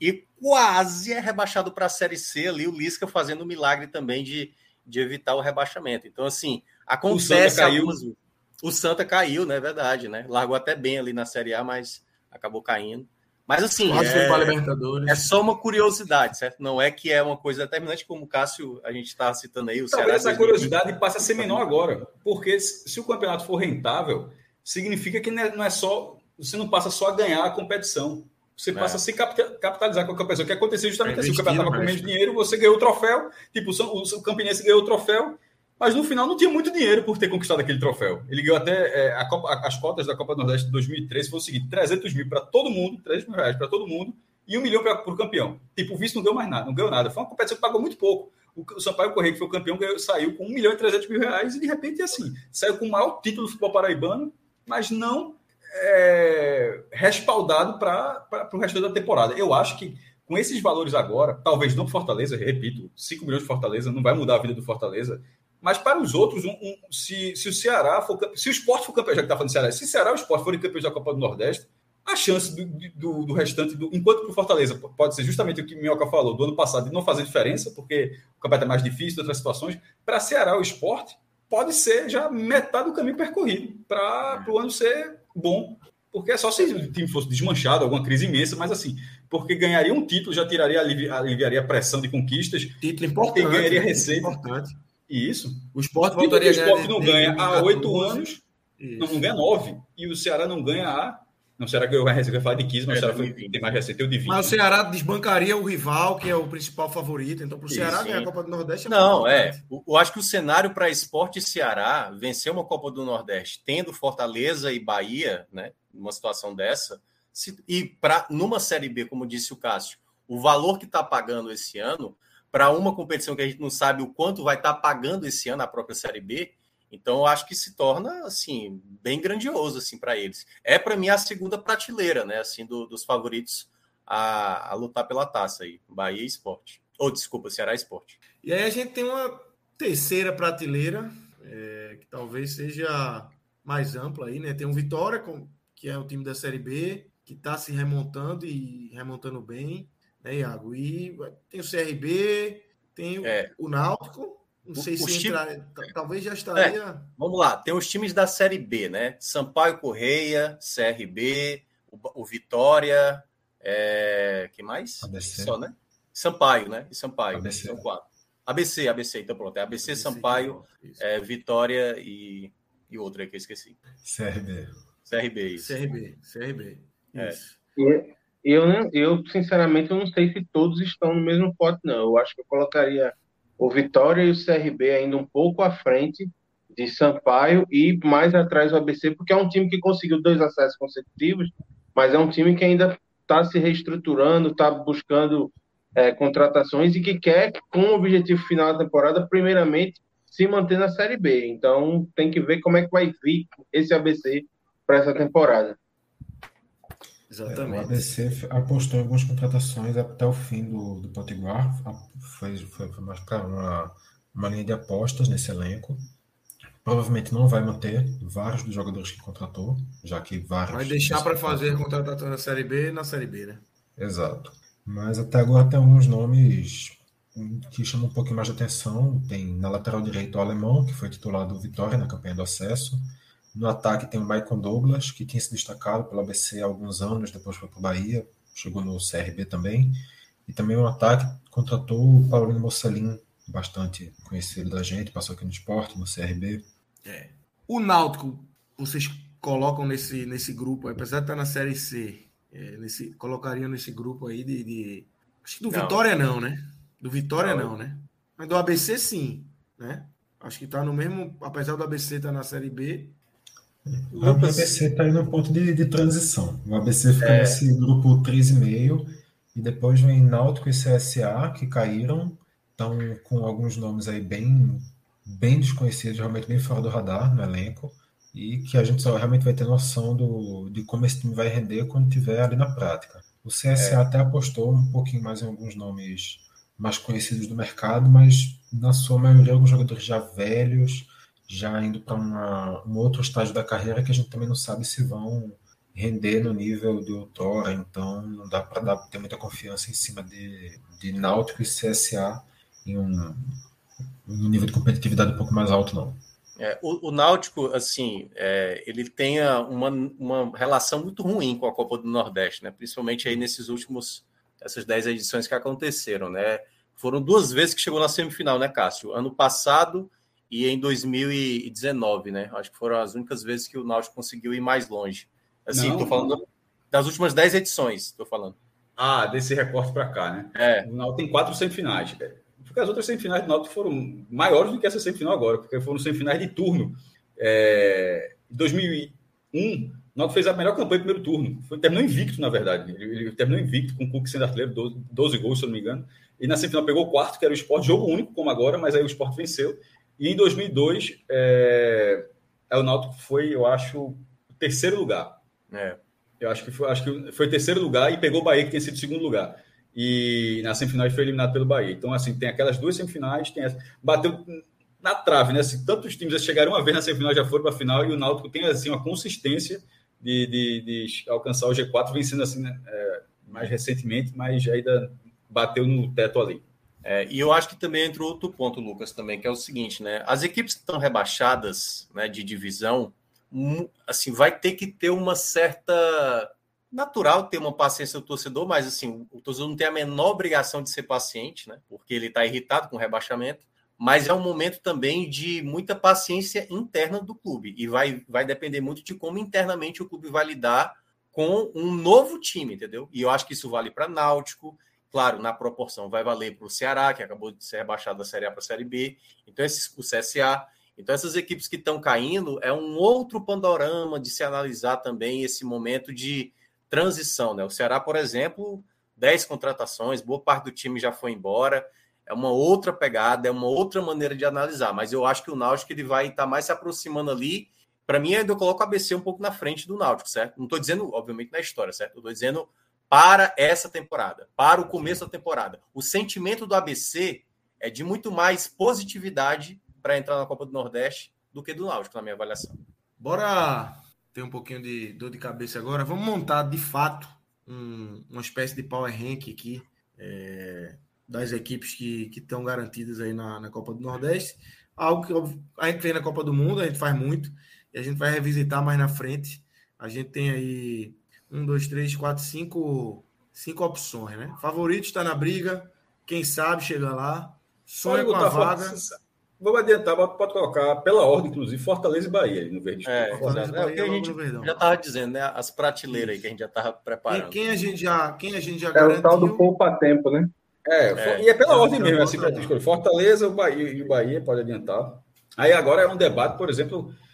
e quase é rebaixado para a Série C ali, o Lisca fazendo o milagre também de, de evitar o rebaixamento. Então, assim, acontece Santa caiu. algumas- O Santa caiu, né? Verdade, né? Largou até bem ali na Série A, mas acabou caindo. Mas assim, é, é só uma curiosidade, certo? Não é que é uma coisa determinante, como o Cássio, a gente está citando aí, o Ceará. Talvez essa 2020. curiosidade passe a ser menor agora, porque se o campeonato for rentável, significa que é- não é só você não passa só a ganhar a competição, você É. passa a se capitalizar com a competição. O que aconteceu justamente É assim, o campeonato estava com menos dinheiro, você ganhou o troféu, tipo, o Campinense ganhou o troféu, mas no final não tinha muito dinheiro por ter conquistado aquele troféu. Ele ganhou até é, a Copa- as cotas da Copa do Nordeste de 2013 foi o seguinte: 300 mil para todo mundo, 300 mil reais para todo mundo e um milhão para o campeão. Tipo, o vice não ganhou mais nada, não ganhou nada. Foi uma competição que pagou muito pouco. O, o Sampaio Correia, que foi o campeão, ganhou- saiu com 1 milhão e 300 mil reais e de repente, assim, saiu com o maior título do futebol paraibano, mas não é, respaldado para o resto da temporada. Eu acho que com esses valores agora, talvez não Fortaleza, repito, 5 milhões de Fortaleza não vai mudar a vida do Fortaleza, mas para os outros, um- um- se, se o Ceará for se o esporte for campeão, já que está falando Ceará, se o Ceará e o esporte forem campeões da Copa do Nordeste, a chance do, do, do restante, do, enquanto para o Fortaleza pode ser justamente o que o Minhoca falou do ano passado, de não fazer diferença, porque o campeonato é mais difícil, outras situações, para Ceará o esporte pode ser já metade do caminho percorrido para o ano ser bom. Porque é só se o time fosse desmanchado, alguma crise imensa, mas assim, porque ganharia um título, já tiraria, alivi- aliviaria a pressão de conquistas, Título importante. Quem ganharia né? receita. Importante. e isso. O esporte o voltaria a ganhar esporte de- não ganha há 2014. oito anos, não, não ganha nove, e o Ceará não ganha há. Não, mais recente, eu ia falar de 15, mas É, foi, 2020. tem mais recente, o de 20. Mas o Ceará desbancaria o rival, que é o principal favorito. Então, para o Ceará ganhar a Copa do Nordeste é Não, é. Eu eu acho que o cenário para esporte Ceará vencer uma Copa do Nordeste, tendo Fortaleza e Bahia, né, numa situação dessa, se- e para numa Série B, como disse o Cássio, o valor que está pagando esse ano, para uma competição que a gente não sabe o quanto vai estar pagando esse ano a própria Série B, então eu acho que se torna assim bem grandioso assim para eles. É para mim a segunda prateleira, né, assim do- dos favoritos a, a lutar pela taça aí, Bahia Esporte. Ou desculpa, Ceará Esporte. E aí a gente tem uma terceira prateleira, é, que talvez seja mais ampla aí, né? Tem o Vitória, com- que é o time da Série B, que está se remontando e remontando bem, né, Iago? E tem o CRB, tem o, É. o Náutico, não sei o se time- entrar, talvez já estaria. Vamos lá, tem os times da Série B, né? Sampaio Correia, CRB, o, o Vitória, é... que mais? ABC. Só, né? Sampaio, né? E Sampaio. ABC. São quatro. ABC, ABC, então pronto. É ABC, Sampaio, Isso. é, Vitória e, e outra aí que eu esqueci. CRB. CRB, isso. CRB, CRB. É. Isso. E Eu, eu, sinceramente, eu não sei se todos estão no mesmo pote, não. Eu acho que eu colocaria o Vitória e o CRB ainda um pouco à frente de Sampaio e mais atrás o ABC, porque é um time que conseguiu dois acessos consecutivos, mas é um time que ainda está se reestruturando, está buscando é, contratações e que quer, com o objetivo final da temporada, primeiramente, se manter na Série B. Então, tem que ver como é que vai vir esse ABC para essa temporada. É, o Exatamente. ABC apostou em algumas contratações até o fim do, do Potiguar. Foi, foi, foi mais para uma, uma linha de apostas nesse elenco. Provavelmente não vai manter vários dos jogadores que contratou, já que vários. Vai deixar para fazer contratação na Série B na Série B, né? Exato. Mas até agora tem alguns nomes que chamam um pouquinho mais de atenção. Tem na lateral direita o alemão, que foi titular do Vitória na campanha do acesso. No ataque tem o Maicon Douglas, que tinha se destacado pelo ABC há alguns anos, depois foi para o Bahia, chegou no CRB também. E também o ataque contratou o Paulinho Mocelin, bastante conhecido da gente, passou aqui no esporte, no CRB. O Náutico, vocês colocam nesse, nesse grupo, apesar de estar na Série C, é, nesse, colocariam nesse grupo aí de. de- acho que do Não. Vitória não, né? Do Vitória Não. não, né? Mas do ABC sim. né? Acho que está no mesmo, apesar do ABC estar tá na Série B. O ABC está aí no ponto de, de, transição. O ABC fica é. nesse grupo 3,5 e depois vem Náutico e CSA, que caíram, estão com alguns nomes aí bem, bem desconhecidos, realmente bem fora do radar no elenco, e que a gente só realmente vai ter noção do, de como esse time vai render quando tiver ali na prática. O CSA é. até apostou um pouquinho mais em alguns nomes mais conhecidos do mercado, mas na sua maioria alguns jogadores já velhos, já indo para um outro estágio da carreira que a gente também não sabe se vão render no nível de outrora, então não dá para ter muita confiança em cima de, de Náutico e CSA em um, em um nível de competitividade um pouco mais alto, não. É, o, o, Náutico, assim, é, ele tem uma, uma relação muito ruim com a Copa do Nordeste, né? Principalmente aí nesses últimos, essas dez edições que aconteceram, né? Foram duas vezes que chegou na semifinal, né, Cássio? Ano passado e em 2019, né? Acho que foram as únicas vezes que o Náutico conseguiu ir mais longe. Assim, estou falando das últimas 10 edições, estou falando. Ah, desse recorte para cá, né? É. O Náutico tem quatro semifinais. Porque as outras semifinais do Náutico foram maiores do que essa semifinal agora, porque foram semifinais de turno. É... Em 2001, o Náutico fez a melhor campanha no primeiro turno. Foi, terminou invicto, na verdade. Ele, ele terminou invicto com o Cook sendo artilheiro, 12, 12 gols, se eu não me engano. E na semifinal pegou o quarto, que era o esporte, jogo único, como agora, mas aí o esporte venceu. E em 2002, é... o Náutico foi, eu acho, o terceiro lugar. É. Eu acho que foi, acho que foi terceiro lugar e pegou o Bahia, que tinha sido segundo lugar. E na semifinal foi eliminado pelo Bahia. Então, assim, tem aquelas duas semifinais, tem essa, bateu na trave, né? Assim, tantos times chegaram uma vez na semifinal, já foram para a final, e o Náutico tem assim, uma consistência de, de, de alcançar o G4, vencendo assim, né, é, mais recentemente, mas ainda bateu no teto ali. É, e eu acho que também entra outro ponto, Lucas, também, que é o seguinte, né? As equipes que estão rebaixadas né, de divisão, assim, vai ter que ter uma certa natural ter uma paciência do torcedor, mas assim, o torcedor não tem a menor obrigação de ser paciente, né? Porque ele está irritado com o rebaixamento. Mas é um momento também de muita paciência interna do clube e vai, vai depender muito de como internamente o clube vai lidar com um novo time, entendeu? E eu acho que isso vale para Náutico, claro, na proporção vai valer para o Ceará, que acabou de ser rebaixado da Série A para a Série B, então esse, o CSA. Então, essas equipes que estão caindo é um outro panorama de se analisar também esse momento de transição. Né? O Ceará, por exemplo, 10 contratações, boa parte do time já foi embora. É uma outra pegada, é uma outra maneira de analisar. Mas eu acho que o Náutico ele vai estar tá mais se aproximando ali. Para mim, ainda eu coloco o ABC um pouco na frente do Náutico, certo? Não estou dizendo, obviamente, na história, certo? Estou dizendo para essa temporada, para o começo da temporada. O sentimento do ABC é de muito mais positividade para entrar na Copa do Nordeste do que do Náutico, na minha avaliação. Bora ter um pouquinho de dor de cabeça agora. Vamos montar de fato um, uma espécie de power rank aqui é, das equipes que estão garantidas aí na, na Copa do Nordeste. Algo que a gente fez na Copa do Mundo, a gente faz muito, e a gente vai revisitar mais na frente. A gente tem aí um, dois, três, quatro, cinco, cinco opções, né? Favorito está na briga, quem sabe chega lá, sonha com a vaga. Vamos adiantar, pode colocar pela ordem, inclusive, Fortaleza e Bahia no verde. É, Fortaleza, é, Bahia, a gente já estava dizendo, né? As prateleiras aí que a gente já estava preparando. E quem a gente já, quem a gente já é garantiu... o tal do poupa-tempo, né? É, é, e é pela ordem mesmo, assim, para escolher. Fortaleza o Bahia, e o Bahia pode adiantar. Aí agora é um debate, por exemplo, é,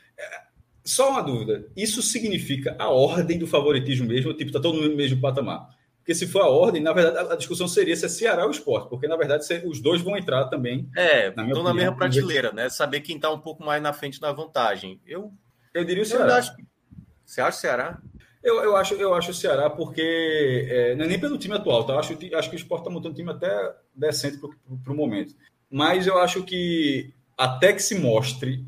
só uma dúvida. Isso significa a ordem do favoritismo mesmo? Tipo, está todo mundo no mesmo patamar? Porque se for a ordem, na verdade, a discussão seria se é Ceará ou esporte, porque na verdade os dois vão entrar também. É, estão na, na mesma prateleira, né? Saber quem está um pouco mais na frente da vantagem. Eu, eu diria o Ceará. Acho... Você acha o Ceará? Eu, eu, acho, eu acho o Ceará porque é, não é nem pelo time atual, tá? Eu acho, acho que o esporte está montando um time até decente para o momento. Mas eu acho que até que se mostre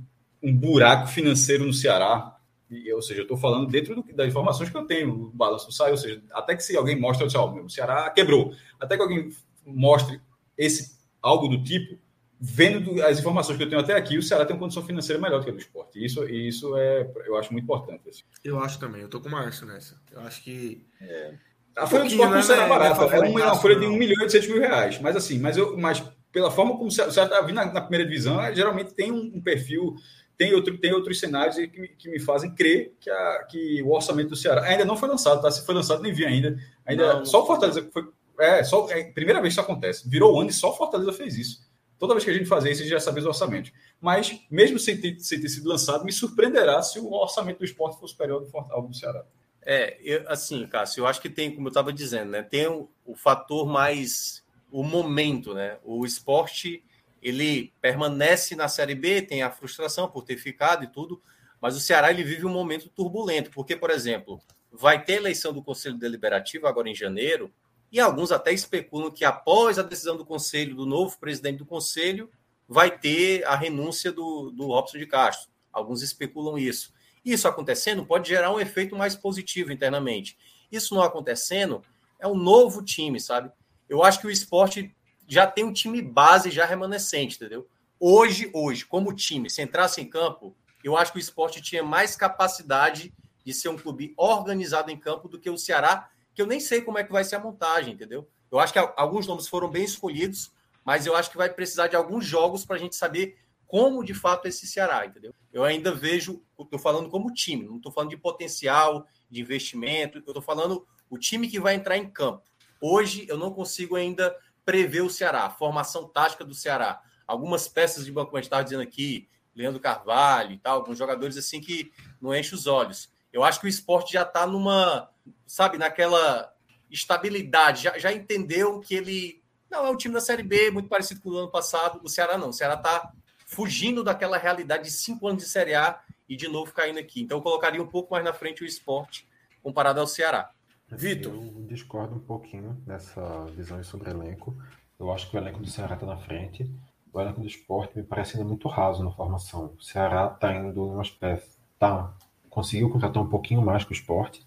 um buraco financeiro no Ceará, e, ou seja, eu estou falando dentro do, das informações que eu tenho, o balanço sai, ou seja, até que se alguém mostra, eu disse, oh, o Ceará quebrou, até que alguém mostre esse algo do tipo, vendo as informações que eu tenho até aqui, o Ceará tem uma condição financeira melhor do que a do esporte. Isso, isso é, eu acho muito importante. Assim. Eu acho também, eu estou com o Márcio nessa. Eu acho que. É. A folha do esporte não será barata, é uma, uma folha de 1 milhão e 800 mil reais. Mas assim, mas, eu, mas pela forma como o Ceará está vindo na, na, primeira divisão, geralmente tem um, um perfil tem, outro, tem outros cenários que me, que me fazem crer que, a, que o orçamento do Ceará ainda não foi lançado, tá? Se foi lançado, nem vi ainda. ainda não, só o Fortaleza foi. É, só, é primeira vez que isso acontece. Virou o ano e só o Fortaleza fez isso. Toda vez que a gente fazer isso, a gente já sabe os orçamentos. Mas, mesmo sem ter, sem ter sido lançado, me surpreenderá se o orçamento do esporte for superior ao do Ceará. É, eu, assim, Cássio, eu acho que tem, como eu estava dizendo, né? Tem o, o, fator mais o momento, né? O esporte ele permanece na Série B, tem a frustração por ter ficado e tudo, mas o Ceará ele vive um momento turbulento, porque, por exemplo, vai ter eleição do Conselho Deliberativo agora em janeiro, e alguns até especulam que após a decisão do Conselho, do novo presidente do Conselho, vai ter a renúncia do, do Robson de Castro. Alguns especulam isso. Isso acontecendo pode gerar um efeito mais positivo internamente. Isso não acontecendo, é um novo time, sabe? Eu acho que o esporte já tem um time base já remanescente, entendeu? Hoje, hoje, como time, se entrasse em campo, eu acho que o esporte tinha mais capacidade de ser um clube organizado em campo do que o Ceará, que eu nem sei como é que vai ser a montagem, entendeu? Eu acho que alguns nomes foram bem escolhidos, mas eu acho que vai precisar de alguns jogos para a gente saber como de fato é esse Ceará, entendeu? Eu ainda vejo, estou falando como time, não estou falando de potencial, de investimento, eu estou falando o time que vai entrar em campo. Hoje eu não consigo ainda prever o Ceará, a formação tática do Ceará. Algumas peças de banco, a gente estava dizendo aqui, Leandro Carvalho e tal, alguns jogadores assim que não enchem os olhos. Eu acho que o esporte já está numa, sabe, naquela estabilidade, já, já entendeu que ele não é um time da Série B, muito parecido com o ano passado. O Ceará não. O Ceará está fugindo daquela realidade de cinco anos de Série A e de novo caindo aqui. Então eu colocaria um pouco mais na frente o esporte comparado ao Ceará. Vitor. Eu discordo um pouquinho dessa visão sobre elenco. Eu acho que o elenco do Ceará está na frente. O elenco do esporte me parece ainda muito raso na formação. O Ceará está indo em umas peças. Tá, conseguiu contratar um pouquinho mais com o esporte.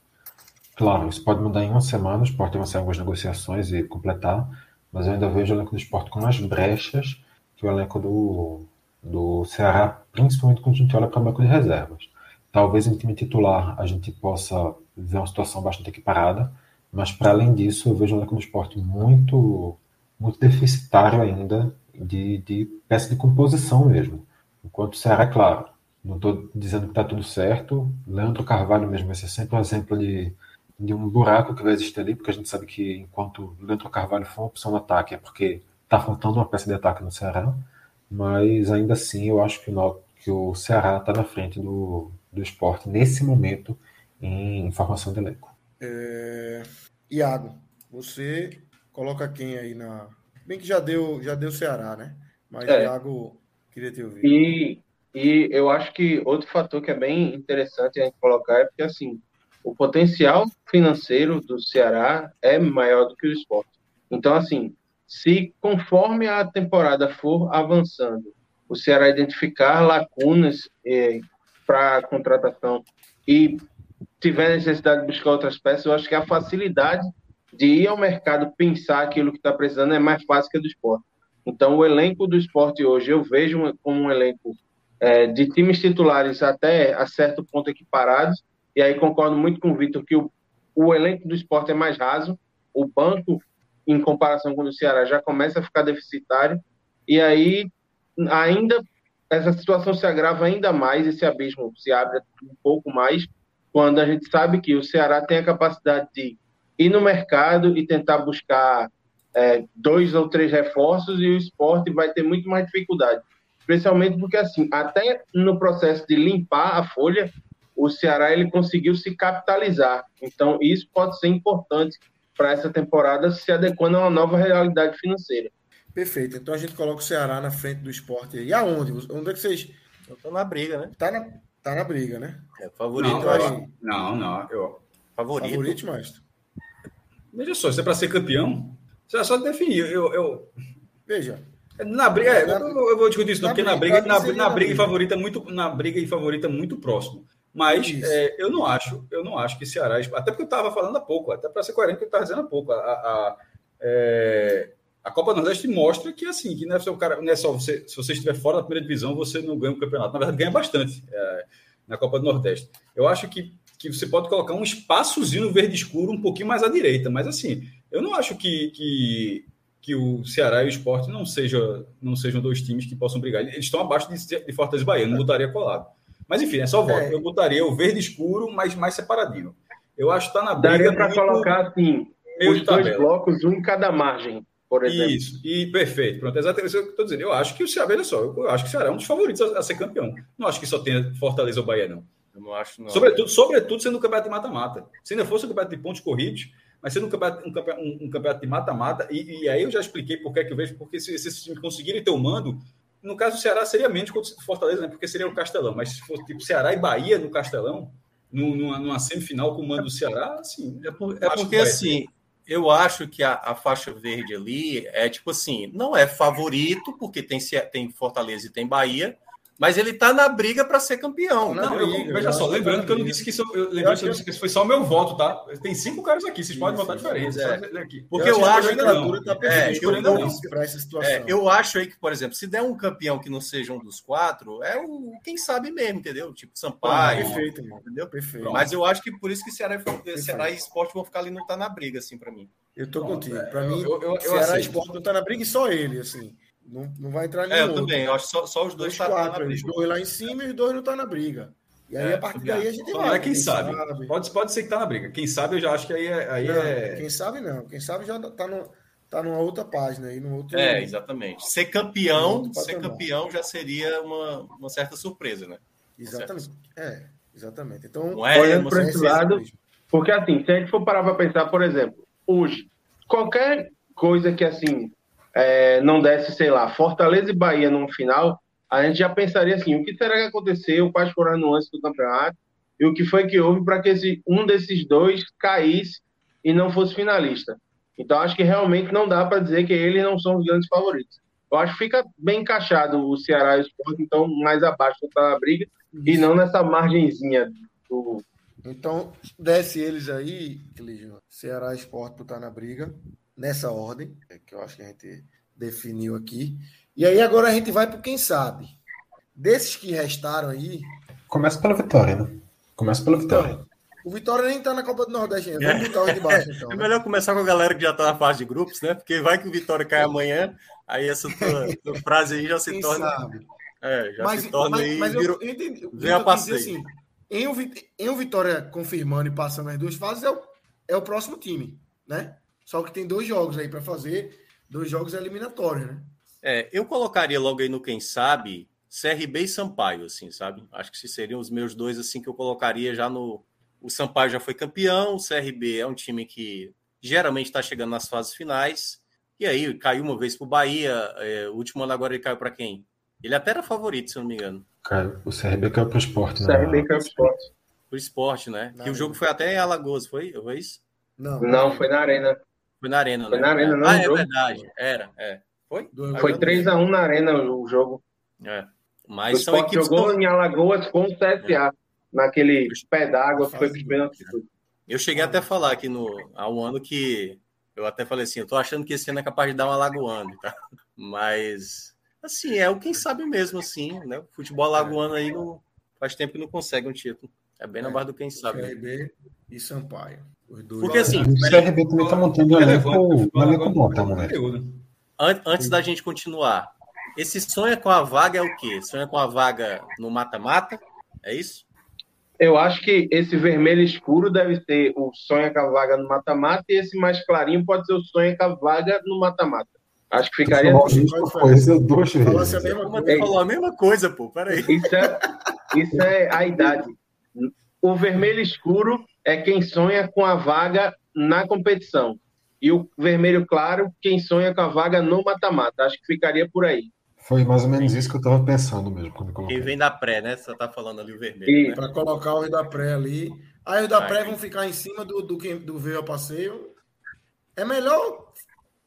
Claro, isso pode mudar em uma semana, o esporte vai sair algumas negociações e completar, mas eu ainda vejo o elenco do esporte com mais brechas que o elenco do, do Ceará, principalmente quando a gente olha para o banco de reservas. Talvez em time titular a gente possa ver uma situação bastante equiparada, mas para além disso eu vejo o do esporte muito, muito deficitário ainda de, de peça de composição mesmo. Enquanto o Ceará, claro, não estou dizendo que está tudo certo. Leandro Carvalho mesmo vai ser sempre um exemplo de, de um buraco que vai existir ali, porque a gente sabe que enquanto Leandro Carvalho for uma opção no ataque, é porque está faltando uma peça de ataque no Ceará. Mas ainda assim, eu acho que o, que o Ceará está na frente do, do esporte nesse momento em formação de elenco. É... Iago, você coloca quem aí na. Bem que já deu, já deu Ceará, né? Mas é. Iago, queria te ouvir. E e eu acho que outro fator que é bem interessante a gente colocar é porque, assim, o potencial financeiro do Ceará é maior do que o esporte. Então, assim, se conforme a temporada for avançando, o Ceará identificar lacunas eh, para contratação e tiver necessidade de buscar outras peças, eu acho que a facilidade de ir ao mercado pensar aquilo que está precisando é mais fácil que a do esporte. Então, o elenco do esporte hoje eu vejo como um elenco é, de times titulares até a certo ponto equiparados, e aí concordo muito com o Vitor que o, o elenco do esporte é mais raso, o banco, em comparação com o do Ceará, já começa a ficar deficitário, e aí ainda essa situação se agrava ainda mais, esse abismo se abre um pouco mais, quando a gente sabe que o Ceará tem a capacidade de ir no mercado e tentar buscar é, dois ou três reforços, e o esporte vai ter muito mais dificuldade especialmente porque assim, até no processo de limpar a folha, o Ceará ele conseguiu se capitalizar. Então, isso pode ser importante para essa temporada, se adequando a uma nova realidade financeira. Perfeito. Então a gente coloca o Ceará na frente do esporte. E aonde? Onde é que vocês. Estão na briga, né? Tá na, tá na briga, né? É favorito. Não, eu, não, não. Eu... Favorito. Favorito, mas. Veja só, isso é para ser campeão. Você é só definir. Eu, eu... Veja, na briga, é, eu, vou discutir isso, não, porque na briga, na, na briga e favorita muito, na briga e favorita muito próximo. Mas é, eu não acho, eu não acho que Ceará, até porque eu estava falando há pouco, até para ser coerente, que eu estava dizendo há pouco, a, a, é, a Copa do Nordeste mostra que assim, que não é só, cara, não é só você, se você estiver fora da primeira divisão, você não ganha o campeonato. Na verdade, ganha bastante é, na Copa do Nordeste. Eu acho que, que você pode colocar um espaçozinho verde escuro um pouquinho mais à direita, mas assim, eu não acho que, que que o Ceará e o Sport não, seja, não sejam dois times que possam brigar. Eles estão abaixo de, de Fortaleza e Bahia, não botaria colado. Mas enfim, é só voto. É. Eu botaria o verde escuro, mas mais separadinho. Eu acho que está na briga. Daria para colocar assim, os dois blocos, um em cada margem. Por exemplo. Isso, e perfeito. Pronto, exatamente isso que eu estou dizendo. Eu acho que o Ceará, veja só, eu acho que o Ceará é um dos favoritos a, a ser campeão. Não acho que só tenha Fortaleza ou Bahia, não. Eu não acho, não. Sobretudo, sobretudo sendo um campeonato de mata-mata. Se ainda fosse um campeonato de pontos corridos, mas sendo um campeonato, um campeonato, um, um campeonato de mata-mata, e, e, aí eu já expliquei por que, é que eu vejo, porque se esses times conseguirem ter o um mando, no caso do Ceará seria menos contra o Fortaleza, né? Porque seria o Castelão. Mas se fosse tipo Ceará e Bahia no Castelão, numa, numa semifinal com o mando do Ceará, assim. É, por, é porque assim, eu acho que a, a, faixa verde ali é tipo assim, não é favorito, porque tem, tem Fortaleza e tem Bahia, mas ele está na briga para ser campeão. Não, eu, veja só, lembrando que eu não disse que isso, eu, eu que eu disse que isso foi só o meu voto, tá? Tem cinco caras aqui, vocês podem votar diferente. É. Porque eu, eu acho que não. Tá é, eu, não. Essa situação. É, eu acho aí que, por exemplo, se der um campeão que não seja um dos quatro, é o quem sabe mesmo, entendeu? Tipo Sampaio. perfeito, entendeu? Perfeito. Mas eu acho que por isso que Ceará, Ceará e Esporte vão ficar ali não tá na briga, assim, para mim. Eu tô contigo. Para mim, Ceará e Esporte não tá na briga e só ele, assim. Não, não vai entrar nenhum. É, eu outro. também. Eu acho que só, só os dois estão tá, na briga. Os dois lá em cima e os dois não estão tá na briga. E aí, é, a partir daí, a gente vai. Quem, quem sabe. sabe. Pode, pode ser que tá na briga. Quem sabe, eu já acho que aí é. Aí não, é... Quem sabe não. Quem sabe já tá, no, tá numa outra página aí, no outro. É, exatamente. Ser campeão, ser campeão já seria uma, uma certa surpresa, né? Exatamente. É, exatamente. Então, é olhando para esse lado, porque assim, se a gente for parar para pensar, por exemplo, hoje, qualquer coisa que assim é, não desse, sei lá, Fortaleza e Bahia no final, a gente já pensaria assim: o que será que aconteceu? Quais foram as nuances do campeonato? E o que foi que houve para que esse, um desses dois caísse e não fosse finalista? Então, acho que realmente não dá para dizer que eles não são os grandes favoritos. Eu acho que fica bem encaixado o Ceará e o Sport, então, mais abaixo da briga, e não nessa margenzinha do. Então, desce eles aí, Ceará e Sport por estar na briga nessa ordem, é que eu acho que a gente definiu aqui. E aí agora a gente vai para quem sabe. Desses que restaram aí. Começa pela vitória, né? Começa pela vitória. Então, o Vitória nem tá na Copa do Nordeste ainda. Vamos botar os de baixo, então. É né? melhor começar com a galera que já tá na fase de grupos, né? Porque vai que o Vitória cai amanhã, aí essa tua, tua frase aí já se quem torna. Sabe? É, já mas, se torna mas, aí. Mas virou, eu, entendi. Vem a passeio. Assim, em o, em o Vitória confirmando e passando as duas fases, é o, é o próximo time, né? Só que tem dois jogos aí para fazer, dois jogos eliminatórios, né? É, eu colocaria logo aí no quem sabe CRB e Sampaio, assim, sabe? Acho que seriam os meus dois assim que eu colocaria já no. O Sampaio já foi campeão, o CRB é um time que geralmente está chegando nas fases finais. E aí caiu uma vez para o Bahia. É, o último ano agora ele caiu para quem? Ele até era favorito, se eu não me engano. Caiu. O CRB caiu para o esporte, né? O CRB caiu para o esporte. O esporte, né? Não, que o jogo foi até em Alagoas, foi? Foi isso? Não, não foi na Arena. Foi na Arena, Foi né? na Arena, não. Ah, é jogo. verdade. Era, é. Foi? Foi 3x1 na Arena o jogo. É. Mas o são equipes jogou em Alagoas com o CSA, é. naquele pé d'água que foi perdendo Eu cheguei até a falar aqui no, há um ano que eu até falei assim, eu tô achando que esse ano é capaz de dar um alagoano, tá? Mas, assim, é o quem sabe mesmo, assim, né? O futebol alagoano aí não, faz tempo que não consegue um título. É bem na é. base do quem sabe. CRB e Sampaio. Porque assim. O CRB também está montando um elenco bom, tá, né? Antes da gente continuar, esse sonho com a vaga é o quê? Sonha com a vaga no mata-mata? É isso? Eu acho que esse vermelho escuro deve ser o sonho com a vaga no mata-mata e esse mais clarinho pode ser o sonho com a vaga no mata-mata. Acho que ficaria. Assim. Duas vezes. A mesma coisa. falou a mesma coisa, pô. Peraí. Isso é, isso é a idade. O vermelho escuro é quem sonha com a vaga na competição. E o vermelho claro, quem sonha com a vaga no mata-mata. Acho que ficaria por aí. Foi mais ou menos isso que eu estava pensando mesmo. Quando coloquei. Quem vem da pré, né? Você está falando ali o vermelho. Né? Para colocar o da pré ali. Aí os da pré vão ficar em cima do, do, do, do veio a passeio. É melhor.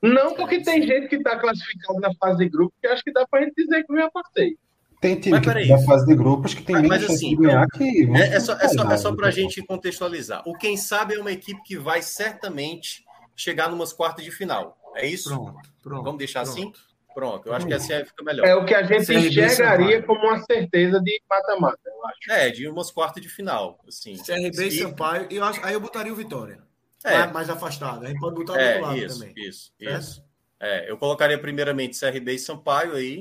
Não, porque tem gente que está classificado na fase de grupo que acho que dá para a gente dizer que veio a passeio. Tem time que da fase de grupos que tem mas, menos mas, assim, de ganhar que. É, é só, é só, é só para a gente contextualizar. O quem sabe é uma equipe que vai certamente chegar numas quartas de final. É isso? Pronto. pronto Vamos deixar pronto. assim? Pronto, eu acho que assim fica melhor. É o que a gente CRB enxergaria como uma certeza de mata-mata, eu acho. É, de umas quartas de final. Assim. CRB e Sampaio, eu acho, aí eu botaria o Vitória. É. Mais, mais afastado. A gente pode botar é, do lado isso, também. Isso, certo? isso. É, eu colocaria primeiramente CRB e Sampaio aí.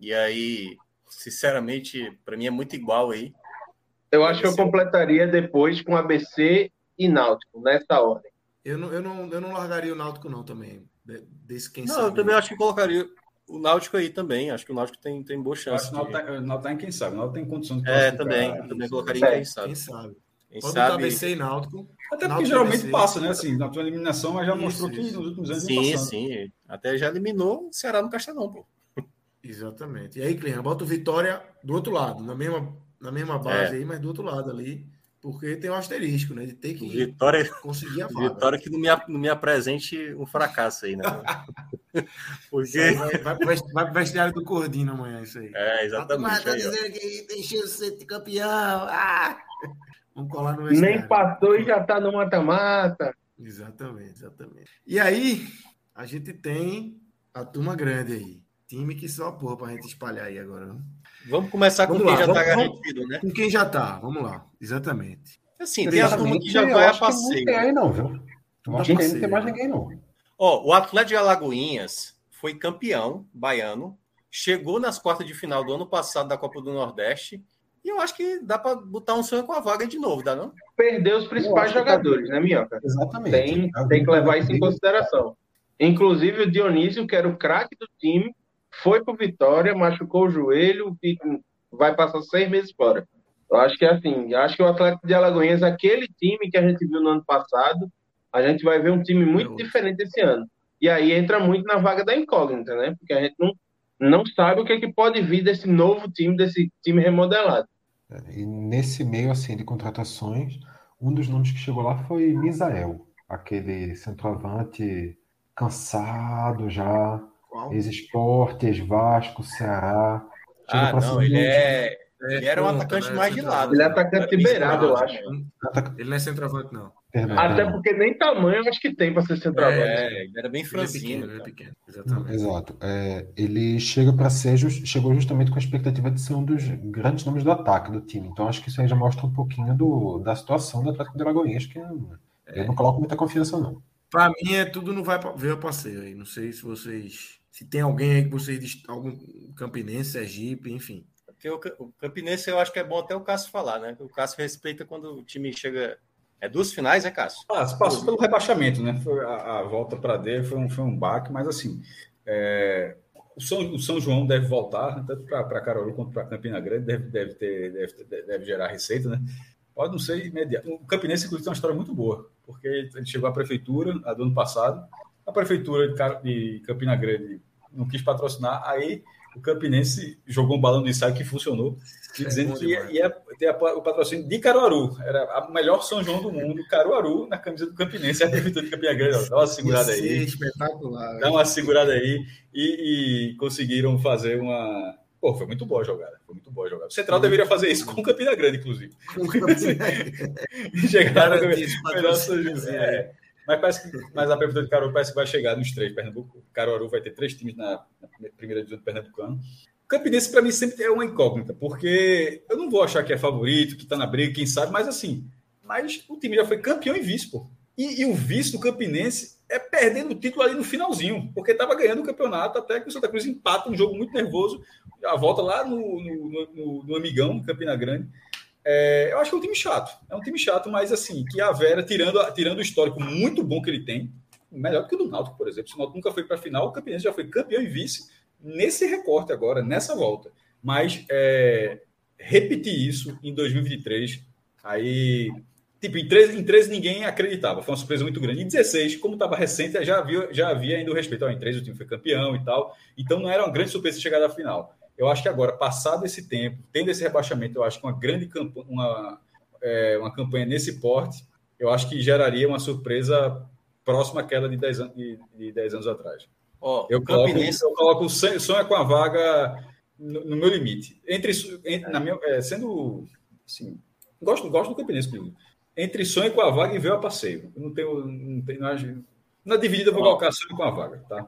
E aí sinceramente, para mim é muito igual aí. Eu acho que eu completaria depois com ABC e Náutico, nessa ordem. Eu não, eu não, eu não largaria o Náutico, não, também. desse quem Não, sabe. eu também acho que colocaria o Náutico aí também. Acho que o Náutico tem, tem boa chance. acho que o de- Náutico tá- o Náutico tá em quem sabe. O Náutico tem condição de É, também. Eu também colocaria É, em quem sabe. Quem sabe? Quem Pode sabe. ABC e Náutico. Até porque Náutico geralmente ABC. passa, né? Assim, na tua eliminação, mas já Isso, mostrou que isso. nos últimos anos Sim, passando. sim. Até já eliminou o Ceará no Castelão, pô. Exatamente. E aí, Clima, bota o Vitória do outro lado, na mesma, na mesma base É. aí, mas do outro lado ali, porque tem um asterisco, né? De ter que Vitória, conseguir a vaga. Vitória que não me, não me apresente um fracasso aí, né? Porque. aí Vai, vai, vai vestiário do Cordino amanhã, isso aí. É, exatamente. tá aí, ó. dizendo que tem chance de ser campeão. Ah! Vamos colar no vestiário. Nem passou e já tá no mata-mata. Exatamente, exatamente. E aí, a gente tem a turma grande aí. Time que só porra pra gente espalhar aí agora. né? Vamos começar com Vamos quem lá, já vamos- está vamos- garantido, né? Com quem já tá? Vamos lá. Exatamente. Assim, tem a turma que já vai a acho que não passeio. tem aí, não, viu? Eu acho que não passeio, tem mais né? ninguém, não. Ó, o Atlético de Alagoinhas foi campeão baiano, chegou nas quartas de final do ano passado da Copa do Nordeste, e eu acho que dá para botar um sonho com a vaga de novo, dá não? Perdeu os principais que jogadores, né, Minhoca? Exatamente. Tem, tem que levar isso em consideração. Inclusive o Dionísio, que era o craque do time, foi pro Vitória, machucou o joelho e vai passar seis meses fora. Eu acho que é assim, acho que o Atlético de Alagoinhas, aquele time que a gente viu no ano passado, a gente vai ver um time muito diferente esse ano. E aí entra muito na vaga da incógnita, né? Porque a gente não, não sabe o que, é que pode vir desse novo time, desse time remodelado. E nesse meio assim de contratações, um dos nomes que chegou lá foi Misael, aquele centroavante cansado já, Qual? ex-esporte, ex-Vasco, Ceará. Ah, não, ele é. Ele era um atacante né? mais de lado. Ele é atacante Era beirado, eu acho. Ele não é centroavante, não. Perdão, Até perdão. porque nem tamanho eu acho que tem para ser centroavante. É, ele era bem Ele é pequeno, ele é pequeno. Exatamente. Exato. É, ele chega para ser, chegou justamente com a expectativa de ser um dos grandes nomes do ataque do time. Então acho que isso aí já mostra um pouquinho do, da situação do Atlético de Alagoinhas, que eu não coloco muita confiança, não. Pra mim é tudo não vai ver a passeio aí. Não sei se vocês. Se tem alguém aí que vocês. Algum Campinense, Sergipe, enfim. Porque o, Ca- o Campinense eu acho que é bom até o Cássio falar, né? O Cássio respeita quando o time chega. É duas finais, né, Cássio? Passou, passou pelo rebaixamento, né? Foi a, a volta para D foi um, foi um baque, mas assim, é, o, São, o São João deve voltar, né? tanto para Caruaru quanto para Campina Grande, deve, deve, ter, deve, deve gerar receita, né? Pode não ser imediato. O Campinense, inclusive, tem uma história muito boa, porque ele chegou à prefeitura a do ano passado, a prefeitura de, Car- de Campina Grande não quis patrocinar, aí o Campinense jogou um balão de ensaio que funcionou, e É dizendo que ia, ia ter o patrocínio de Caruaru. Era a melhor São João do mundo, Caruaru, na camisa do Campinense, a prefeitura de Campina Grande. ó, Dá uma segurada aí, espetacular. dá uma segurada aí. E, e conseguiram fazer uma. Pô, foi muito boa a jogada. Foi muito boa a jogada. O Central deveria fazer isso com o Campina Grande, inclusive. Chegaram Garantir esse no melhor São patrocíniozinho É. Mas, parece que, mas a prefeitura de Caruaru parece que vai chegar nos três. Pernambuco, Caruaru vai ter três times na, na primeira divisão do Pernambucano. Campinense, para mim, sempre é uma incógnita, porque eu não vou achar que é favorito, que está na briga, quem sabe, mas assim. Mas o time já foi campeão e vice, pô. E, e o vice do Campinense é perdendo o título ali no finalzinho, porque estava ganhando o campeonato até que o Santa Cruz empata um jogo muito nervoso, a volta lá no, no, no, no, Amigão, Campina Grande. É, eu acho que é um time chato. É um time chato, mas assim, que a Vera, tirando, tirando o histórico muito bom que ele tem, melhor do que o do Náutico, por exemplo. Se o Náutico nunca foi para a final, o Campinense já foi campeão e vice nesse recorte agora, nessa volta. Mas é, repetir isso em 2023, aí. Tipo, em 13, em 13 ninguém acreditava, foi uma surpresa muito grande. Em 16, como estava recente, já havia, já havia ainda o respeito. Ó, em 13 o time foi campeão e tal. Então não era uma grande surpresa chegar à final. Eu acho que agora, passado esse tempo, tendo esse rebaixamento, eu acho que uma grande campanha, uma, é, uma campanha nesse porte, eu acho que geraria uma surpresa próxima àquela de 10, an de, de 10 anos atrás. Ó, Eu coloco, Campinense. eu coloco o sonho, sonho com a vaga no, no meu limite. Entre, entre na minha, é, sendo assim, gosto, gosto do Campinense, inclusive. Entre sonho com a vaga e veio a passeio. Eu não tenho, não tenho acho- na dividida eu vou Ó. colocar sonho com a vaga, tá?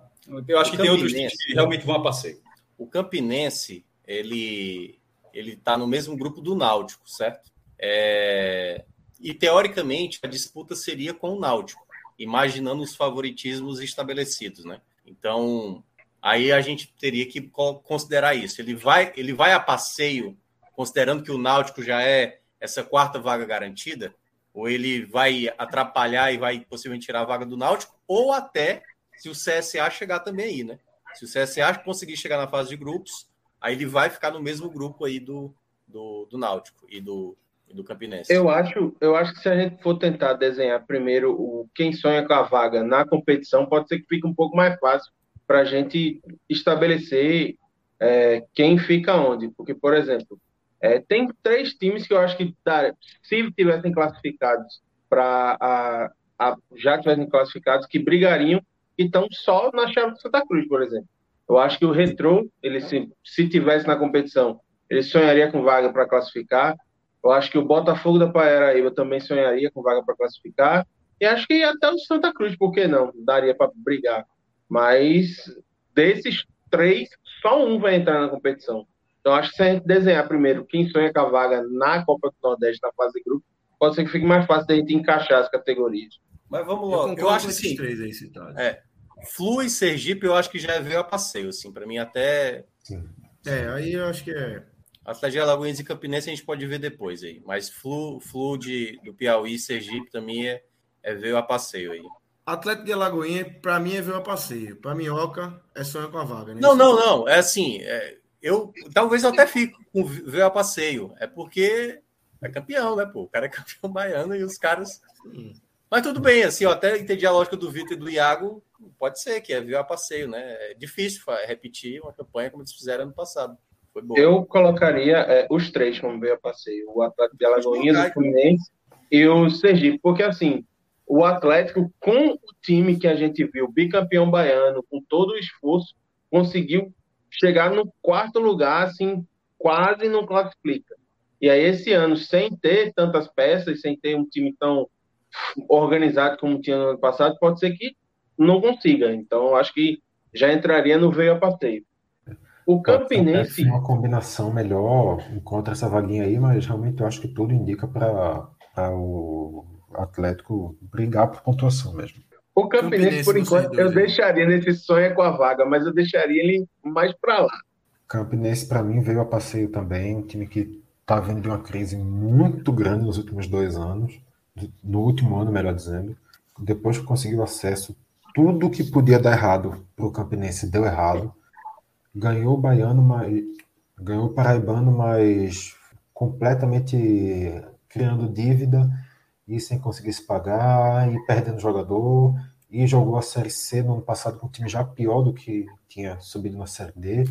Eu acho que tem outros times que realmente vão a passeio. O Campinense, ele ele está no mesmo grupo do Náutico, certo? É, E teoricamente a disputa seria com o Náutico, imaginando os favoritismos estabelecidos, né? Então aí a gente teria que co- considerar isso. Ele vai ele vai a passeio, considerando que o Náutico já é essa quarta vaga garantida, ou ele vai atrapalhar e vai possivelmente tirar a vaga do Náutico, ou até se o CSA chegar também aí, né? Se o CSA conseguir chegar na fase de grupos, aí ele vai ficar no mesmo grupo aí do, do, do Náutico e do, e do Campinense. Eu acho, eu acho que se a gente for tentar desenhar primeiro o quem sonha com a vaga na competição, pode ser que fique um pouco mais fácil para a gente estabelecer é, quem fica onde. Porque, por exemplo, é, tem três times que eu acho que se tivessem classificados para a, a, já tivessem classificados, que brigariam e estão só na chave Santa Cruz, por exemplo. Eu acho que o Retro, ele se, se tivesse na competição, ele sonharia com vaga para classificar. Eu acho que o Botafogo da Paraíba também sonharia com vaga para classificar. E acho que até o Santa Cruz, por que não? Daria para brigar. Mas desses três, só um vai entrar na competição. Então acho que se a gente desenhar primeiro quem sonha com a vaga na Copa do Nordeste, na fase de grupo, pode ser que fique mais fácil da gente encaixar as categorias. Mas vamos lá. Eu, eu acho assim, três aí citados. É, Flu e Sergipe eu acho que já veio a passeio, assim, para mim até... Sim. É, aí eu acho que é Atlético de Alagoas e Campinense a gente pode ver depois aí. Mas Flu, Flu de, do Piauí, Sergipe também é, é veio a passeio aí. Atlético de Alagoinha, para mim, é veio a passeio. Para Minhoca, é sonho com a vaga. Né? Não, não, não. É assim, é, eu talvez eu até fico com veio a passeio. É porque é campeão, né, pô? O cara é campeão baiano e os caras. Sim. Mas tudo bem, assim, eu até entendi a lógica do Vitor e do Iago. Pode ser que é veio a passeio, né? É difícil repetir uma campanha como eles fizeram ano passado. Eu colocaria é, os três como veio a passeio: o Atlético de Alagoinhas, o Fluminense e o Sergipe. Porque, assim, o Atlético, com o time que a gente viu, bicampeão baiano, com todo o esforço, conseguiu chegar no quarto lugar, assim, quase não classifica. E aí, esse ano, sem ter tantas peças, sem ter um time tão organizado como tinha no ano passado, pode ser que não consiga. Então, acho que já entraria no veio a passeio. O Campinense. uma combinação melhor encontra essa vaguinha aí, mas realmente eu acho que tudo indica para o Atlético brigar por pontuação mesmo. O Campinense, Campinense por enquanto, eu deixaria nesse sonho com a vaga, mas eu deixaria ele mais para lá. Campinense, para mim, veio a passeio também. Um time que está vindo de uma crise muito grande nos últimos dois anos. No último ano, melhor dizendo. Depois que conseguiu acesso, tudo que podia dar errado para o Campinense deu errado ganhou o baiano, mas ganhou o paraibano, mas completamente criando dívida e sem conseguir se pagar e perdendo jogador e jogou a Série C no ano passado com um time já pior do que tinha subido na Série D.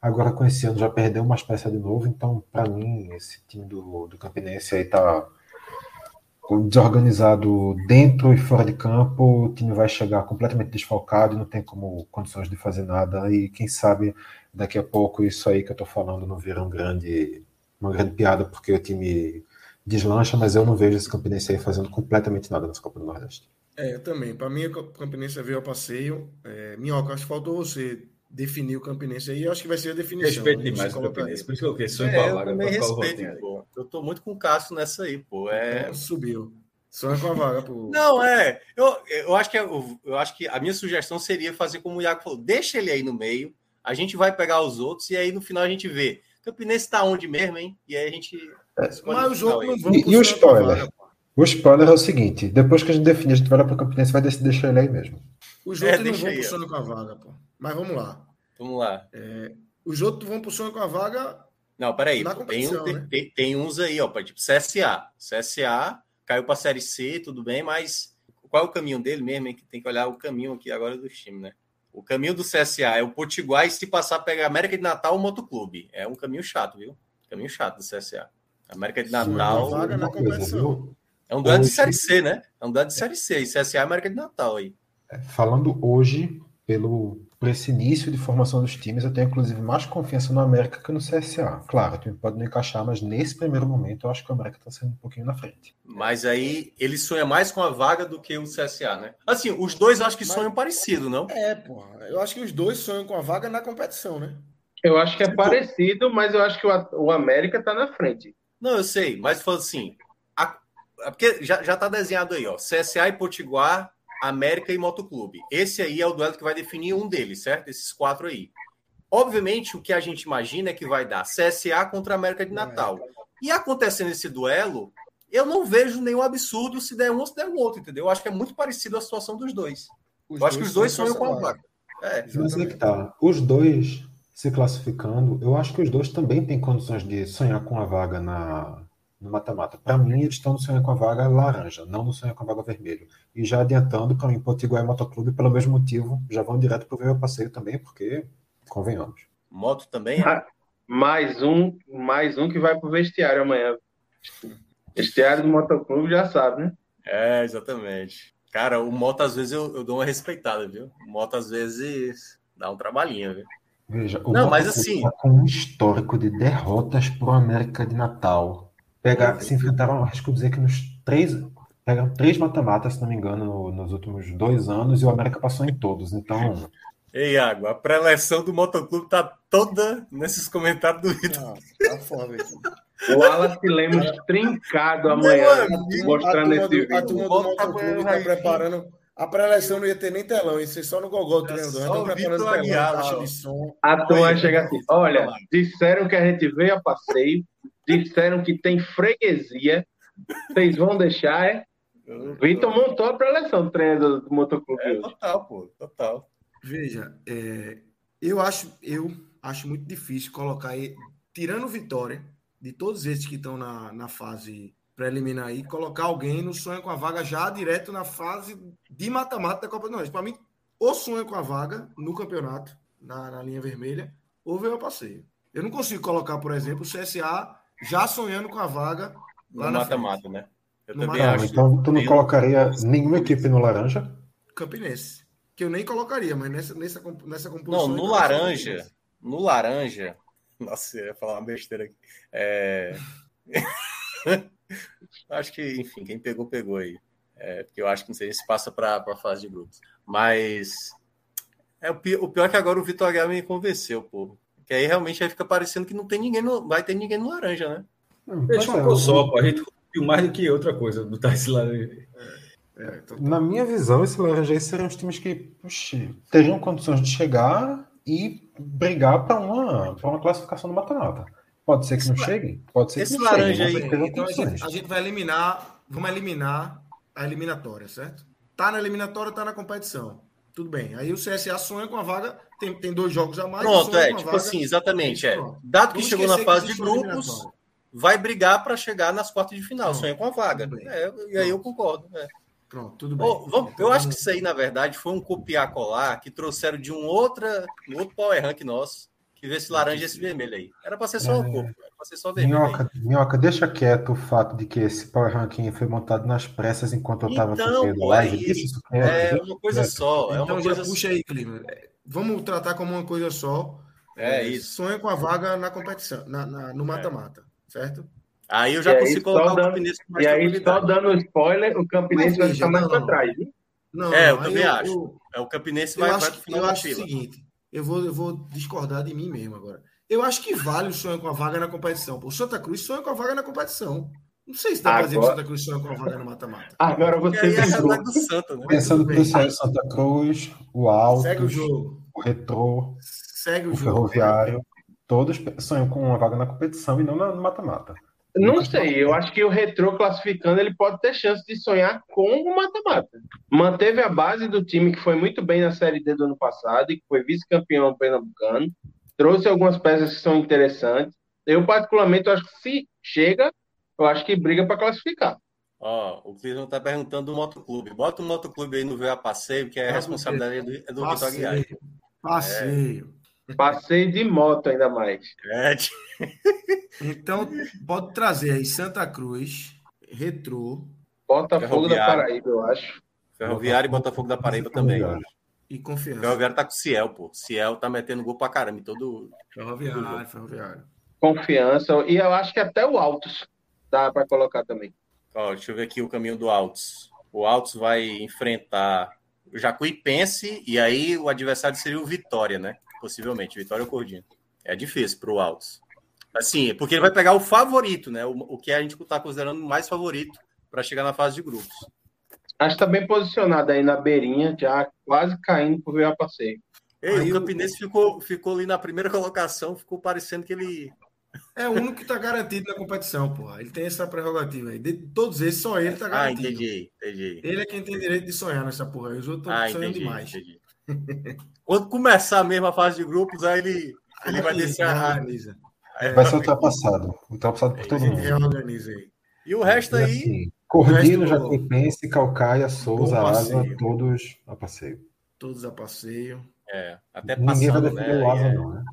Agora com esse ano já perdeu umas peças de novo, então para mim esse time do, do Campinense aí tá desorganizado dentro e fora de campo, o time vai chegar completamente desfalcado e não tem como condições de fazer nada. E quem sabe daqui a pouco isso aí que eu tô falando não vira um grande, uma grande piada, porque o time deslancha, mas eu não vejo esse Campinense aí fazendo completamente nada nessa Copa do Nordeste. É, eu também. Para mim, o Campinense veio ao passeio. É, Minhoca, acho que faltou você definir o Campinense aí, eu acho que vai ser a definição. Respeito demais o Campinense, por isso que eu quis. É, eu também respeito. Eu tô muito com o Cássio nessa aí, pô. É... Então, subiu. Sonha com a vaga, pô. Não, é. Eu, eu, acho que, eu, eu acho que a minha sugestão seria fazer como o Iago falou: deixa ele aí no meio, a gente vai pegar os outros e aí no final a gente vê. Campinense tá onde mesmo, hein? E aí a gente. É, mas os outros não vão. E, e o spoiler? O spoiler é o seguinte: depois que a gente definir, a gente vai lá para o Campinense vai deixar ele aí mesmo. Os outros é, não vão puxando com a vaga, pô. Mas vamos lá. Vamos lá. É, os outros vão pro sonho com a vaga. Não, peraí. Tem, um, né? tem, tem, uns aí, ó, tipo CSA. CSA caiu para a Série C, tudo bem, mas qual é o caminho dele mesmo? Hein? Que tem que olhar o caminho aqui agora do time, né? O caminho do CSA é o Potiguar e se passar pegar América de Natal ou Motoclube. É um caminho chato, viu? Caminho chato do CSA. América de Natal. É um duelo de Série C, né? É um duelo de Série C. E CSA é América de Natal aí. É, falando hoje, pelo por esse início de formação dos times, eu tenho inclusive mais confiança no América que no CSA. Claro, o time pode não encaixar, mas nesse primeiro momento eu acho que o América está sendo um pouquinho na frente. Mas aí ele sonha mais com a vaga do que o CSA, né? Assim, os dois acho que mas... sonham parecido, não? É, pô. Eu acho que os dois sonham com a vaga na competição, né? Eu acho que é parecido, mas eu acho que o, América está na frente. Não, eu sei, mas foi assim. A... É porque já, já tá desenhado aí, ó. CSA e Potiguar América e Motoclube. Esse aí é o duelo que vai definir um deles, certo? Esses quatro aí. Obviamente, o que a gente imagina é que vai dar CSA contra América de Natal. E acontecendo esse duelo, eu não vejo nenhum absurdo se der um ou se der o outro, entendeu? Eu acho que é muito parecido a situação dos dois. Eu acho que os dois sonham com a vaga. É, Mas é que tá. Os dois se classificando, eu acho que os dois também têm condições de sonhar com a vaga na, no mata-mata. Para mim, eles estão no sonho com a vaga laranja, não no sonho com a vaga vermelho. E já adiantando, para mim, Potiguar e Motoclube, pelo mesmo motivo, já vão direto para o meu passeio também, porque, convenhamos. Moto também? É? Mais um, mais um que vai para o vestiário amanhã. Vestiário do Motoclube já sabe, né? É, exatamente. Cara, o moto às vezes eu, eu dou uma respeitada, viu? O moto às vezes dá um trabalhinho, viu? Veja, o não, mas assim. Tá com um histórico de derrotas pro América de Natal. Pega, se enfrentaram, acho que eu dizer que nos três. Pegaram três mata-matas, se não me engano, no, nos últimos dois anos, e o América passou em todos. Então. Ei, Iago, a pré-eleção do Motoclube tá toda nesses comentários do Vitor. Ah, tá foda. O Wallace Lemos trincado amanhã, mostrando esse vídeo. A turma do Motoclube tá preparando. A pré-eleção não ia ter nem telão, ia ser só no Gogol treinador. Então, preparando telão, caixa de som. A turma chega assim: olha, disseram que a gente veio a passeio, disseram que tem freguesia, vocês vão deixar, é? Vitor montou a pré-eleção do do Motoclube. É, total, pô, total. Veja, é, eu, acho, eu acho muito difícil colocar, tirando Vitória, de todos esses que estão na, na fase preliminar aí, colocar alguém no sonho com a vaga já direto na fase de mata-mata da Copa do Nordeste. Para mim, ou sonho com a vaga no campeonato, na, na linha vermelha, ou veio ao passeio. Eu não consigo colocar, por exemplo, o CSA já sonhando com a vaga lá no mata-mata, né? Eu no também acho. Então, tu não colocaria nenhuma equipe no laranja? Campinense que eu nem colocaria, mas nessa, nessa, nessa composição. Não, no laranja, no laranja. Nossa, eu ia falar uma besteira aqui. É... acho que, enfim, quem pegou, pegou aí. É, porque eu acho que não sei se passa para a fase de grupos. Mas é, o, pior, o pior é que agora o Vitor H me convenceu, pô. Que aí realmente aí fica parecendo que não tem ninguém no, vai ter ninguém no laranja, né? Deixa uma coisa só, pô. A gente viu mais do que outra coisa botar esse laranja. É. É, então... Na minha visão, esse Laranjeiros seriam os times que puxa, teriam condições de chegar e brigar para uma, uma classificação do mata-mata. Pode ser que não cheguem, pode ser esse que não laranja cheguem. Aí, então a gente, a gente, vai eliminar, vamos eliminar a eliminatória, certo? Tá na eliminatória, tá na competição. Tudo bem. Aí o CSA sonha com a vaga, tem, tem dois jogos a mais. Pronto, é, tipo vaga, assim, exatamente. É. Dado que chegou na fase de grupos, vai brigar para chegar nas quartas de final, sonha com a vaga. É, e aí eu concordo. É. Pronto, tudo bem. Oh, vamos, eu acho que isso aí, na verdade, foi um copiar-colar que trouxeram de um, outra, um outro power rank nosso, que vê esse laranja e esse vermelho aí. Era para ser só é... um corpo, era para ser só vermelho. Minhoca, Minhoca, deixa quieto o fato de que esse power ranking foi montado nas pressas enquanto eu estava então, aqui live. Isso, isso é, é uma coisa só. É então uma já coisa puxa aí, Clima. Vamos tratar como uma coisa só. É, é isso. Sonha com a vaga na competição, na, na no mata-mata, certo? Aí eu já e consigo colocar dando, o Campinense com mais E aí, só dando spoiler, o Campinense vai ficar mais para trás, hein? Não, é, eu também eu, acho. Eu, é, o Campinense vai, acho, vai Eu acho o seguinte, eu vou, eu vou discordar de mim mesmo agora. Eu acho que vale o sonho com a vaga na competição. O Santa Cruz sonha com a vaga na competição. Não sei se dá para dizer que o Santa Cruz sonha com a vaga na mata-mata. Agora você é do Santa, né? Pensando no Santa Cruz, o Alto, Segue o jogo. o Retrô, Segue o, o jogo, Ferroviário, todos sonham com uma vaga na competição e não no mata-mata. Não sei, eu acho que o retrô classificando ele pode ter chance de sonhar com o mata-mata. Manteve a base do time que foi muito bem na Série D do ano passado e que foi vice-campeão pernambucano. Trouxe algumas peças que são interessantes. Eu, particularmente, acho que se chega, eu acho que briga para classificar. Ó, oh, o Clisman está perguntando do motoclube. Bota o motoclube aí no VA Passeio, que é a responsabilidade do, é do Vitor Aguiar. Passeio. É. Passeio de moto ainda mais. É. Então, pode trazer aí Santa Cruz, Retrô. Botafogo da Paraíba, eu acho. Ferroviário e Botafogo da Paraíba também. E confiança. Ferroviário tá com o Ciel, pô. Ciel tá metendo gol pra caramba. Todo. Ferroviário, todo Ferroviário. Confiança. E eu acho que até o Altos dá para colocar também. Ó, deixa eu ver aqui o caminho do Altos. O Altos vai enfrentar o Jacuipense e aí o adversário seria o Vitória, né? Possivelmente, Vitória ou Cordinho. É difícil para o Altos. Assim, porque ele vai pegar o favorito, né? O, o que a gente está considerando mais favorito para chegar na fase de grupos. Acho que está bem posicionado aí na beirinha, já quase caindo por ver a passeio. Ei, aí o Campinense eu... ficou, ficou ali na primeira colocação, ficou parecendo que ele É o único que tá garantido na competição, porra. Ele tem essa prerrogativa aí. De todos esses, só ele tá Ah, garantido. entendi, entendi. Ele é quem tem direito de sonhar nessa porra. Os outros estão Ah, sonhando entendi, demais. entendi. Quando começar mesmo a fase de grupos, aí ele, ele vai descer a Organiza. Vai ser ultrapassado. Ultrapassado por todo mundo. reorganiza aí. E o resto E aí, assim, Cordino, Jacuipense, Calcaia, Souza, Asa, todos a passeio. Todos a passeio. é, até Ninguém vai passando, defender né? o Asa, é, não, né?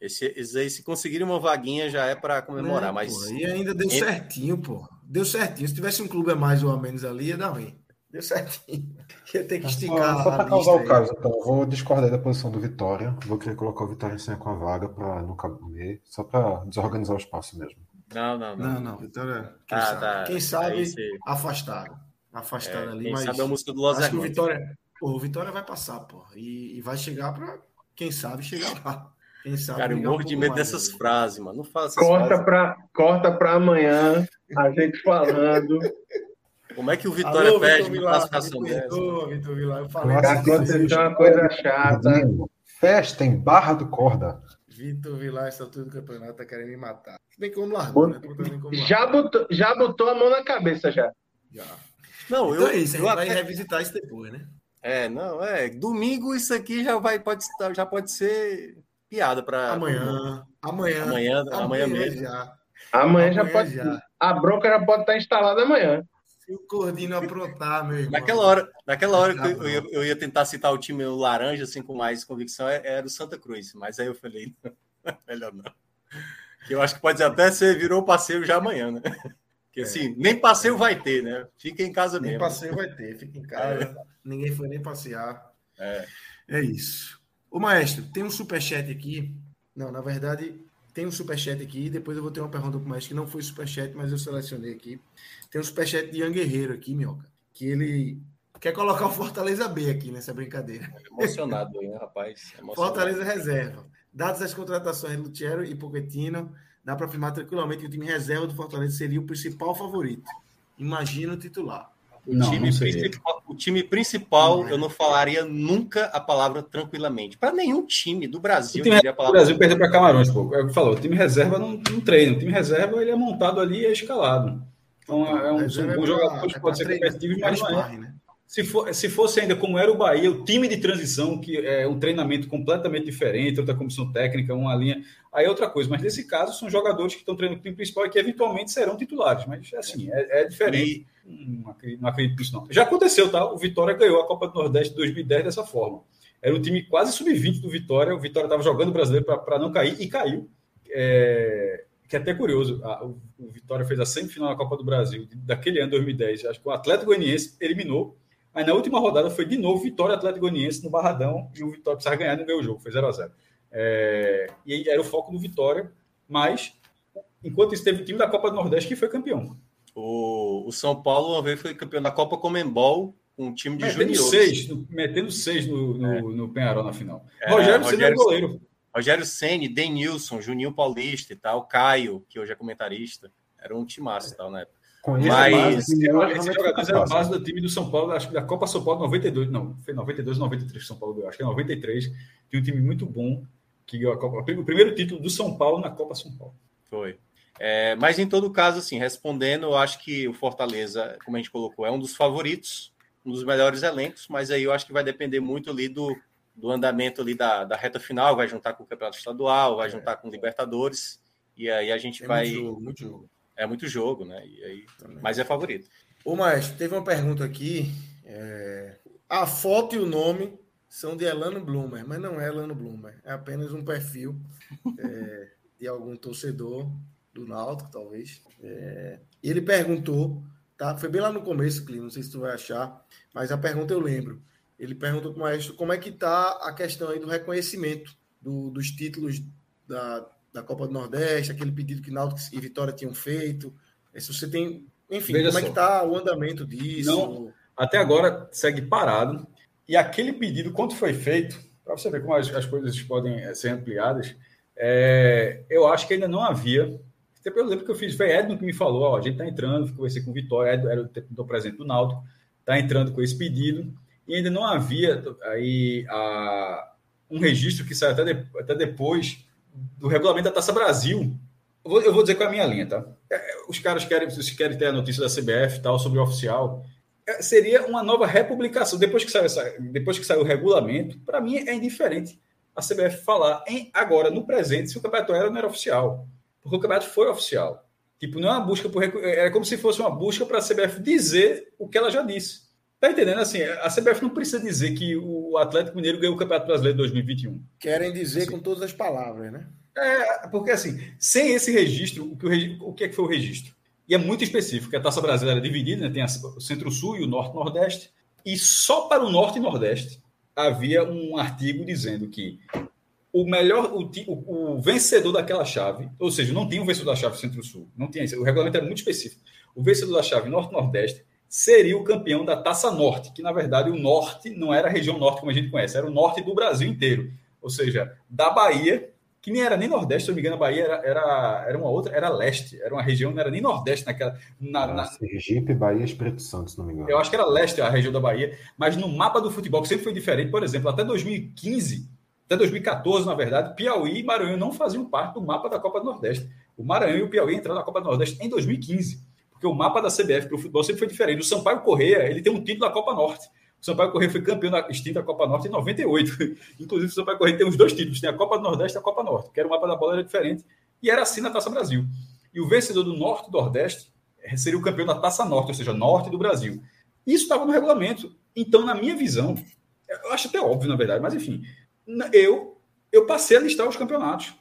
esse, esses aí, se conseguirem uma vaguinha, já é para comemorar, Né, mas E ainda deu Entre- certinho, pô. Deu certinho. Se tivesse um clube a mais ou a menos ali, ia dar ruim. Deu certinho. Ia ter que esticar Só, só para causar o caso, então, eu vou discordar da posição do Vitória. Vou querer colocar o Vitória em cima com a vaga para não caber, só para desorganizar o espaço mesmo. não, não, não. Não, não. Vitória. Quem Tá, sabe, tá. quem sabe afastado. Afastado É, ali, quem mas. sabe é a música do Los acho que o. Vitória. Pô, o Vitória vai passar, pô. E, e vai chegar pra. Quem sabe chegar lá. Quem sabe. Cara, eu morro de medo dessas frases, mano. Não fala essas Corta frases. pra, corta pra amanhã, a gente falando. Como é que o Vitória Alô, perde Vitor uma Vilar, classificação dessa? perdoa, Vitor Vilar. Eu falei Tá acontecendo uma coisa chata. Festa em Barra do Corda. Vitor Vilar, essa altura do campeonato, tá querendo me matar. Se bem que como largou, né? Nem como Já botou, já botou a mão na cabeça já. Já. Não, Então eu, é isso, eu vai até- revisitar isso depois, né? É, não, é. Domingo isso aqui já vai pode já pode ser piada para Amanhã, amanhã, amanhã, amanhã mesmo. já. Amanhã, já Amanhã pode. já. A bronca já pode estar instalada amanhã. Se o Cordino aprontar, meu irmão. Naquela hora, naquela hora que Tá eu, eu, eu ia tentar citar o time laranja assim com mais convicção é- era o Santa Cruz, mas aí eu falei, não, melhor não. Que eu acho que pode até ser virou o passeio já amanhã, né? Porque assim, nem passeio vai ter, né? Fica em casa Nem mesmo. passeio vai ter, fica em casa. Ninguém foi nem passear. É. É isso. Ô, maestro, tem um superchat aqui. Não, na verdade, tem um superchat aqui. Depois eu vou ter uma pergunta pro maestro que não foi superchat, mas eu selecionei aqui. Tem um superchat de Ian Guerreiro aqui, Minhoca. Que ele quer colocar o Fortaleza B aqui nessa brincadeira. Emocionado, hein, rapaz? Emocionado. Fortaleza reserva. Dadas as contratações de Lutiero e Pochettino, dá para afirmar tranquilamente que o time reserva do Fortaleza seria o principal favorito. Imagina o titular. O, Não, time não principal, o time principal, Não é. eu não falaria nunca a palavra tranquilamente. Para nenhum time do Brasil, O time eu diria a O Brasil perdeu para Camarões, pô. É o que falou, o time reserva não, não treina. O time reserva ele é montado ali e é escalado. Então é um, é pra- jogadores, é pode pra ser treinar, competitivos, é mas não é. né? Se, for, se fosse ainda como era o Bahia, o time de transição, que é um treinamento completamente diferente, outra comissão técnica, uma linha, aí é outra coisa. Mas nesse caso, são jogadores que estão treinando o time principal e que eventualmente serão titulares. Mas assim, é, é diferente. Não acredito, não acredito nisso, não. Já aconteceu, tá? O Vitória ganhou a Copa do Nordeste de 2010 dessa forma. Era um time quase sub-20 do Vitória. O Vitória estava jogando o brasileiro para não cair e caiu. É, que é até curioso. a- o, o Vitória fez a semifinal da Copa do Brasil daquele ano, 2010. Acho que o Atlético Goianiense eliminou. Aí na última rodada foi de novo Vitória Atlético Goianiense no Barradão e o Vitória precisava ganhar no meu jogo, foi 0 a 0 é, E aí era o foco do Vitória, mas enquanto isso teve o time da Copa do Nordeste que foi campeão. O, o São Paulo uma vez foi campeão da Copa Comembol com um time de Metendo juniores. seis, no- metendo seis no, no, no Penharol na final. É, Rogério era Rogério goleiro. Rogério Ceni, Denilson, Juninho Paulista e tal, Caio, que hoje é comentarista. Era um timaço e tal, né? Conheço Mas- a base, e eu Esses realmente jogadores fico eram fácil. base do time do São Paulo, acho que da Copa São Paulo 92, não, foi 92 ou 93 que São Paulo ganhou, acho que é 93. Tinha um time muito bom que ganhou a Copa, o primeiro título do São Paulo na Copa São Paulo. Foi. É, mas em todo caso, assim, respondendo, eu acho que o Fortaleza, como a gente colocou, é um dos favoritos, um dos melhores elencos, mas aí eu acho que vai depender muito ali do, do andamento ali da, da reta final, vai juntar com o Campeonato Estadual, vai juntar com o Libertadores, e aí a gente É vai. muito jogo, muito jogo. É muito jogo, né? E aí, Também. mas é favorito. Ô, Maestro, teve uma pergunta aqui. é, A foto e o nome são de Elano Bloomer, mas não é Elano Bloomer. É apenas um perfil é, de algum torcedor do Náutico, talvez. É, E ele perguntou, tá? Foi bem lá no começo, Clima, não sei se tu vai achar, mas a pergunta eu lembro. Ele perguntou para o Maestro como é que tá a questão aí do reconhecimento do- dos títulos da, da Copa do Nordeste, aquele pedido que Náutico e Vitória tinham feito. É, Se você tem... Enfim, Veja como é só. que tá o andamento disso? Não. Até agora segue parado. E aquele pedido, quando foi feito, para você ver como as, as coisas podem eh, ser ampliadas, é, eu acho que ainda não havia. Até pelo exemplo que eu fiz, foi Edno que me falou: ó, a gente está entrando, conversei com o Vitória, Edno era o do presidente do Náutico, está entrando com esse pedido, e ainda não havia aí a, um registro que saiu até, de- até depois do regulamento da Taça Brasil, eu vou dizer qual é a minha linha, tá? É, os caras querem, se querem ter a notícia da CBF tal sobre o oficial, é, seria uma nova republicação. Depois que saiu, essa, depois que saiu o regulamento, para mim é indiferente a CBF falar em, agora, no presente, se o campeonato era ou não era oficial. Porque o campeonato foi oficial. Tipo, não é uma busca por. É como se fosse uma busca para a CBF dizer o que ela já disse. Tá entendendo? Assim, a CBF não precisa dizer que o Atlético Mineiro ganhou o Campeonato Brasileiro de 2021. Querem dizer assim. com todas as palavras, né? É, porque assim, sem esse registro, o que, o, o que é que foi o registro? E é muito específico, a Taça Brasileira é dividida, né? tem o Centro-Sul e o Norte-Nordeste, e só para o Norte e Nordeste havia um artigo dizendo que o melhor, o, o, o, vencedor daquela chave, ou seja, não tinha o vencedor da chave Centro-Sul, não tinha o regulamento era muito específico. O vencedor da chave Norte-Nordeste seria o campeão da Taça Norte, que na verdade o Norte não era a região Norte como a gente conhece, era o Norte do Brasil inteiro, ou seja, da Bahia, que nem era nem Nordeste, se eu não me engano, a Bahia era, era, era uma outra, era Leste, era uma região, não era nem Nordeste naquela. Na, na... Sergipe, Bahia, Espírito Santo, se não me engano. Eu acho que era Leste a região da Bahia, mas no mapa do futebol, que sempre foi diferente, por exemplo, até 2015 até 2014, na verdade, Piauí e Maranhão não faziam parte do mapa da Copa do Nordeste. O Maranhão e o Piauí entraram na Copa do Nordeste em 2015, porque o mapa da CBF para o futebol sempre foi diferente. O Sampaio Correia, ele tem um título da Copa Norte. O Sampaio Correia foi campeão da extinta Copa Norte em 98. Inclusive, o Sampaio Correia tem os dois títulos, tem a Copa do Nordeste e a Copa Norte, que era o mapa da bola era diferente, e era assim na Taça Brasil. E o vencedor do Norte e do Nordeste seria o campeão da Taça Norte, ou seja, Norte do Brasil. Isso estava no regulamento. Então, na minha visão, eu acho até óbvio, na verdade, mas enfim, eu, eu passei a listar os campeonatos.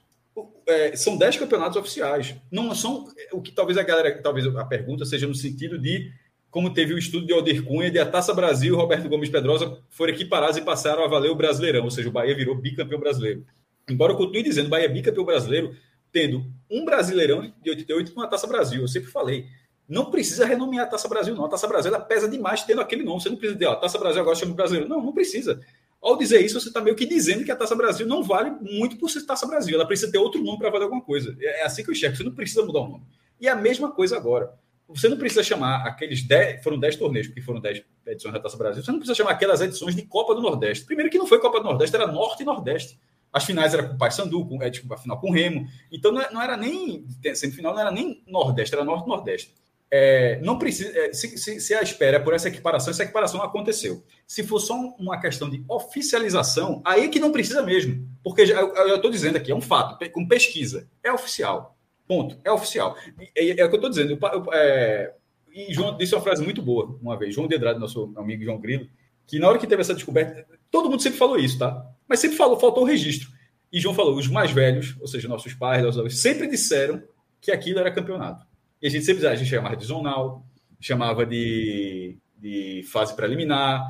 É, são 10 campeonatos oficiais. Não são o que talvez a galera, talvez a pergunta seja no sentido de como teve o estudo de Aldir Cunha de a Taça Brasil Roberto Gomes Pedrosa foram equiparados e passaram a valer o Brasileirão, ou seja, o Bahia virou bicampeão brasileiro. Embora eu continue dizendo, Bahia é bicampeão brasileiro, tendo um Brasileirão de 88 com a Taça Brasil. Eu sempre falei, não precisa renomear a Taça Brasil, não. A Taça Brasil ela pesa demais tendo aquele nome. Você não precisa dizer, ó, Taça Brasil agora chama Brasileiro. Não, não precisa. Ao dizer isso, você está meio que dizendo que a Taça Brasil não vale muito por ser Taça Brasil. Ela precisa ter outro nome para valer alguma coisa. É, é assim que eu enxergo. Você não precisa mudar o nome. E é a mesma coisa agora. Você não precisa chamar aqueles 10, foram 10 torneios, porque foram 10 edições da Taça Brasil. Você não precisa chamar aquelas edições de Copa do Nordeste. Primeiro que não foi Copa do Nordeste, era Norte e Nordeste. As finais eram com o Paysandu, com, é, tipo, a final com o Remo. Então não, não era nem semifinal, não era nem Nordeste, era Norte e Nordeste. É, não precisa. É, se, se, se, a espera é por essa equiparação, essa equiparação não aconteceu. Se for só uma questão de oficialização, aí é que não precisa mesmo. Porque já, eu estou dizendo aqui, é um fato, com pesquisa. É oficial. Ponto. É oficial. É, é o que eu estou dizendo. É, e João disse uma frase muito boa uma vez. João Dedrado, nosso amigo João Grilo, que na hora que teve essa descoberta, todo mundo sempre falou isso, tá? Mas sempre falou, faltou o registro. E João falou: os mais velhos, ou seja, nossos pais, nossos avós, sempre disseram que aquilo era campeonato. E a gente sempre a gente chamava de zonal, chamava de, de fase preliminar.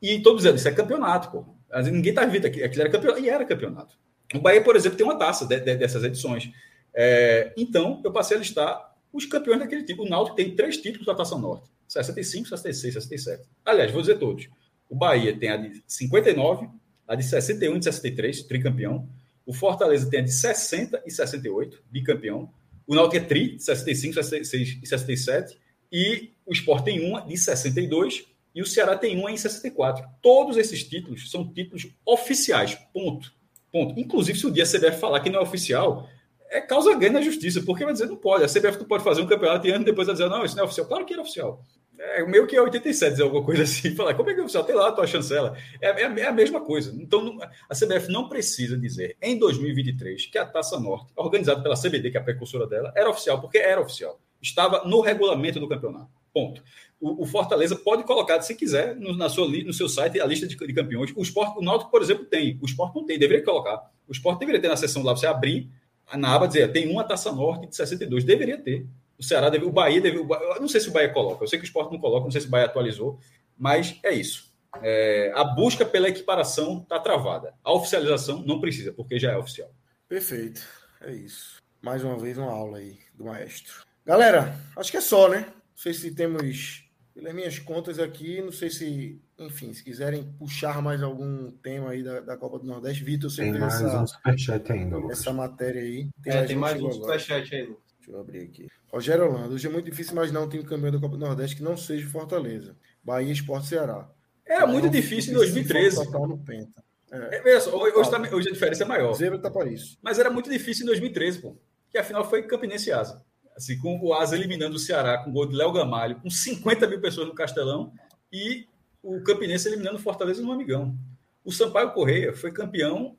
E todos dizendo, isso é campeonato, pô. Ninguém tá vendo aqui, aquilo era campeonato. E era campeonato. O Bahia, por exemplo, tem uma taça de, de, dessas edições. É, então, eu passei a listar os campeões daquele tipo. O Náutico tem três títulos da Taça Norte: 65, 66, 67. Aliás, vou dizer todos. O Bahia tem a de 59, a de 61 e 63, tricampeão. O Fortaleza tem a de 60 e 68, bicampeão. O Náutico é tri, 65, 66 e 67. E o Sport tem uma de 62 e o Ceará tem uma em 64. Todos esses títulos são títulos oficiais. Ponto. Ponto. Inclusive, se o dia a CBF falar que não é oficial, é causa ganha na justiça, porque vai dizer não pode. A CBF não pode fazer um campeonato e ano depois vai dizer, não, isso não é oficial. Claro que era oficial. É meio que é 87, dizer alguma coisa assim. Falar, como é que é oficial? Tem lá a tua chancela. É, é, é a mesma coisa. Então, a CBF não precisa dizer, em 2023, que a Taça Norte, organizada pela CBD, que é a precursora dela, era oficial, porque era oficial. Estava no regulamento do campeonato. Ponto. O, o Fortaleza pode colocar, se quiser, no, na sua, no seu site, a lista de, de campeões. O, Sport, o Náutico, por exemplo, tem. O Sport não tem, deveria colocar. O Sport deveria ter na seção lá, você abrir, na aba dizer, tem uma Taça Norte de 62. Deveria ter. O Ceará deve, o Bahia deve, o Bahia, eu não sei se o Bahia coloca, eu sei que o esporte não coloca, não sei se o Bahia atualizou, mas é isso. É, a busca pela equiparação está travada. A oficialização não precisa, porque já é oficial. Perfeito. É isso. Mais uma vez uma aula aí do maestro. Galera, acho que é só, né? Não sei se temos, pelas minhas contas aqui, não sei se, enfim, se quiserem puxar mais algum tema aí da, da Copa do Nordeste, Vitor, você tem mais essa, um superchat ainda, Lucas. essa matéria aí. Tem, é, tem mais um superchat aí, Lucas. Deixa eu abrir aqui. Rogério Holanda. Hoje é muito difícil imaginar um time campeão da Copa do Nordeste que não seja Fortaleza. Bahia Esporte Ceará. Era muito difícil em 2013. Total no Penta. É. É, hoje, tá, hoje, a diferença é maior. Zebra tá para isso. Mas era muito difícil em 2013, pô. que a final foi Campinense e Asa. Assim, com o Asa eliminando o Ceará com o gol de Léo Gamalho, com 50 mil pessoas no Castelão, e o Campinense eliminando o Fortaleza no Amigão. O Sampaio Correia foi campeão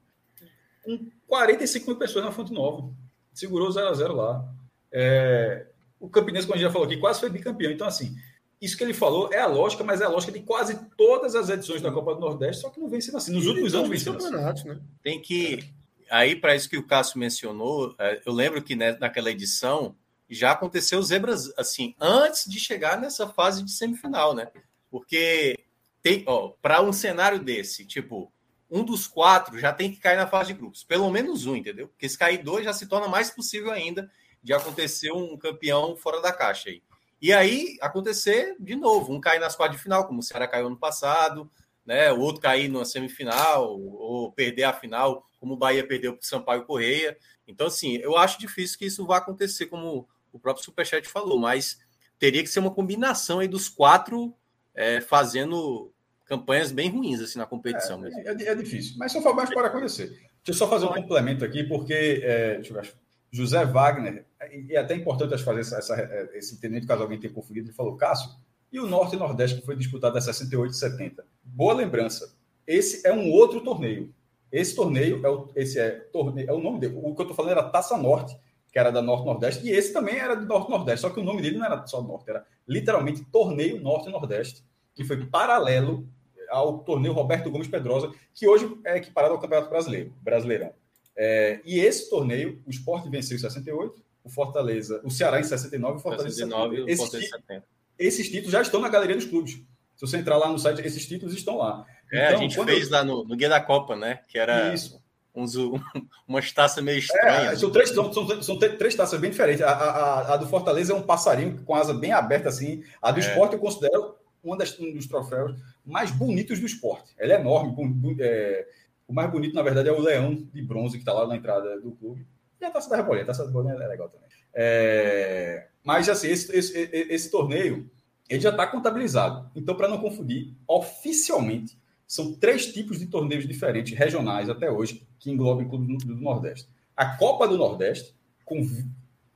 com 45 mil pessoas na Fonte Nova. Segurou 0 a 0 lá. É, o Campinense, como a gente já falou aqui, quase foi bicampeão. Então, assim, isso que ele falou é a lógica, mas é a lógica de quase todas as edições da Copa do Nordeste, só que não vem sendo assim. Nos últimos anos vem sendo assim. Né? Tem que. Aí, para isso que o Cássio mencionou, é, eu lembro que né, naquela edição já aconteceu zebras assim, antes de chegar nessa fase de semifinal, né? Porque tem, ó, para um cenário desse, tipo, um dos quatro já tem que cair na fase de grupos, pelo menos um, entendeu? Porque se cair dois já se torna mais possível ainda de acontecer um campeão fora da caixa aí. E aí acontecer de novo, um cair nas quartas de final, como o Ceará caiu ano passado, né? O outro cair numa semifinal, ou perder a final, como o Bahia perdeu para o Sampaio Correia. Então, assim, eu acho difícil que isso vá acontecer, como o próprio Superchat falou, mas teria que ser uma combinação aí dos quatro é, fazendo campanhas bem ruins assim na competição. É, é, é difícil, mas só mais pode acontecer. Deixa eu só fazer um complemento aqui, porque é, deixa eu José Wagner, e é até importante fazer essa, essa, é, esse entendimento, caso alguém tenha confundido, ele falou, Cássio, e o Norte e Nordeste, que foi disputado a 68 e 70? Boa lembrança. Esse é um outro torneio. Esse torneio é o, esse é, torneio, é o nome dele. O que eu estou falando era Taça Norte, que era da Norte-Nordeste, e esse também era do Norte-Nordeste, só que o nome dele não era só Norte, era literalmente Torneio Norte-Nordeste, que foi paralelo ao torneio Roberto Gomes Pedrosa, que hoje é equiparado ao Campeonato Brasileiro, Brasileirão. É, e esse torneio, o Sport venceu em 68, o Fortaleza, o Ceará em 69 o Fortaleza 69, em 70. Esses, 70. esses títulos já estão na galeria dos clubes. Se você entrar lá no site, esses títulos estão lá. É, então, a gente fez eu... lá no, no Guia da Copa, né? Que era Isso. Uns, um, umas taças meio estranhas. É, são, três, são, são, são, três taças bem diferentes. A, a, a, do Fortaleza é um passarinho com asa bem aberta assim. A do é. esporte eu considero um dos troféus mais bonitos do esporte. Ela é enorme, é, o mais bonito, na verdade, é o leão de bronze que está lá na entrada do clube. E a taça da Rebolinha. A taça da Rebolinha é legal também. É... Mas, assim, esse, esse, esse torneio ele já está contabilizado. Então, para não confundir, oficialmente, são três tipos de torneios diferentes, regionais até hoje, que englobam o clube do, Nordeste. A Copa do Nordeste, com,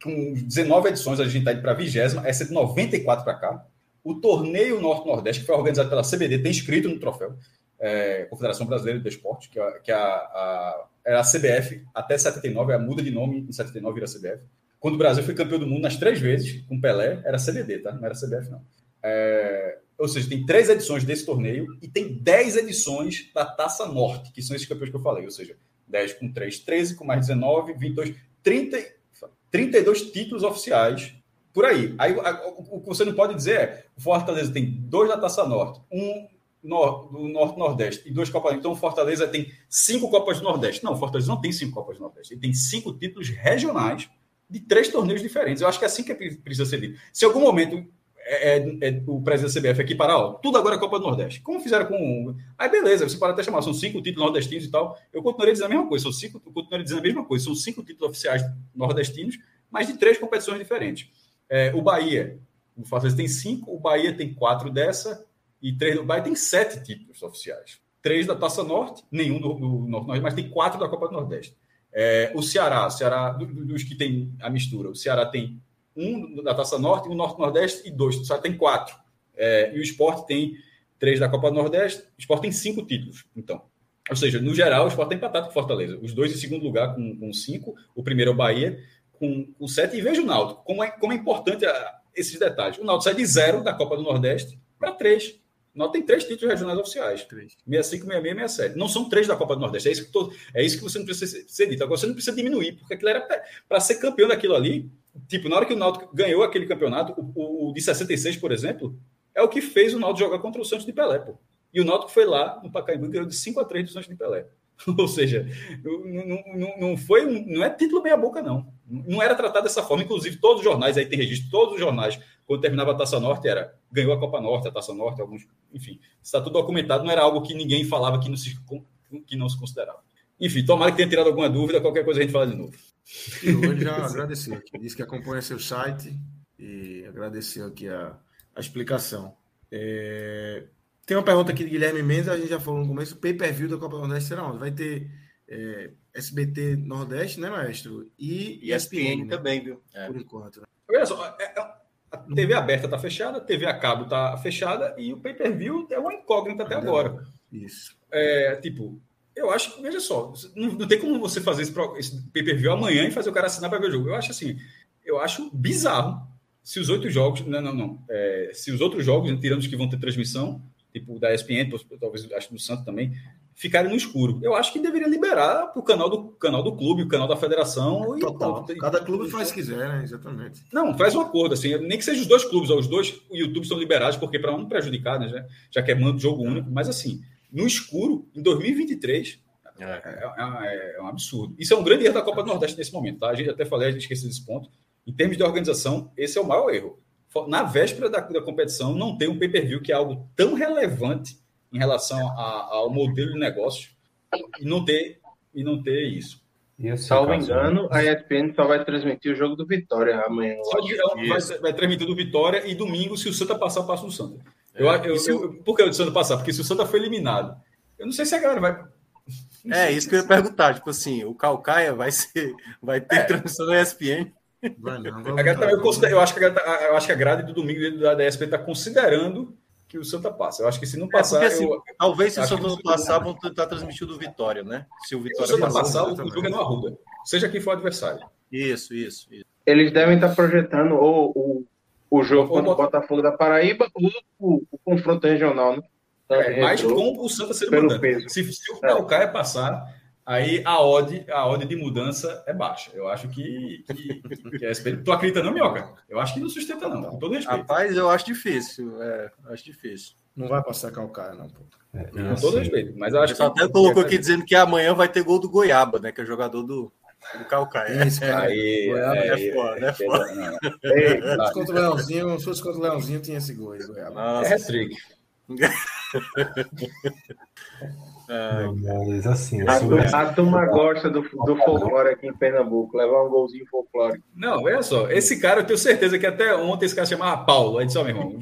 com 19 edições, a gente está indo para a vigésima, essa é de 94 para cá. O torneio Norte-Nordeste, que foi organizado pela CBD, tem escrito no troféu é, Confederação Brasileira de Esporte, que, é, que é a, a, era a CBF até 79, a muda de nome em 79 vira CBF. Quando o Brasil foi campeão do mundo nas três vezes, com Pelé, era CBD, tá? Não era CBF, não. É, ou seja, tem três edições desse torneio e tem dez edições da Taça Norte, que são esses campeões que eu falei. Ou seja, 10 com 3, 13, com mais 19, 22, 30, 32 títulos oficiais por aí. Aí o que você não pode dizer é: o Fortaleza tem dois da Taça Norte, um do Norte-Nordeste e duas Copas. Então, Fortaleza tem cinco Copas do Nordeste. Não, Fortaleza não tem cinco Copas do Nordeste. Ele tem cinco títulos regionais de três torneios diferentes. Eu acho que é assim que precisa ser dito. Se algum momento é, é, é o presidente da CBF aqui parar, ó, tudo agora é Copa do Nordeste. Como fizeram com. Aí beleza, você pode até chamar, são cinco títulos nordestinos e tal. Eu continuaria dizendo a mesma coisa, são cinco, eu continuaria dizendo a mesma coisa, são cinco títulos oficiais nordestinos, mas de três competições diferentes. É, o Bahia, o Fortaleza tem cinco, o Bahia tem quatro dessa, e três do Bahia tem sete títulos oficiais. Três da Taça Norte, nenhum do, do Norte, mas tem quatro da Copa do Nordeste. É, o Ceará, o Ceará, dos que tem a mistura, o Ceará tem um da Taça Norte, um Norte-Nordeste e dois. O Ceará tem quatro. É, e o Esporte tem três da Copa do Nordeste. O Esporte tem cinco títulos, então. Ou seja, no geral, o Esporte tem empatado com Fortaleza. Os dois em segundo lugar com, com cinco. O primeiro é o Bahia com, com sete. E veja o Náutico, como é, como é importante a, esses detalhes. O Náutico sai de zero da Copa do Nordeste para três. Nós tem três títulos regionais oficiais. Três. 65, 66 e 67. Não são três da Copa do Nordeste. É isso que, tô, é isso que você não precisa ser, ser dito. Agora você não precisa diminuir, porque aquilo era para ser campeão daquilo ali. Tipo, na hora que o Náutico ganhou aquele campeonato, o, o, de 66, por exemplo, é o que fez o Náutico jogar contra o Santos de Pelé, pô. E o Náutico foi lá no Pacaembu e ganhou de 5 a 3 do Santos de Pelé. Ou seja, não, não, não foi não é título meia boca não. Não era tratado dessa forma. Inclusive todos os jornais aí tem registro, todos os jornais quando terminava a Taça Norte era ganhou a Copa Norte, a Taça Norte, alguns, enfim, está tudo documentado. Não era algo que ninguém falava que não se que não se considerava. Enfim, tomara que tenha tirado alguma dúvida. Qualquer coisa a gente fala de novo. E hoje já agradeceu aqui. Disse que acompanha seu site e agradeceu aqui a, a explicação. É, tem uma pergunta aqui de Guilherme Mendes, a gente já falou no começo, o pay-per-view da Copa Nordeste será onde? Vai ter é, SBT Nordeste, né, maestro? E, e ESPN, né? também, viu? É. Por enquanto. Né? Olha só, é, é, a TV aberta está fechada, a TV a cabo está fechada e o pay-per-view é uma incógnita até agora. Isso. É, tipo, eu acho que, veja só, não, não tem como você fazer esse, esse pay-per-view amanhã e fazer o cara assinar para ver o jogo. Eu acho assim, eu acho bizarro se os oito jogos, não, não, não, é, se os outros jogos, tirando os que vão ter transmissão, tipo da ESPN, talvez acho do Santos também, ficarem no escuro. Eu acho que deveria liberar para o canal do, canal do clube, o canal da federação. E, Total. Cada clube faz o que quiser, né? Exatamente. Não, faz um acordo, assim, nem que seja os dois clubes, os dois o YouTube são liberados, porque para um prejudicar, né? Já, já que é mando jogo único, mas assim, no escuro, em 2023, é. É, é, é, um absurdo. Isso é um grande erro da Copa do Nordeste nesse momento, tá? A gente até falei, a gente esqueceu desse ponto. Em termos de organização, esse é o maior erro. Na véspera da, da competição, não tem um pay-per-view que é algo tão relevante em relação a, ao modelo de negócio e não ter, e não ter isso. E Salvo engano, a ESPN só vai transmitir o jogo do Vitória amanhã. Vai, vai, transmitir do Vitória e domingo, se o Santa passar, passa o Santa. Eu, é, eu, eu, por que o Santa passar? Porque se o Santa foi eliminado, eu não sei se a galera vai. É, isso que eu ia perguntar. Tipo assim, o Calcaia vai ser. Vai ter é. transmissão da ESPN. Vai não, a galera, eu, considero, eu, acho que a, eu acho que a grade do domingo da ESPN está considerando que o Santa passa. Eu acho que se não passar. É porque, assim, eu, talvez se o Santa não passar, vão tentar transmitir do Vitória, né? Se o Vitória se o Santa passar, o jogo é no Arruda. Seja quem for o adversário. Isso, isso, isso. Eles devem estar projetando ou o, o jogo contra o Botafogo da Paraíba ou o, o confronto regional, né? É, mais com o Santa sendo mandante. Se, se o Calcaia é. passar, aí a odd, a odd de mudança é baixa. Eu acho que, que, que é Tu acredita não, Minhoca? Eu acho que não sustenta não, com todo respeito. Rapaz, eu acho difícil, é, acho difícil. Não vai passar calcaia, não, pô. É, com todo respeito, mas eu acho que... até colocou aqui dizendo que amanhã vai ter gol do Goiaba, né, que é jogador do, do Calcaia. Isso, cara. Aí, Goiaba é, é, é foda, é foda. Se contra o Leãozinho, se fosse contra o Leãozinho, tinha esse gol aí, Goiaba. Nossa. É hat-trick. Não, mas assim. A, turma, a turma gosta do, do folclore aqui em Pernambuco, levar um golzinho folclórico. Não, olha só, esse cara, eu tenho certeza que até ontem esse cara chamava Paulo. Aí disse, ó, meu irmão,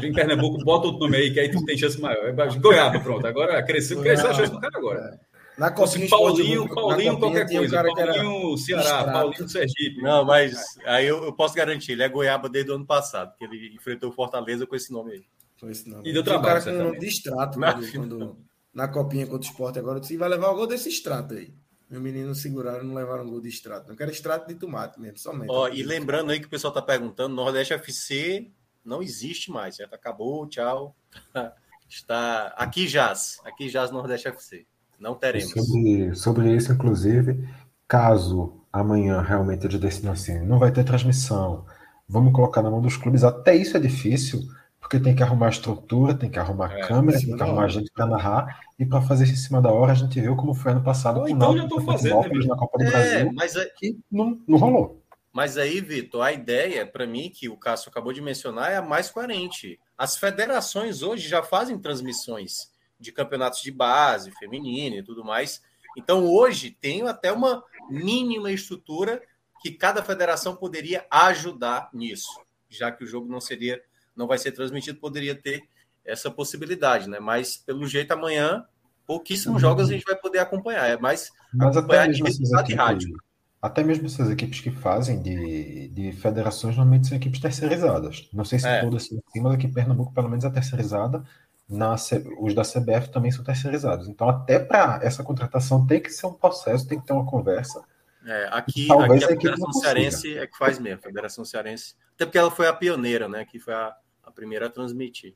em Pernambuco, bota outro nome aí, que aí tu tem chance maior. É Goiaba, pronto. Agora cresceu, cresceu a chance do cara agora. Na Copinha Paulinho, Paulinho, qualquer coisa. Um Paulinho, Ceará, Paulinho, Sergipe. Não, mas aí eu, eu, posso garantir, ele é Goiaba desde o ano passado, que ele enfrentou o Fortaleza com esse nome aí. Com esse nome. E deu trabalho. O cara com um distrato quando, quando, na copinha contra o esporte agora, eu disse, vai levar o gol desse extrato aí. Meu menino seguraram, não levaram gol de extrato. Não quero extrato de tomate mesmo, somente. Ó, e lembrando aí que o pessoal tá perguntando, Nordeste FC não existe mais, já acabou, tchau. Está aqui jaz, aqui jaz Nordeste FC. Não teremos. Sobre, sobre isso, inclusive, caso amanhã realmente eles decidam assim, não vai ter transmissão, vamos colocar na mão dos clubes, até isso é difícil porque tem que arrumar estrutura, tem que arrumar é, câmera, tem que arrumar gente para narrar, e para fazer isso em cima da hora, a gente viu como foi ano passado com então já tô fazendo, né, na Copa do é, Brasil, mas é... que não, não rolou. Mas aí, Vitor, a ideia, para mim, que o Cássio acabou de mencionar, é a mais coerente. As federações hoje já fazem transmissões de campeonatos de base, feminino e tudo mais. Então, hoje, tem até uma mínima estrutura que cada federação poderia ajudar nisso, já que o jogo não seria não vai ser transmitido, poderia ter essa possibilidade, né? Mas pelo jeito amanhã pouquíssimos uhum. jogos a gente vai poder acompanhar, é mais Mas acompanhar até mesmo de, de rádio. Até mesmo essas equipes que fazem de, de federações normalmente são equipes terceirizadas. Não sei se é. todas são assim, mas aqui em Pernambuco pelo menos é terceirizada. Na, os da CBF também são terceirizados. Então, até para essa contratação tem que ser um processo, tem que ter uma conversa. É, aqui, aqui a, a Federação Cearense é que faz mesmo, a Federação Cearense. Até porque ela foi a pioneira, né? Que foi a, a primeira a transmitir.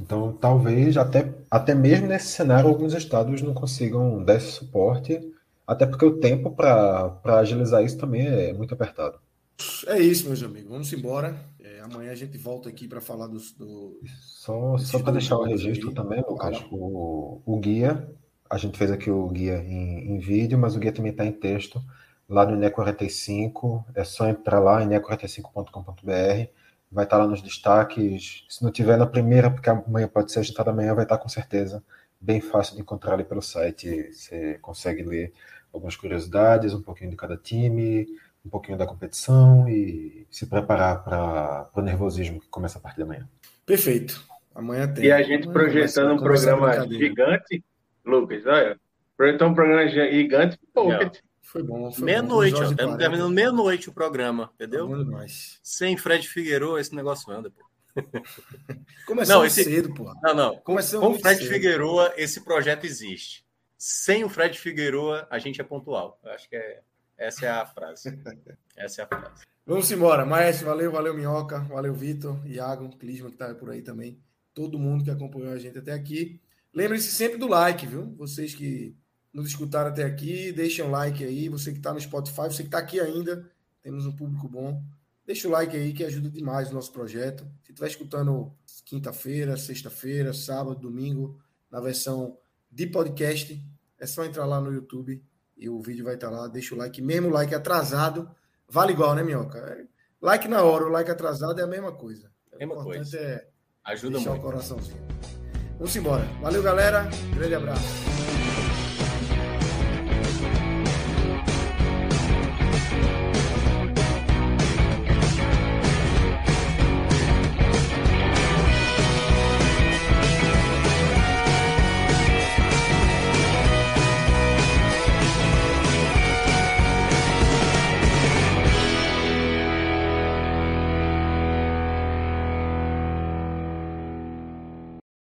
Então, talvez até, até mesmo nesse cenário alguns estados não consigam dar esse suporte, até porque o tempo para agilizar isso também é muito apertado. É isso, meus amigos. Vamos embora. É, amanhã a gente volta aqui para falar do. do só só para deixar o registro aí. também, Lucas, o, o guia, a gente fez aqui o guia em, em vídeo, mas o guia também está em texto lá no INE45. É só entrar lá, ine45.com.br vai estar lá nos destaques. Se não tiver na primeira, porque amanhã pode ser agitada amanhã, vai estar com certeza bem fácil de encontrar ali pelo site. Você consegue ler algumas curiosidades, um pouquinho de cada time, um pouquinho da competição e se preparar para o nervosismo que começa a partir da manhã. Perfeito. Amanhã tem. E a gente amanhã projetando um programa gigante, Lucas, olha. Projetando um programa gigante, Pocket. Foi bom. Meia-noite, Estamos quarenta. terminando meia-noite o programa, Tá entendeu? demais. Sem Fred Figueiredo, esse negócio anda, pô. Começou Não, esse- cedo, porra. Não, não. Com, Começou com o Fred cedo. Figueiredo, esse projeto existe. Sem o Fred Figueiredo, a gente é pontual. Eu acho que é, essa é a frase. Essa é a frase. Vamos embora. Maestro, valeu, valeu, Minhoca, valeu, Vitor, Iago, Clisma, que tá por aí também. Todo mundo que acompanhou a gente até aqui. Lembre-se sempre do like, viu? Vocês que nos escutaram até aqui, deixem um like aí. Você que está no Spotify, você que está aqui ainda, temos um público bom. Deixa o like aí que ajuda demais o nosso projeto. Se estiver escutando quinta-feira, sexta-feira, sábado, domingo, na versão de podcast, é só entrar lá no YouTube e o vídeo vai estar lá. Deixa o like, mesmo o like atrasado, vale igual, né, Minhoca? É, Like na hora, o like atrasado é a mesma coisa. O Mesma importante coisa. é Ajuda deixar muito. o coraçãozinho. Vamos embora. Valeu, galera. Grande abraço.